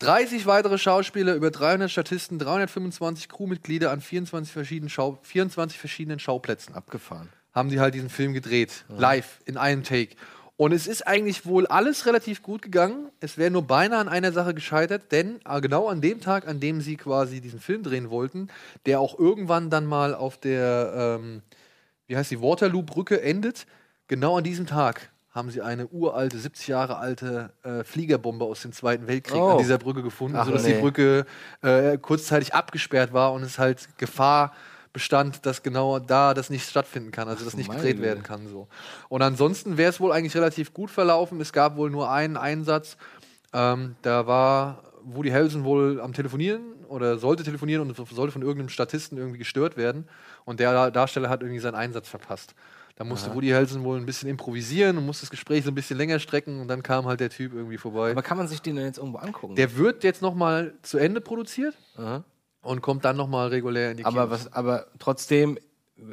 30 weitere Schauspieler, über 300 Statisten, 325 Crewmitglieder an 24 verschiedenen, Schau 24 verschiedenen Schauplätzen. Abgefahren. Haben die halt diesen Film gedreht, live, in einem Take. Und es ist eigentlich wohl alles relativ gut gegangen. Es wäre nur beinahe an einer Sache gescheitert, denn äh, genau an dem Tag, an dem sie quasi diesen Film drehen wollten, der auch irgendwann dann mal auf der, ähm, wie heißt die, Waterloo-Brücke endet, genau an diesem Tag haben sie eine uralte, 70 Jahre alte äh, Fliegerbombe aus dem Zweiten Weltkrieg Oh. an dieser Brücke gefunden, Ach, sodass nee. die Brücke äh, kurzzeitig abgesperrt war und es halt Gefahr bestand, dass genau da das nicht stattfinden kann, also dass nicht gedreht werden kann. So. Und ansonsten wäre es wohl eigentlich relativ gut verlaufen. Es gab wohl nur einen Einsatz. Ähm, da war Woody Harrelson wohl am Telefonieren oder sollte telefonieren und sollte von irgendeinem Statisten irgendwie gestört werden. Und der Darsteller hat irgendwie seinen Einsatz verpasst. Da musste Aha. Woody Harrelson wohl ein bisschen improvisieren und musste das Gespräch so ein bisschen länger strecken und dann kam halt der Typ irgendwie vorbei. Aber kann man sich den denn jetzt irgendwo angucken? Der wird jetzt noch mal zu Ende produziert Aha. und kommt dann noch mal regulär in die aber, Kinos. was, aber trotzdem,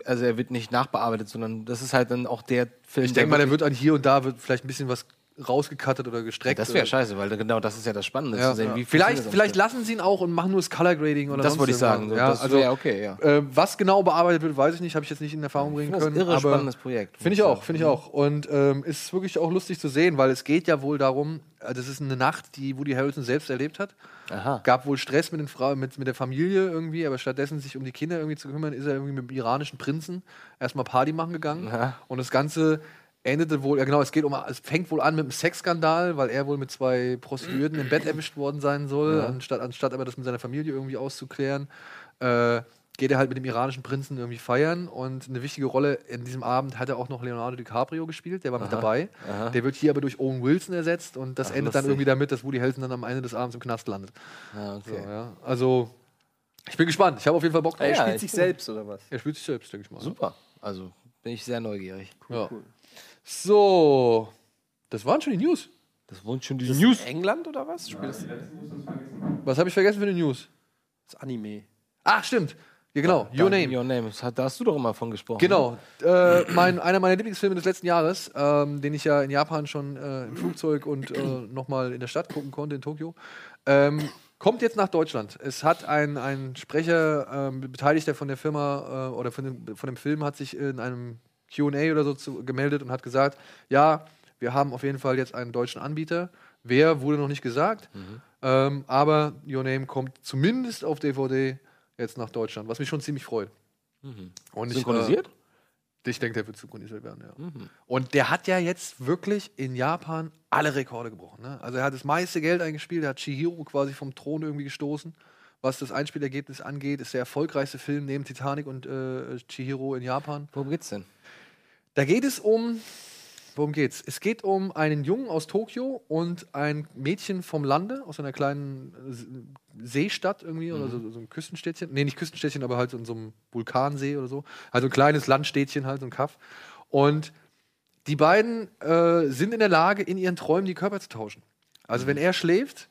also er wird nicht nachbearbeitet, sondern das ist halt dann auch der Film. Ich denke mal, der wird an hier und da wird vielleicht ein bisschen was rausgekattet oder gestreckt. Das wäre scheiße, weil genau das ist ja das Spannende Ja, zu sehen. ja. Wie vielleicht das vielleicht lassen sie ihn auch und machen nur das Color Grading oder Das wollte ich sagen, so, das wäre okay, ja. Äh, was genau bearbeitet wird, weiß ich nicht, habe ich jetzt nicht in Erfahrung bringen das können. irre aber spannendes Projekt, Finde ich auch, finde ich auch. Und ähm, ist wirklich auch lustig zu sehen, weil es geht ja wohl darum, äh, das ist eine Nacht, die Woody Harrelson selbst erlebt hat. Aha. Gab wohl Stress mit, den mit, mit der Familie irgendwie, aber stattdessen sich um die Kinder irgendwie zu kümmern, ist er irgendwie mit dem iranischen Prinzen erstmal Party machen gegangen. Und das Ganze endete wohl, ja genau, es geht um, es fängt wohl an mit einem Sexskandal, weil er wohl mit zwei Prostituierten im Bett erwischt worden sein soll, Ja. anstatt, anstatt aber das mit seiner Familie irgendwie auszuklären. Äh, geht er halt mit dem iranischen Prinzen irgendwie feiern und eine wichtige Rolle in diesem Abend hat er auch noch Leonardo DiCaprio gespielt, der war mit Aha. dabei. Aha. Der wird hier aber durch Owen Wilson ersetzt und das Ach, endet dann irgendwie damit, dass Woody Harrelson dann am Ende des Abends im Knast landet. Ah, okay. So, ja. Also, ich bin gespannt. Ich habe auf jeden Fall Bock drauf. Er Ja, spielt ich sich selbst oder was? Er spielt sich selbst, denke ich mal. Super. Also bin ich sehr neugierig. Ja. So, das waren schon die News. Das waren schon die Ist News. das England oder was? Spielt das Was habe ich vergessen für die News? das Anime? Ach, stimmt. Ja, genau. Your Name. Your Name. Das Da hast du doch immer von gesprochen. Genau. Äh, mein, einer meiner Lieblingsfilme des letzten Jahres, ähm, den ich ja in Japan schon äh, im Flugzeug und äh, nochmal in der Stadt gucken konnte, in Tokio, ähm, kommt jetzt nach Deutschland. Es hat ein, ein Sprecher, ähm, Beteiligter von der Firma äh, oder von dem, von dem Film, hat sich in einem QA oder so zu, gemeldet und hat gesagt: Ja, wir haben auf jeden Fall jetzt einen deutschen Anbieter. Wer wurde noch nicht gesagt, ähm, aber Your Name kommt zumindest auf DVD jetzt nach Deutschland, was mich schon ziemlich freut. Und ich, Synchronisiert? Äh, ich denke, der wird synchronisiert werden, ja. Mhm. Und der hat ja jetzt wirklich in Japan alle Rekorde gebrochen. Ne? Also er hat das meiste Geld eingespielt, er hat Chihiro quasi vom Thron irgendwie gestoßen. Was das Einspielergebnis angeht, ist der erfolgreichste Film neben Titanic und äh, Chihiro in Japan. Worum geht's denn? Da geht es um. Worum geht's? Es geht um einen Jungen aus Tokio und ein Mädchen vom Lande, aus einer kleinen äh, Seestadt irgendwie oder so, so ein Küstenstädtchen. Nee, nicht Küstenstädtchen, aber halt so in so einem Vulkansee oder so. Also ein kleines Landstädtchen, halt so ein Kaff. Und die beiden äh, sind in der Lage, in ihren Träumen die Körper zu tauschen. Also wenn er schläft,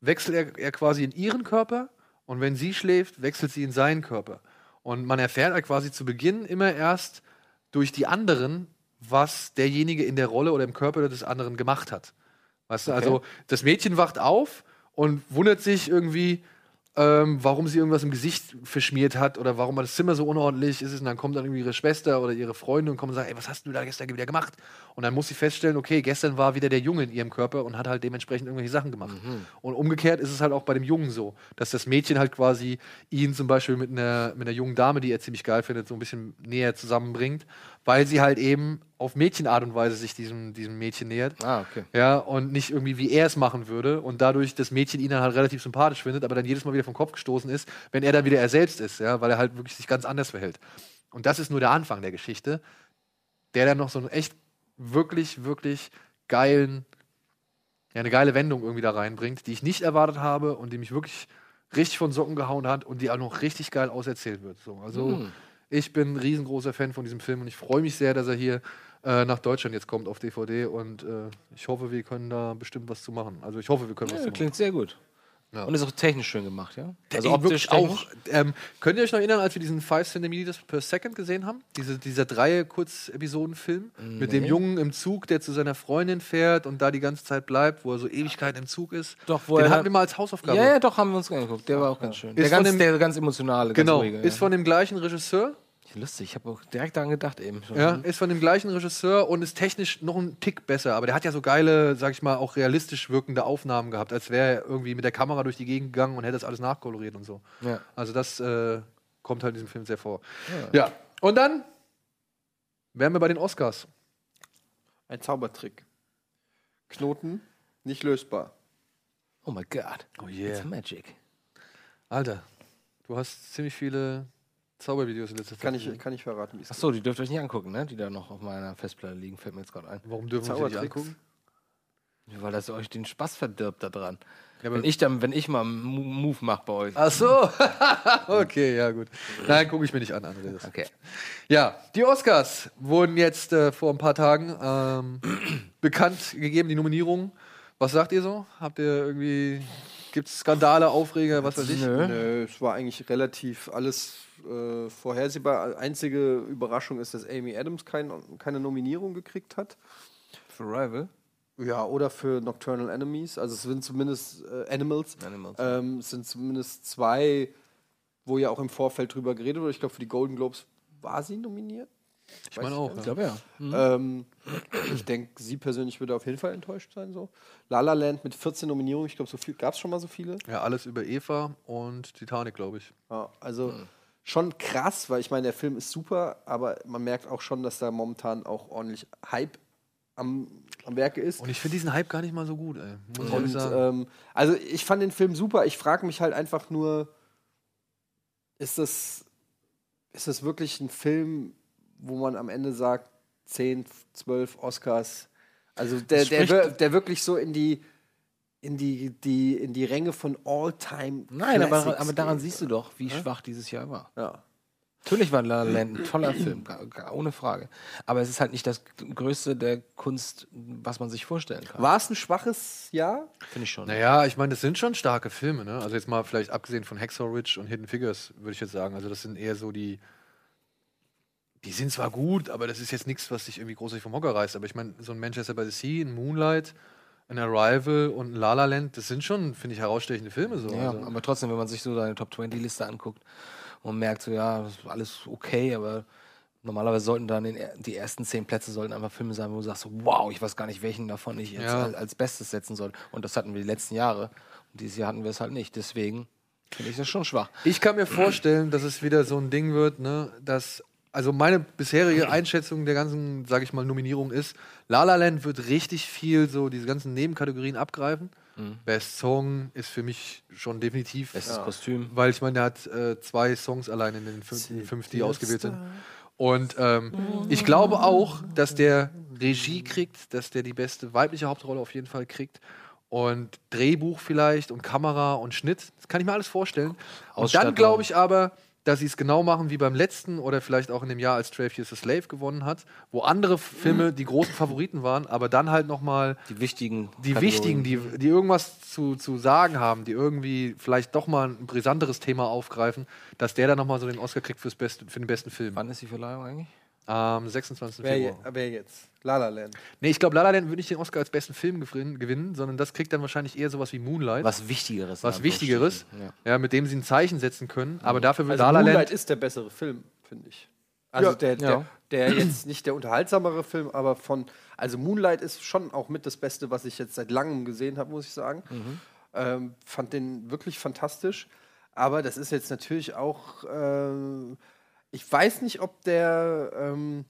wechselt er, er quasi in ihren Körper und wenn sie schläft, wechselt sie in seinen Körper. Und man erfährt halt quasi zu Beginn immer erst durch die anderen, was derjenige in der Rolle oder im Körper des anderen gemacht hat. Weißt du, Okay. also das Mädchen wacht auf und wundert sich irgendwie, ähm, warum sie irgendwas im Gesicht verschmiert hat oder warum das Zimmer so unordentlich ist. Und dann kommt dann irgendwie ihre Schwester oder ihre Freundin und kommt und sagt, ey, was hast du da gestern wieder gemacht? Und dann muss sie feststellen, okay, gestern war wieder der Junge in ihrem Körper und hat halt dementsprechend irgendwelche Sachen gemacht. Und umgekehrt ist es halt auch bei dem Jungen so, dass das Mädchen halt quasi ihn zum Beispiel mit einer, mit einer jungen Dame, die er ziemlich geil findet, so ein bisschen näher zusammenbringt, weil sie halt eben auf Mädchenart und Weise sich diesem, diesem Mädchen nähert. Ah, okay. Ja, und nicht irgendwie, wie er es machen würde. Und dadurch das Mädchen ihn dann halt relativ sympathisch findet, aber dann jedes Mal wieder vom Kopf gestoßen ist, wenn er dann wieder er selbst ist, ja, weil er halt wirklich sich ganz anders verhält. Und das ist nur der Anfang der Geschichte, der dann noch so einen echt wirklich, wirklich geilen, ja, eine geile Wendung irgendwie da reinbringt, die ich nicht erwartet habe und die mich wirklich richtig von Socken gehauen hat und die auch noch richtig geil auserzählt wird. So, also Mhm. Ich bin ein riesengroßer Fan von diesem Film und ich freue mich sehr, dass er hier äh, nach Deutschland jetzt kommt auf DVD und äh, ich hoffe, wir können da bestimmt was zu machen. Also ich hoffe, wir können was Ja, zu machen. klingt sehr gut. Ja. Und ist auch technisch schön gemacht, ja? Also wirklich auch. Ähm, könnt ihr euch noch erinnern, als wir diesen 5 cm per Second gesehen haben? Diese, dieser drei Kurzepisodenfilm mit dem. Jungen im Zug, der zu seiner Freundin fährt und da die ganze Zeit bleibt, wo er so Ewigkeiten im Zug ist. Doch, wo Den er- hatten wir mal als Hausaufgabe. Ja, ja, doch, haben wir uns angeguckt. Der war auch ganz schön. Ist Der ganz, dem- der ganz emotionale, ganz Genau, ruhige. ist ja. von dem gleichen Regisseur. Lustig, ich habe auch direkt daran gedacht eben. schon. Ja, ist von dem gleichen Regisseur und ist technisch noch ein Tick besser. Aber der hat ja so geile, sag ich mal, auch realistisch wirkende Aufnahmen gehabt, als wäre er irgendwie mit der Kamera durch die Gegend gegangen und hätte das alles nachkoloriert und so. Ja. Also das äh, kommt halt in diesem Film sehr vor. Ja. Und dann wären wir bei den Oscars. Ein Zaubertrick. Knoten nicht lösbar. Oh my God. Oh yeah. It's magic. Alter, du hast ziemlich viele Zaubervideos in letzter Zeit. Kann ich, kann ich verraten, wie es Achso, die dürft ihr euch nicht angucken, ne? Die da noch auf meiner Festplatte liegen, fällt mir jetzt gerade ein. Warum dürfen wir uns die nicht angucken? Ja, Weil das euch den Spaß verdirbt da dran. Ja, wenn, ich dann, wenn ich mal einen Mo- Move mache bei euch. Ach so. okay, ja gut. Nein, gucke ich mir nicht an, Andreas. Okay. Ja, die Oscars wurden jetzt äh, vor ein paar Tagen ähm, bekannt gegeben, die Nominierungen. Was sagt ihr so? Habt ihr irgendwie, gibt es Skandale, Aufreger, was weiß ich? Nö, es war eigentlich relativ alles äh, vorhersehbar. Einzige Überraschung ist, dass Amy Adams kein, keine Nominierung gekriegt hat. Für Rival? Ja, oder für Nocturnal Enemies. Also es sind zumindest äh, Animals. Animals, ähm, es sind zumindest zwei, wo ja auch im Vorfeld drüber geredet wurde. Ich glaube, für die Golden Globes war sie nominiert. Ich meine auch. gar ja. nicht. ja. Mhm. Ähm, ich denke, sie persönlich würde auf jeden Fall enttäuscht sein. So. La La Land mit 14 Nominierungen, ich glaube, so viel gab es schon mal so viele. Ja, alles über Eva und Titanic, glaube ich. Ja, also Hm. schon krass, weil ich meine, der Film ist super, aber man merkt auch schon, dass da momentan auch ordentlich Hype am, am Werke ist. Und ich finde diesen Hype gar nicht mal so gut, ey. Muss ich Und sagen. ähm, also ich fand den Film super. Ich frage mich halt einfach nur, ist das, ist das wirklich ein Film, wo man am Ende sagt, 10, 12 Oscars? Also der, der, der wirklich so in die in die, die, in die Ränge von All-Time Nein, aber, aber daran geht. siehst du doch, wie schwach dieses Jahr war. Ja. Natürlich war La La Land ein toller Film, ohne Frage. Aber es ist halt nicht das Größte der Kunst, was man sich vorstellen kann. War es ein schwaches Jahr? Finde ich schon. Naja, ich meine, das sind schon starke Filme, ne? Also jetzt mal vielleicht abgesehen von Ridge und Hidden Figures, würde ich jetzt sagen. Also das sind eher so die. Die sind zwar gut, aber das ist jetzt nichts, was dich irgendwie großartig vom Hocker reißt. Aber ich meine, so ein Manchester by the Sea, ein Moonlight, ein Arrival und ein La La Land, das sind schon, finde ich, herausstechende Filme. So. Ja, also. aber trotzdem, wenn man sich so seine Top 20-Liste anguckt und merkt, so, ja, das ist alles okay, aber normalerweise sollten dann den, die ersten zehn Plätze sollten einfach Filme sein, wo du sagst, wow, ich weiß gar nicht, welchen davon ich jetzt Ja. als, als Bestes setzen soll. Und das hatten wir die letzten Jahre. Und dieses Jahr hatten wir es halt nicht. Deswegen finde ich das schon schwach. Ich kann mir vorstellen, dass es wieder so ein Ding wird, ne, dass also meine bisherige Einschätzung der ganzen, sage ich mal, Nominierung ist, La La Land wird richtig viel so diese ganzen Nebenkategorien abgreifen. Mhm. Best Song ist für mich schon definitiv. Bestes Kostüm. Weil ich meine, der hat äh, zwei Songs allein in den fünf, fünf die ausgewählt sind. Und ähm, ich glaube auch, dass der Regie kriegt, dass der die beste weibliche Hauptrolle auf jeden Fall kriegt. Und Drehbuch vielleicht und Kamera und Schnitt. Das kann ich mir alles vorstellen. Und dann glaube ich aber, dass sie es genau machen wie beim letzten oder vielleicht auch in dem Jahr, als 12 Years a Slave gewonnen hat, wo andere Filme die großen Favoriten waren, aber dann halt nochmal Die wichtigen. die Kategorien. wichtigen, die, die irgendwas zu, zu sagen haben, die irgendwie vielleicht doch mal ein brisanteres Thema aufgreifen, dass der dann nochmal so den Oscar kriegt fürs beste, für den besten Film. Wann ist die Verleihung eigentlich? Am 26. Wer, je, Februar. wer jetzt? La La Land. Nee, ich glaube, La La Land würde nicht den Oscar als besten Film gewin- gewinnen, sondern das kriegt dann wahrscheinlich eher sowas wie Moonlight. Was Wichtigeres. Was Wichtigeres, Anführungsstrichen, ja. mit dem sie ein Zeichen setzen können. Aber dafür wird Also La La Moonlight Land. ist der bessere Film, finde ich. Also Ja. der, der, Ja. der jetzt nicht der unterhaltsamere Film, aber von. Also Moonlight ist schon auch mit das Beste, was ich jetzt seit langem gesehen habe, muss ich sagen. Mhm. Ähm, fand den wirklich fantastisch. Aber das ist jetzt natürlich auch. ähm, ich weiß nicht, ob der ähm,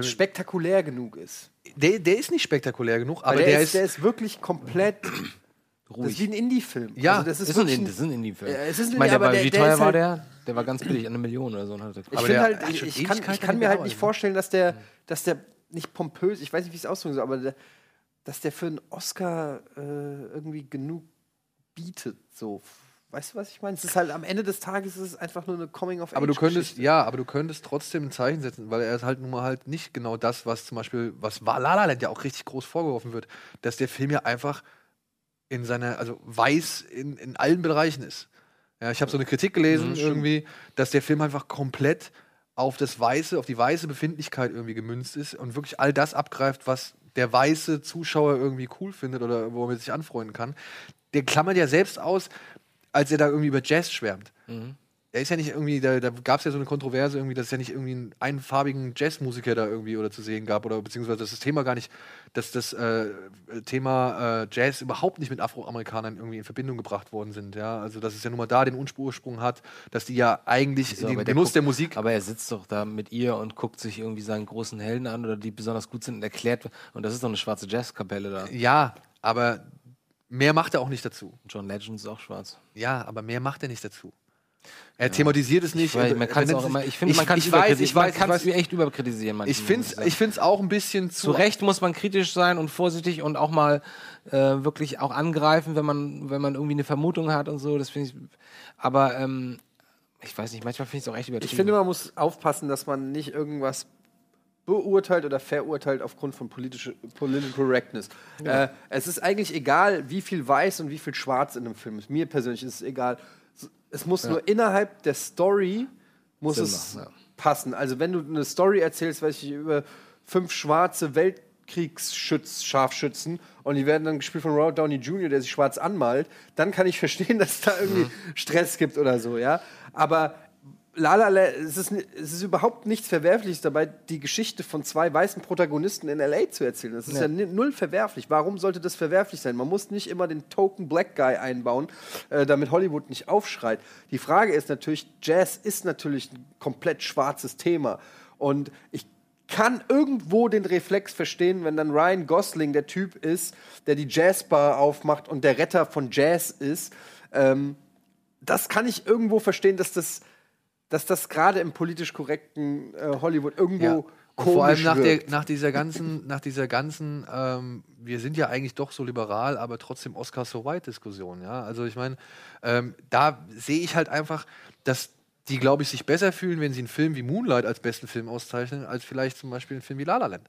spektakulär genug ist. Der, der ist nicht spektakulär genug, aber der, ist, ist. der ist wirklich komplett. Das ist wie ein Indie-Film. Ja, also das ist, Ist ein, ist ein Indie-Film. Ein ich meine, der war, der- wie der teuer war halt- der? Der war ganz billig, eine Million oder so. und Ich Aber der halt, ich, ich kann, ich kann mir halt nicht vorstellen, dass der, dass der nicht pompös, ich weiß nicht, wie ich es ausdrücken soll, aber der, dass der für einen Oscar äh, irgendwie genug bietet. So, weißt du, was ich meine? Es ist halt am Ende des Tages ist es einfach nur eine Coming of Aber du Age könntest, Geschichte. ja, aber du könntest trotzdem ein Zeichen setzen, weil er ist halt nun mal halt nicht genau das, was zum Beispiel, was La La Land ja auch richtig groß vorgeworfen wird, dass der Film ja einfach in seiner, also weiß in, in allen Bereichen ist. Ja, ich habe so eine Kritik gelesen Mhm, irgendwie, dass der Film einfach komplett auf das weiße, auf die weiße Befindlichkeit irgendwie gemünzt ist und wirklich all das abgreift, was der weiße Zuschauer irgendwie cool findet oder wo er sich anfreunden kann. Der klammert ja selbst aus, als er da irgendwie über Jazz schwärmt Mhm. er ist ja nicht irgendwie, da, da gab es ja so eine Kontroverse irgendwie, dass es ja nicht irgendwie einen einfarbigen Jazzmusiker da irgendwie oder zu sehen gab oder beziehungsweise dass das Thema gar nicht, dass das äh, Thema äh, Jazz überhaupt nicht mit Afroamerikanern irgendwie in Verbindung gebracht worden sind, ja, also dass es ja nun mal da den Ursprung hat, dass die ja eigentlich So, den Genuss guckt- der Musik Aber er sitzt doch da mit ihr und guckt sich irgendwie seinen großen Helden an oder die besonders gut sind und erklärt, und das ist doch eine schwarze Jazzkapelle da. ja, aber mehr macht er auch nicht dazu. John Legend ist auch schwarz. Ja, aber mehr macht er nicht dazu. Er thematisiert es nicht. Ich, weiß, man auch immer, sich- ich finde, man kann es ich weiß, ich weiß, ich weiß. echt überkritisieren. manchmal, Ich finde es ich find's auch ein bisschen zu. Zu Recht muss man kritisch sein und vorsichtig und auch mal äh, wirklich auch angreifen, wenn man, wenn man irgendwie eine Vermutung hat und so. Das finde ich. Aber ähm, ich weiß nicht, manchmal finde ich es auch echt übertrieben. Ich finde, man muss aufpassen, dass man nicht irgendwas beurteilt oder verurteilt aufgrund von politische, Political Correctness. Ja. Äh, es ist eigentlich egal, wie viel weiß und wie viel schwarz in einem Film ist. Mir persönlich ist es egal. Es muss Ja. nur innerhalb der Story muss Sinn es machen, passen. Also wenn du eine Story erzählst, weiß ich, über fünf schwarze Weltkriegsschütz, Scharfschützen und die werden dann gespielt von Robert Downey Jr., der sich schwarz anmalt, dann kann ich verstehen, dass es da irgendwie Mhm. Stress gibt oder so, ja. Aber La La es ist, es ist überhaupt nichts Verwerfliches dabei, die Geschichte von zwei weißen Protagonisten in L.A. zu erzählen. Das ist ja, Ja. null verwerflich. Warum sollte das verwerflich sein? Man muss nicht immer den Token Black Guy einbauen, äh, damit Hollywood nicht aufschreit. Die Frage ist natürlich, Jazz ist natürlich ein komplett schwarzes Thema. Und ich kann irgendwo den Reflex verstehen, wenn dann Ryan Gosling der Typ ist, der die Jazzbar aufmacht und der Retter von Jazz ist. Ähm, das kann ich irgendwo verstehen, dass das, dass das gerade im politisch korrekten äh, Hollywood irgendwo Ja. Komisch vor allem nach, der, nach dieser ganzen, nach dieser ganzen, ähm, wir sind ja eigentlich doch so liberal, aber trotzdem Oscar so white Diskussion, ja. Also ich meine, ähm, da sehe ich halt einfach, dass die, glaube ich, sich besser fühlen, wenn sie einen Film wie Moonlight als besten Film auszeichnen, als vielleicht zum Beispiel einen Film wie La La Land.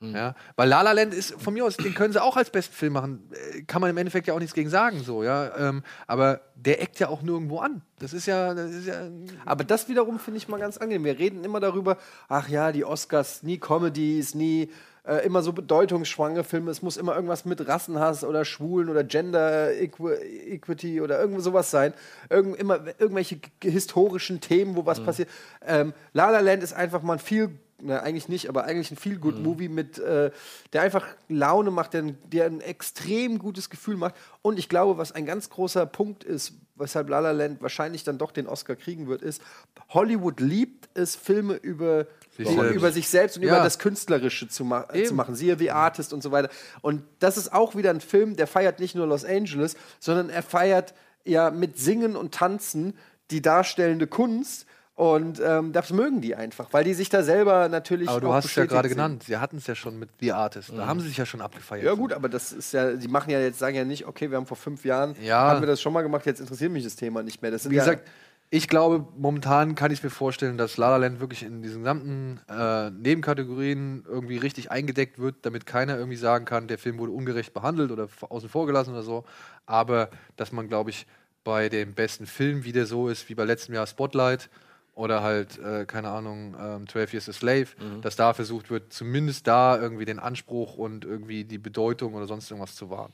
Ja, weil La La Land ist von mir aus, den können sie auch als besten Film machen. Äh, Kann man im Endeffekt ja auch nichts gegen sagen, so, ja. Ähm, aber der eckt ja auch nirgendwo an. Das ist ja, das ist ja Aber das wiederum finde ich mal ganz angenehm. Wir reden immer darüber, ach ja, die Oscars, nie Comedies, nie äh, immer so bedeutungsschwangere Filme. Es muss immer irgendwas mit Rassenhass oder Schwulen oder Gender Equi Equity oder irgendwo sowas sein. Irgend, immer irgendwelche historischen Themen, wo was passiert. Ähm, La La Land ist einfach mal ein viel na, eigentlich nicht, aber eigentlich ein feel good Movie mit, äh, der einfach Laune macht, der, der ein extrem gutes Gefühl macht. Und ich glaube, was ein ganz großer Punkt ist, weshalb La La Land wahrscheinlich dann doch den Oscar kriegen wird, ist, Hollywood liebt es, Filme über Sich selbst. über sich selbst und Ja. über das Künstlerische zu, ma äh, zu Eben. machen. Siehe The Artist und so weiter. Und das ist auch wieder ein Film, der feiert nicht nur Los Angeles, sondern er feiert ja mit Singen und Tanzen die darstellende Kunst. Und ähm, das mögen die einfach, weil die sich da selber natürlich. Aber du hast es ja gerade genannt. Sie hatten es ja schon mit The Artist. Da haben sie sich ja schon abgefeiert. Ja, gut, aber das ist ja, die machen ja jetzt, sagen ja nicht, okay, wir haben vor fünf Jahren, Ja. haben wir das schon mal gemacht, jetzt interessiert mich das Thema nicht mehr. Wie gesagt, ich glaube, momentan kann ich mir vorstellen, dass La La Land wirklich in diesen gesamten äh, Nebenkategorien irgendwie richtig eingedeckt wird, damit keiner irgendwie sagen kann, der Film wurde ungerecht behandelt oder außen vor gelassen oder so. Aber dass man, glaube ich, bei dem besten Film wieder so ist wie bei letztem Jahr Spotlight oder halt, äh, keine Ahnung, ähm, 12 Years a Slave, Mhm. dass da versucht wird, zumindest da irgendwie den Anspruch und irgendwie die Bedeutung oder sonst irgendwas zu wahren.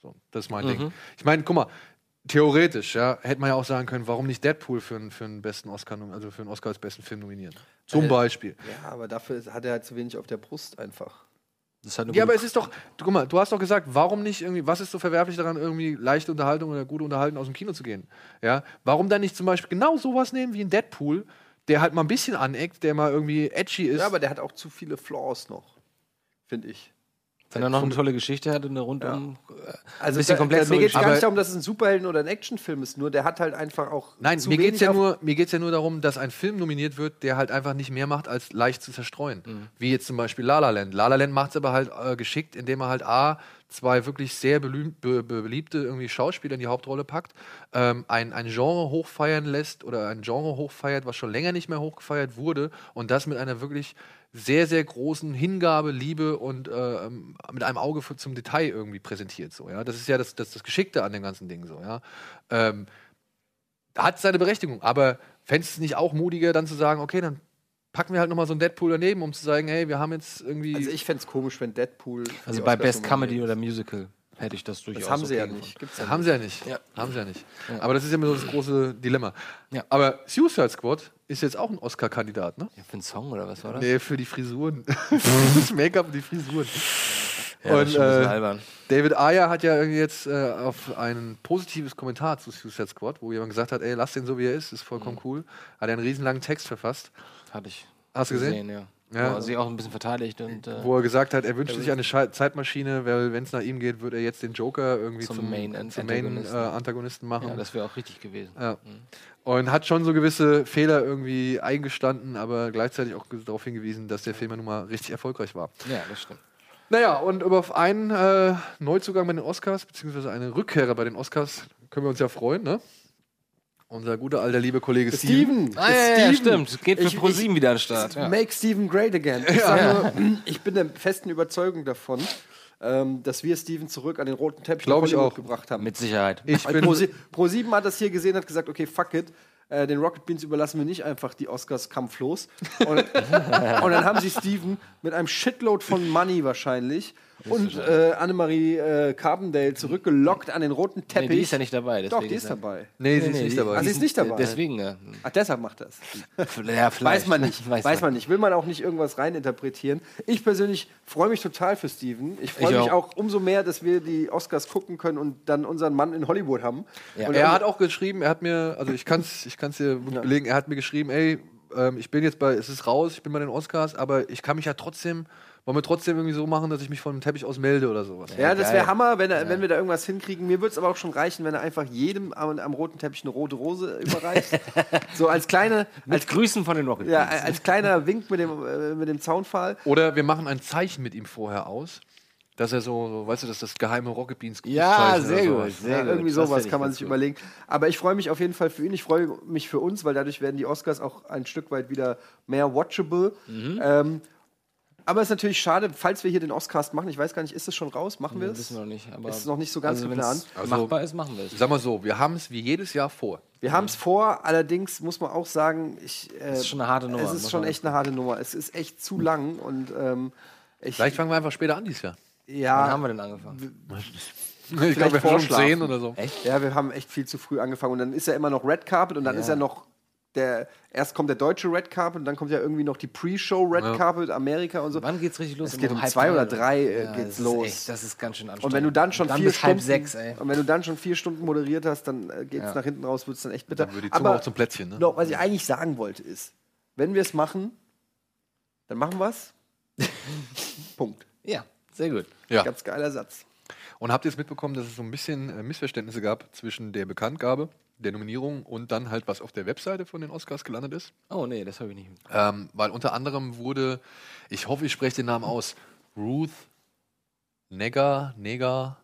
So, das ist mein Mhm. Ding. Ich meine, guck mal, theoretisch, ja, hätte man ja auch sagen können, warum nicht Deadpool für, einen- für einen besten Oscar, also für einen Oscar als besten Film nominieren? Zum Äh, Beispiel. Ja, aber dafür hat er halt zu wenig auf der Brust einfach. Ja, aber es ist doch, du, guck mal, du hast doch gesagt, warum nicht irgendwie, was ist so verwerflich daran, irgendwie leichte Unterhaltung oder gute Unterhaltung aus dem Kino zu gehen? Ja, warum dann nicht zum Beispiel genau sowas nehmen wie ein Deadpool, der halt mal ein bisschen aneckt, der mal irgendwie edgy ist? Ja, aber der hat auch zu viele Flaws noch, finde ich. Wenn er noch eine tolle Geschichte hat und eine rundum äh, Also bisschen da, komplex da, mir geht es gar nicht darum, dass es ein Superhelden- oder ein Actionfilm ist, nur der hat halt einfach auch. Nein, zu mir geht es ja, nur, mir geht's ja nur darum, dass ein Film nominiert wird, der halt einfach nicht mehr macht, als leicht zu zerstreuen. Mhm. Wie jetzt zum Beispiel La La Land. La La Land macht es aber halt äh, geschickt, indem er halt A, zwei wirklich sehr beliebte irgendwie Schauspieler in die Hauptrolle packt, ähm, ein, ein Genre hochfeiern lässt oder ein Genre hochfeiert, was schon länger nicht mehr hochgefeiert wurde und das mit einer wirklich sehr, sehr großen Hingabe, Liebe und äh, mit einem Auge für, zum Detail irgendwie präsentiert. So, ja? Das ist ja das, das, das Geschickte an dem ganzen Ding. So, ja? ähm, hat seine Berechtigung. Aber fändest du es nicht auch mutiger, dann zu sagen, okay, dann packen wir halt nochmal so ein Deadpool daneben, um zu sagen, hey, wir haben jetzt irgendwie. Also ich fände es komisch, wenn Deadpool. Also bei Best Comedy oder Musical hätte ich das durchaus. Das haben sie ja nicht. Gibt's ja haben nicht. sie ja nicht. Ja. Haben sie ja nicht. Ja. Aber das ist ja immer so das große Dilemma. Ja. Aber Suicide Squad ist jetzt auch ein Oscar-Kandidat, ne? Ja, für einen Song oder was war das? Nee, für die Frisuren. das Make-up und die Frisuren. Ja, das ist schon ein bisschen äh, albern. David Ayer hat ja irgendwie jetzt äh, auf ein positives Kommentar zu Suicide Squad, wo jemand gesagt hat, ey, lass den so wie er ist, ist vollkommen cool, hat er einen riesenlangen Text verfasst. Hatte ich. Hast du gesehen? ja. Ja. Wo er sich auch ein bisschen verteidigt und. Äh, Wo er gesagt hat, er wünscht sich eine Schei- Zeitmaschine, weil wenn es nach ihm geht, würde er jetzt den Joker irgendwie Zum zum, Main- zum Main äh, Antagonisten machen. ja, das wäre auch richtig gewesen. Ja. Und hat schon so gewisse Fehler irgendwie eingestanden, aber gleichzeitig auch darauf hingewiesen, dass der Film ja nun mal richtig erfolgreich war. Ja, das stimmt. Naja, und über auf einen äh, Neuzugang bei den Oscars, beziehungsweise eine Rückkehrer bei den Oscars, können wir uns ja freuen, ne? Unser guter alter liebe Kollege Steven. Steven! Ah, ja, ja, Steven. stimmt. Geht für Ich- ProSieben wieder an den Start. Ja. Make Steven great again. Ich, sag nur, ich bin der festen Überzeugung davon, ähm, dass wir Steven zurück an den roten Teppich Glaub nach ich auch. gebracht haben. Mit Sicherheit. Ich bin, Pro, Pro7 hat das hier gesehen, hat gesagt, okay, fuck it. Äh, den Rocket Beans überlassen wir nicht einfach die Oscars kampflos. Und, und dann haben sie Steven mit einem Shitload von Money wahrscheinlich und äh, Annemarie äh, Carbondale zurückgelockt an den roten Nee, Teppich. die ist ja nicht dabei. Doch, die ist ja- dabei. nee, sie ist nicht dabei. Ah, sie ist nicht dabei. Deswegen, ja. Ach, deshalb macht das. Ja, vielleicht. Weiß man nicht. Weiß, Weiß, man nicht. Will man auch nicht irgendwas reininterpretieren. Ich persönlich freue mich total für Steven. Ich freue Ich mich auch. auch. umso mehr, dass wir die Oscars gucken können und dann unseren Mann in Hollywood haben. Ja. Und Er hat auch geschrieben, er hat mir, also ich kann es ich kann's dir wirklich belegen, er hat mir geschrieben, ey, ähm, ich bin jetzt bei, es ist raus, ich bin bei den Oscars, aber ich kann mich ja trotzdem, wollen wir trotzdem irgendwie so machen, dass ich mich von dem Teppich aus melde oder sowas. Ja, das geil. wäre Hammer, wenn, er, wenn wir da irgendwas hinkriegen. Mir würde es aber auch schon reichen, wenn er einfach jedem am, am roten Teppich eine rote Rose überreicht. so als kleine, Als Grüßen von den Rocket ja, als kleiner Wink mit dem, äh, mit dem Zaunpfahl. Oder wir machen ein Zeichen mit ihm vorher aus, dass er so, so weißt du, dass das geheime Rocket Beans Ja, sehr gut. Sehr Ja, gut. irgendwie Das sowas kann man sich gut. überlegen. Aber ich freue mich auf jeden Fall für ihn. Ich freue mich für uns, weil dadurch werden die Oscars auch ein Stück weit wieder mehr watchable. Mhm. Ähm, aber es ist natürlich schade, falls wir hier den Oscars machen. Ich weiß gar nicht, ist es schon raus? Machen wir es? wissen wir noch nicht. Aber ist noch nicht so ganz also, geplant. wenn's machbar ist, machen wir es. Sag mal so, wir haben es wie jedes Jahr vor. Wir haben es vor, allerdings muss man auch sagen, ich, äh, Das ist schon eine harte Nummer, Es ist schon echt eine harte Nummer. Es ist echt zu lang und ähm, ich, Vielleicht fangen wir einfach später an dieses Jahr. Wann ja, haben wir denn angefangen? Ich glaube, wir haben schon vorschlafen. 10 oder so. Echt? ja, wir haben echt viel zu früh angefangen und dann ist ja immer noch Red Carpet und dann Ja. ist ja noch der erst kommt der deutsche Red Carpet und dann kommt ja irgendwie noch die Pre-Show Red Ja. Carpet Amerika und so. Wann geht's richtig los? Es geht um halb zwei oder drei, äh, Ja, geht's das ist los. Echt, das ist ganz schön anstrengend. Und wenn du dann schon dann vier Stunden sechs, und wenn du dann schon vier Stunden moderiert hast, dann äh, geht's Ja. nach hinten raus, wird's dann echt bitter. Dann würde die Zunge Aber auch zum Plätzchen, ne? noch, was ich eigentlich sagen wollte ist, wenn wir es machen, dann machen wir's. Punkt. Ja, sehr gut. Ja. Ganz geiler Satz. Und habt ihr es mitbekommen, dass es so ein bisschen äh, Missverständnisse gab zwischen der Bekanntgabe der Nominierung und dann halt, was auf der Webseite von den Oscars gelandet ist? Oh nee, das habe ich nicht. Ähm, weil unter anderem wurde, ich hoffe, ich spreche den Namen aus, Ruth Negger, Neger,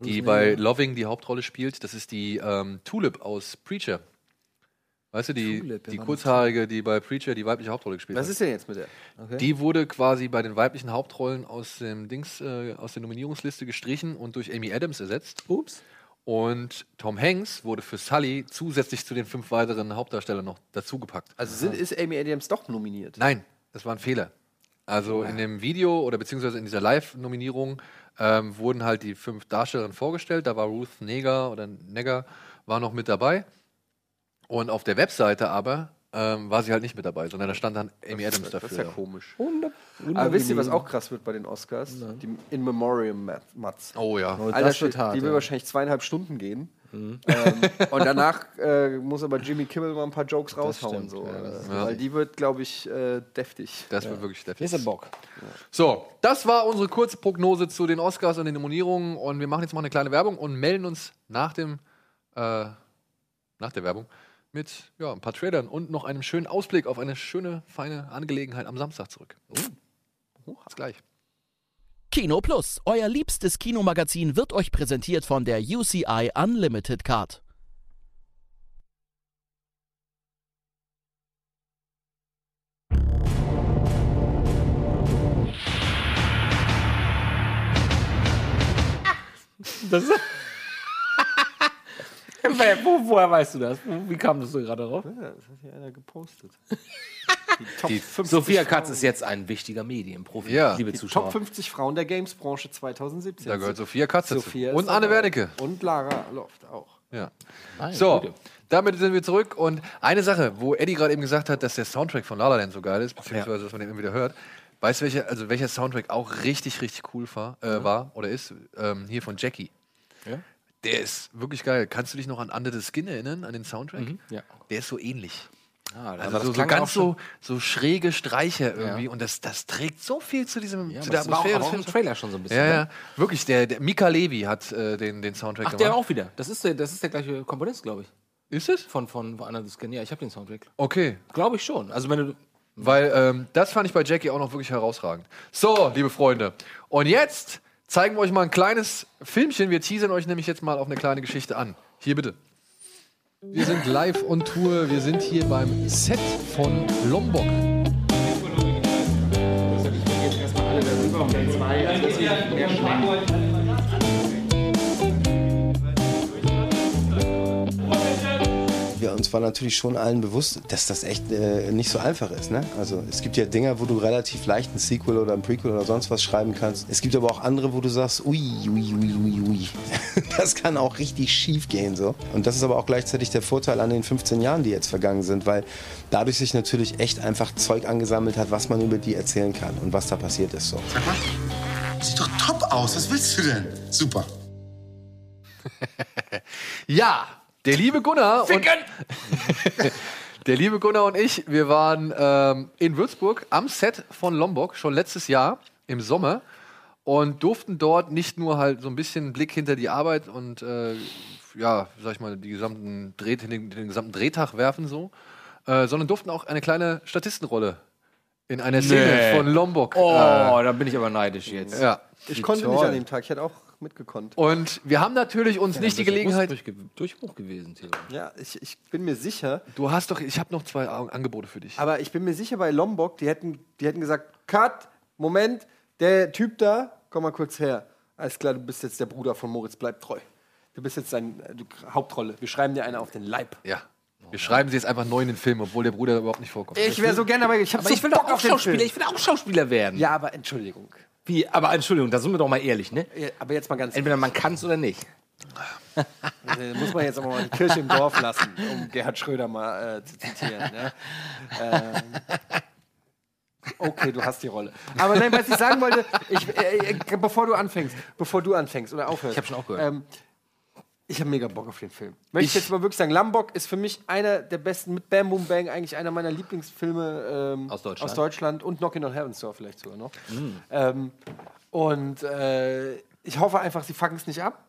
die bei Loving die Hauptrolle spielt. Das ist die ähm, Tulip aus Preacher. Weißt du, die, Tulip, die kurzhaarige, die bei Preacher die weibliche Hauptrolle gespielt Was hat. ist denn jetzt mit der? Okay. Die wurde quasi bei den weiblichen Hauptrollen aus dem Dings, äh, aus der Nominierungsliste gestrichen und durch Amy Adams ersetzt. Ups. Und Tom Hanks wurde für Sully zusätzlich zu den fünf weiteren Hauptdarstellern noch dazugepackt. Also sind, ist Amy Adams doch nominiert? Nein, das war ein Fehler. Also in dem Video oder beziehungsweise in dieser Live-Nominierung ähm, wurden halt die fünf Darstellerinnen vorgestellt. Da war Ruth Neger oder Negger war noch mit dabei. Und auf der Webseite aber ähm, war sie halt nicht mit dabei, sondern da stand dann Amy Adams dafür. Das ist ja komisch. Aber wisst ihr, was auch krass wird bei den Oscars? Die In Memoriam Mat- Mats. Oh ja. Alter, das wird die hart, will ja. wahrscheinlich zweieinhalb Stunden gehen. Ähm, und danach äh, muss aber Jimmy Kimmel mal ein paar Jokes raushauen. stimmt, so, ja, das- ja. Weil die wird, glaube ich, äh, deftig. Das wird wirklich deftig. Ist ein Bock. So, das war unsere kurze Prognose zu den Oscars und den Nominierungen. Und wir machen jetzt mal eine kleine Werbung und melden uns nach dem äh, nach der Werbung mit ja, ein paar Trailern und noch einem schönen Ausblick auf eine schöne, feine Angelegenheit am Samstag zurück. Oh, bis gleich. Kino Plus, euer liebstes Kinomagazin, wird euch präsentiert von der UCI Unlimited Card. Das Wo, woher weißt du das? Wie kam das so gerade drauf? Ja, das hat hier einer gepostet. Die Sophia Katz ist jetzt ein wichtiger Medienprofi, Ja. liebe Die Zuschauer. Top 50 Frauen der Games-Branche 2017. Da gehört Sophia Katz dazu. Sophia ist Und Anne. Wernicke. Und Lara Loft auch. Ja. Meine So, Güte. damit sind wir zurück. Und eine Sache, wo Eddie gerade eben gesagt hat, dass der Soundtrack von La La Land so geil ist, beziehungsweise dass man den immer wieder hört. Weißt du, welcher, also welcher Soundtrack auch richtig, richtig cool war, äh, war oder ist? Ähm, hier von Jackie. Ja? Der ist wirklich geil. Kannst du dich noch an Under the Skin erinnern, an den Soundtrack? ja. Der ist so ähnlich. Ah, Also so, so ganz auch so, so schräge Streicher irgendwie Ja. und das, das trägt so viel zu diesem Ja, zu der das war auch- Atmosphäre. aber des auch im. Trailer schon so ein bisschen, Ja, ne? ja. Wirklich, der, der Mika Levi hat äh, den, den Soundtrack Ach, gemacht. der auch wieder. Das ist der, das ist der gleiche Komponist, glaube ich. Ist es? Von, von Skin. Ja, ich habe den Soundtrack. Okay. Glaube ich schon. Also wenn du. Weil ähm, das fand ich bei Jackie auch noch wirklich herausragend. So, liebe Freunde. Und jetzt zeigen wir euch mal ein kleines Filmchen. Wir teasern euch nämlich jetzt mal auf eine kleine Geschichte an. Hier bitte. Wir sind live on Tour. Wir sind hier beim Set von Lombok. Wir, uns war natürlich schon allen bewusst, dass das echt äh, nicht so einfach ist. Ne? Also es gibt ja Dinger, wo du relativ leicht ein Sequel oder ein Prequel oder sonst was schreiben kannst. Es gibt aber auch andere, wo du sagst, ui, ui, ui, ui, ui. Das kann auch richtig schief gehen. So. Und das ist aber auch gleichzeitig der Vorteil an den 15 Jahren, die jetzt vergangen sind, weil dadurch sich natürlich echt einfach Zeug angesammelt hat, was man über die erzählen kann und was da passiert ist. So. Sieht doch top aus. Was willst du denn? Super. Ja, der liebe Gunnar und der liebe Gunnar und ich, wir waren ähm, in Würzburg am Set von Lombok schon letztes Jahr im Sommer und durften dort nicht nur halt so ein bisschen Blick hinter die Arbeit und äh, ja, sag ich mal, die gesamten Dreh, den, den gesamten Drehtag werfen so, äh, sondern durften auch eine kleine Statistenrolle in einer Szene Nee. von Lombok. Oh, äh, da bin ich aber neidisch jetzt. ja. Ich konnte toll. nicht an dem Tag. Ich hätte auch mitgekonnt. Und wir haben natürlich uns nicht die Gelegenheit. Durchbruch gewesen, Theo. Ja, ich, ich bin mir sicher. Du hast doch, ich habe noch zwei Angebote für dich. Aber ich bin mir sicher, bei Lombok, die hätten, die hätten gesagt: Cut, Moment, der Typ da, komm mal kurz her. Alles klar, du bist jetzt der Bruder von Moritz, bleib treu. Du bist jetzt sein äh, du, Hauptrolle. Wir schreiben dir eine auf den Leib. Ja. Wir schreiben sie jetzt einfach neu in den Film, obwohl der Bruder überhaupt nicht vorkommt. Ich wäre so gerne, aber ich habe Aber so ich will Bock doch auch Schauspieler. Film. Ich will auch Schauspieler werden. Ja, aber Entschuldigung. Wie? Aber Entschuldigung, da sind wir doch mal ehrlich, ne? Aber jetzt mal ganz. Entweder man kann es oder nicht. Also, muss man jetzt aber mal die Kirche im Dorf lassen, um Gerhard Schröder mal äh, zu zitieren. Ne? Ähm, okay, du hast die Rolle. Aber nein, was ich sagen wollte, ich, äh, äh, bevor du anfängst, bevor du anfängst oder aufhörst. Ich hab schon aufgehört. Ähm, ich habe mega Bock auf den Film. Möchte ich jetzt mal wirklich sagen, Lambok ist für mich einer der besten, mit Bam Boom Bang eigentlich einer meiner Lieblingsfilme ähm, Aus Deutschland. aus Deutschland und Knockin' on Heaven's Door vielleicht sogar noch. Mhm. Ähm, und äh, ich hoffe einfach, sie fucken es nicht ab.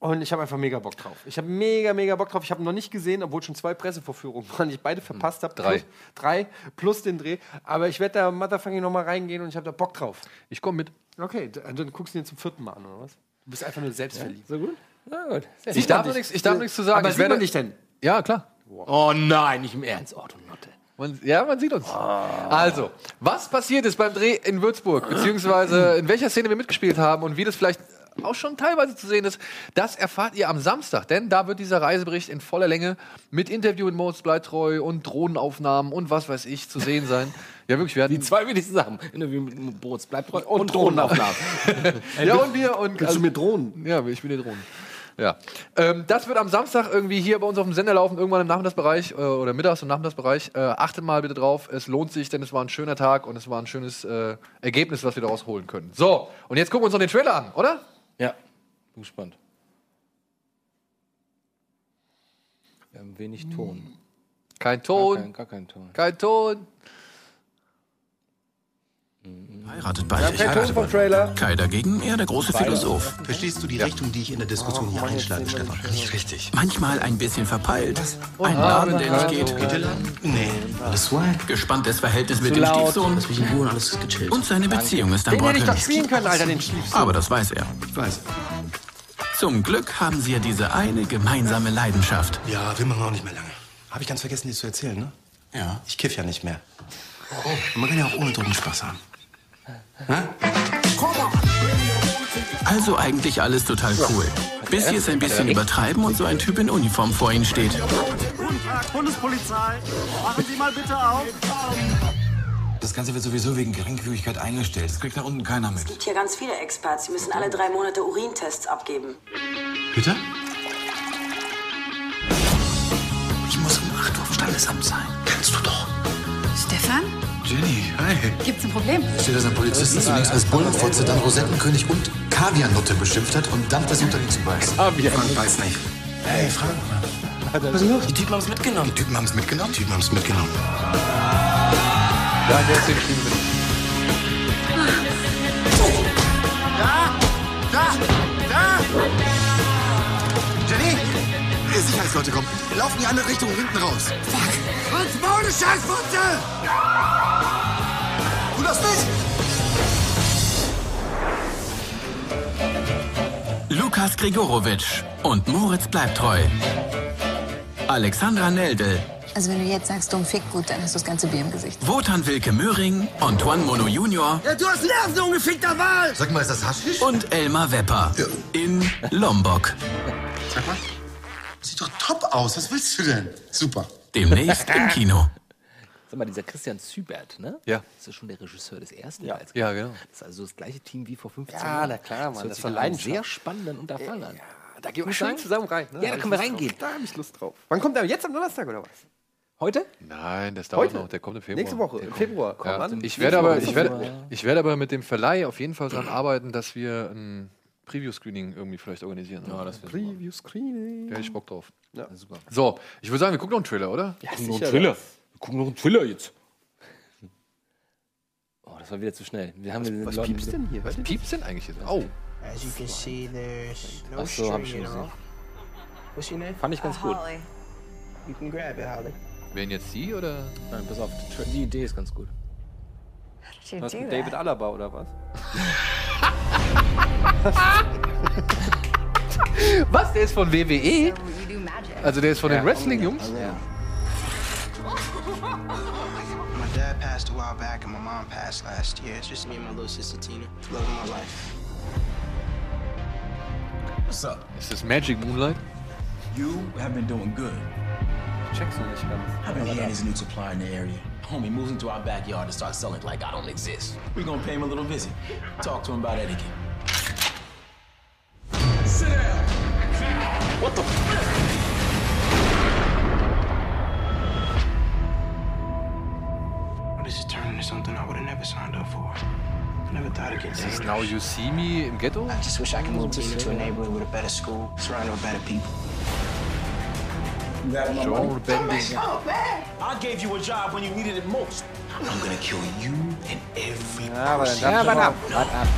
Und ich habe einfach mega Bock drauf. Ich habe mega, mega Bock drauf. Ich habe noch nicht gesehen, obwohl schon zwei Pressevorführungen waren, die ich beide verpasst habe. Drei. Plus, drei plus den Dreh. Aber ich werde da Motherfucking noch mal reingehen und ich habe da Bock drauf. Ich komme mit. Okay, d- dann guckst du den zum vierten Mal an, oder was? Du bist einfach nur selbstverliebt. So gut? Na gut. Ich darf, nichts, ich darf nichts zu sagen. Aber ich sieht werde, man dich denn? Ja, klar. Oh nein, nicht im Ernst. Oh, du Notte. Man, ja, man sieht uns. Also, was passiert ist beim Dreh in Würzburg, beziehungsweise in welcher Szene wir mitgespielt haben und wie das vielleicht auch schon teilweise zu sehen ist, das erfahrt ihr am Samstag, denn da wird dieser Reisebericht in voller Länge mit Interview mit Moritz Bleitreu und Drohnenaufnahmen und was weiß ich zu sehen sein. Ja, wirklich, wir hatten Die zwei wichtigsten Sachen. Interview mit Boris bleibt treu und, Drohnenaufnahmen. ja, und wir und Kannst du mir drohen? Ja, ich bin dir drohen. Ja. Ähm, das wird am Samstag irgendwie hier bei uns auf dem Sender laufen, irgendwann im Nachmittagsbereich äh, oder Mittags- und Nachmittagsbereich. Äh, achtet mal bitte drauf. Es lohnt sich, denn es war ein schöner Tag und es war ein schönes äh, Ergebnis, was wir daraus holen können. So, und jetzt gucken wir uns noch den Trailer an, oder? Ja, bin gespannt. Wir haben wenig Ton. Kein Ton. Gar kein, gar kein Ton. Kein Ton. Heiratet beide. keinen Ton vom Trailer. Kai dagegen, er der große Philosoph. Verstehst du die Richtung, die ich in der Diskussion hier einschlage, Stefan? Nicht richtig. Manchmal ein bisschen verpeilt. Oh, Ein Laden, der nicht geht. Geht der Laden? Nee, alles swag. Gespanntes Verhältnis mit dem. Stiefsohn. Mich in Ruhe, alles ist gechillt. Und seine Beziehung ist Den Bord hätte ich doch gelistet. spielen können, Alter, den Stiefsohn. Aber das weiß er. Ich weiß. Zum Glück haben sie ja diese eine gemeinsame Leidenschaft. Ja, wir machen auch nicht mehr lange. Habe ich ganz vergessen, dir zu erzählen, ne? Ja. Ich kiff ja nicht mehr. Und man kann ja auch ohne Drogen Spaß haben. Also eigentlich alles total cool. Bis sie es ein bisschen übertreiben und so ein Typ in Uniform vor ihnen steht. Guten Tag, Bundespolizei. Machen Sie mal bitte auf. Das Ganze wird sowieso wegen Geringfügigkeit eingestellt. Das kriegt da unten keiner mit. Es gibt hier ganz viele Experts. Sie müssen alle drei Monate Urintests abgeben. Bitte? Ich muss um 8 Uhr im Standesamt sein. Kannst du doch. Stefan? Jenny, hi. Gibt's ein Problem? Steht, dass ein Polizisten zunächst als Bullenfotze, dann Rosettenkönig und Kaviarnutte beschimpft hat und dann versucht hat, ihn zu beißen. Frank weiß nicht. Hey, Frank. Was ist los? Die Typen haben es mitgenommen. Die Typen haben es mitgenommen? Die Typen haben es mitgenommen. Ja, der ist den Spiel. Da! Da! Da! Sicherheitsleute kommen. Wir laufen in die andere Richtung, hinten raus. Fuck! Franz Maul, Scheißfotze! Du das nicht! Lukas Grigorowitsch und Moritz bleibt treu. Alexandra Neldel, Also wenn du jetzt sagst, dumm Fick, gut, dann hast du das ganze Bier im Gesicht. Wotan Wilke Möhring, Antoine Mono Junior Ja, du hast Nerven, du ungefickter Wahl! Sag mal, ist das Haschisch? und Elmar Wepper in Lombok. Sag mal. Sieht doch top aus. Was willst du denn? Super. Demnächst im Kino. Sag mal, dieser Christian Zübert, ne? Ja. Das ist schon der Regisseur des ersten Ja. Teils. Ja, genau. Das ist also das gleiche Team wie vor 15 Ja, Jahren. na klar, Mann, das nach einem Leidenschaft. sehr spannenden Unterfangen an. Da gehen wir schön sagen? zusammen rein. Ne? Ja, da hab können wir reingehen. Drauf. Da habe ich Lust drauf. Wann kommt der? Jetzt am Donnerstag oder was? Heute? Nein, das dauert Heute? noch. Der kommt im Februar. Nächste Woche, im Februar. Komm Ja. an. Ich werde aber, ich werde, ich werde aber mit dem Verleih auf jeden Fall daran arbeiten, dass wir ein Preview-Screening irgendwie vielleicht organisieren. Ja, das Preview-Screening. Da hätte ich Bock drauf. Ja. super. So, ich würde sagen, wir gucken noch einen Trailer, oder? Ja, Gucken noch einen. Thriller. Wir gucken noch einen Thriller jetzt. Oh, das war wieder zu schnell. Wir haben Was Leuten- piepst denn hier? Was piepst denn eigentlich jetzt? Oh. As you can see, there's no Ach so, hab ich schon gesehen. What's your name? Fand ich ganz gut. Holly. You can grab it, Holly. Wen jetzt Sie oder? Nein, pass auf, die Idee ist ganz gut. Was mit David Alaba oder was? Was? Der ist von WWE? Also der ist von den Wrestling-Jungs? Ja. Dad passed a while back and my mom passed last year. It's just me and my little sister Tina. Love of my life. What's up? Ist das Magic Moonlight? You have been doing good. Checkst du nicht ganz. I've been hearing he's a new supplier in the area. Homie moves into our backyard and starts selling like I don't exist. We're gonna pay him a little visit. Talk to him about etiquette. Sit down. What the? This is turning into something I would have never signed up for. I never thought it'd get Ist das dangerous. Now You See Me im Ghetto? I just wish I could move Tina to a neighborhood with a better school, surrounded by better people. Genre Bending. Oh, I gave you a job when you needed it most. I'm gonna kill you and every Ja, aber dann person. darf warte ich ab, warte.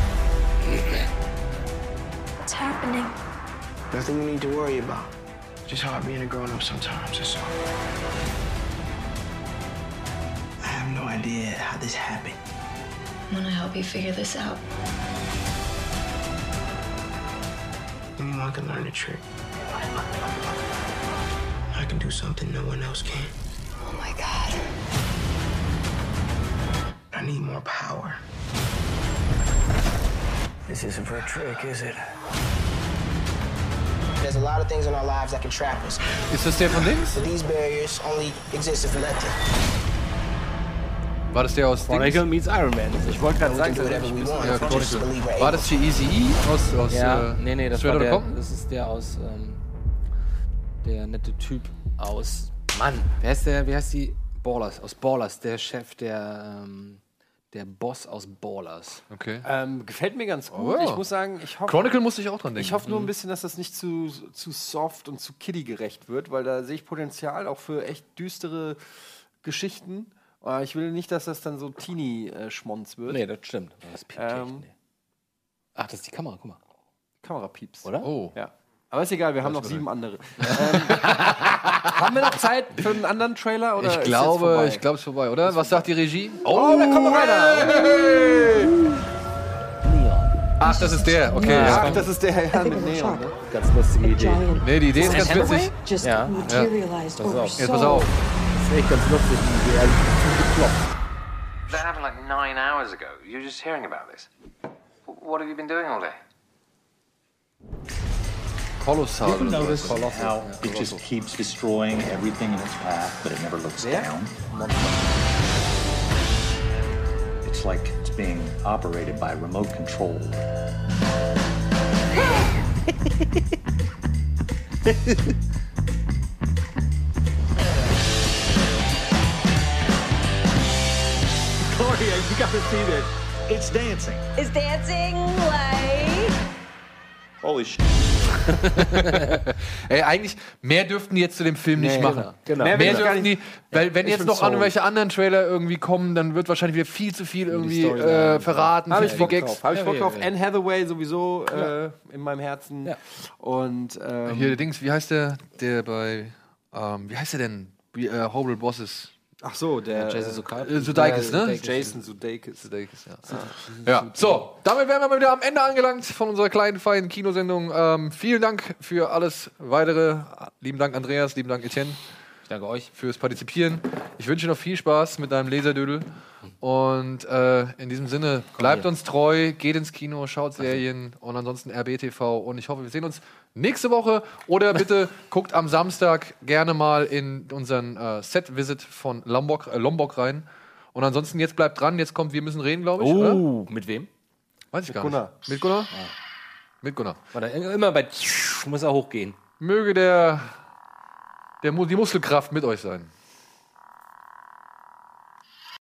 What's happening? Nothing you need to worry about. Just hard being a grown up sometimes, that's all. I have no idea how this happened. I want to help you figure this out. Anyone can learn a trick. I can do something no one else can. Oh my god. I need more power. This isn't for a trick, is it? There's a lot of things in our lives that can trap us. Ist das der von links? But these barriers only exist if we let them. War das der aus Chronicle meets Iron Man. Ich wollte gerade sagen, do das whatever we want. Ja, if we just Chronicle. believe we're War able das hier Easy E aus, aus ja, äh, nee, nee, das war der, das ist der aus, ähm, der nette Typ aus, Mann, wer heißt der, wie heißt die, Ballers, aus Ballers, der Chef, der, ähm, der Boss aus Ballers. Okay. Ähm, gefällt mir ganz Oh, gut. ja. Ich muss sagen, ich hoffe. Chronicle musste ich auch dran denken. Ich hoffe nur ein Mhm. bisschen, dass das nicht zu, zu soft und zu kiddie-gerecht wird, weil da sehe ich Potenzial auch für echt düstere Geschichten. Aber ich will nicht, dass das dann so Teenie-Schmonz wird. Nee, das stimmt. Das piept echt, ähm, nee. Ach, das ist die Kamera, guck mal. Kamerapieps. Oder? Oh. Ja. Aber ist egal, wir haben noch sieben andere. ähm, haben wir noch Zeit für einen anderen Trailer? Oder Ich glaube, ich glaube, es ist vorbei, oder? Was sagt die Regie? Oh, da kommt noch einer. Ach, das ist der. Okay. Ach, ja. das ist der ja mit Neon. Ne? Ganz lustige Idee. Nee, die Idee ist ganz witzig. Ja. materialized Pass auf. Jetzt pass auf. Das ist echt ganz lustig, die Idee. Also, gekloppt. That happened like nine hours ago. You're just hearing about this. What have you been doing all day? Kolossal. You ever oder so. notice Kolossal. how Ja, it just keeps destroying everything in its path, but it never looks down? It's like it's being operated by remote control. Gloria, you gotta see this. It's dancing. Is dancing like. Holy shit. Ey, eigentlich, mehr dürften die jetzt zu dem Film nicht Nee, machen. genau. Mehr, Mehr gar dürften die, nicht- weil wenn jetzt noch sold. irgendwelche anderen Trailer irgendwie kommen, dann wird wahrscheinlich wieder viel zu viel irgendwie äh, verraten, Habe viel ich zu Bock Gags. drauf. Habe ich Ja, Bock ja, drauf. ja. Anne Hathaway sowieso äh, in meinem Herzen. Ja. Und ähm, Hier, der Dings, wie heißt der, der bei, ähm, wie heißt der denn? Wie, äh, Horrible Bosses. Ach so, der Jason Sudeikis. Äh, Sudeikis, ne? Sudeikis. Jason Sudeikis. Sudeikis, ja. Ja, so, damit wären wir mal wieder am Ende angelangt von unserer kleinen, feinen Kinosendung. Ähm, vielen Dank für alles weitere. Lieben Dank, Andreas, lieben Dank, Etienne. Ich danke euch. fürs Partizipieren. Ich wünsche noch viel Spaß mit deinem Laserdödel. Und äh, in diesem Sinne, bleibt uns treu, geht ins Kino, schaut Serien und ansonsten RBTV. Und ich hoffe, wir sehen uns nächste Woche. Oder bitte guckt am Samstag gerne mal in unseren äh, Set-Visit von Lombok, äh, Lombok rein. Und ansonsten jetzt bleibt dran, jetzt kommt Wir müssen reden, glaube ich. Oder? Oh, mit wem? Weiß ich Mit gar Gunnar. nicht. Mit Gunnar? Mit Gunnar. Warte, immer bei muss er hochgehen. Möge der, der, die Muskelkraft mit euch sein.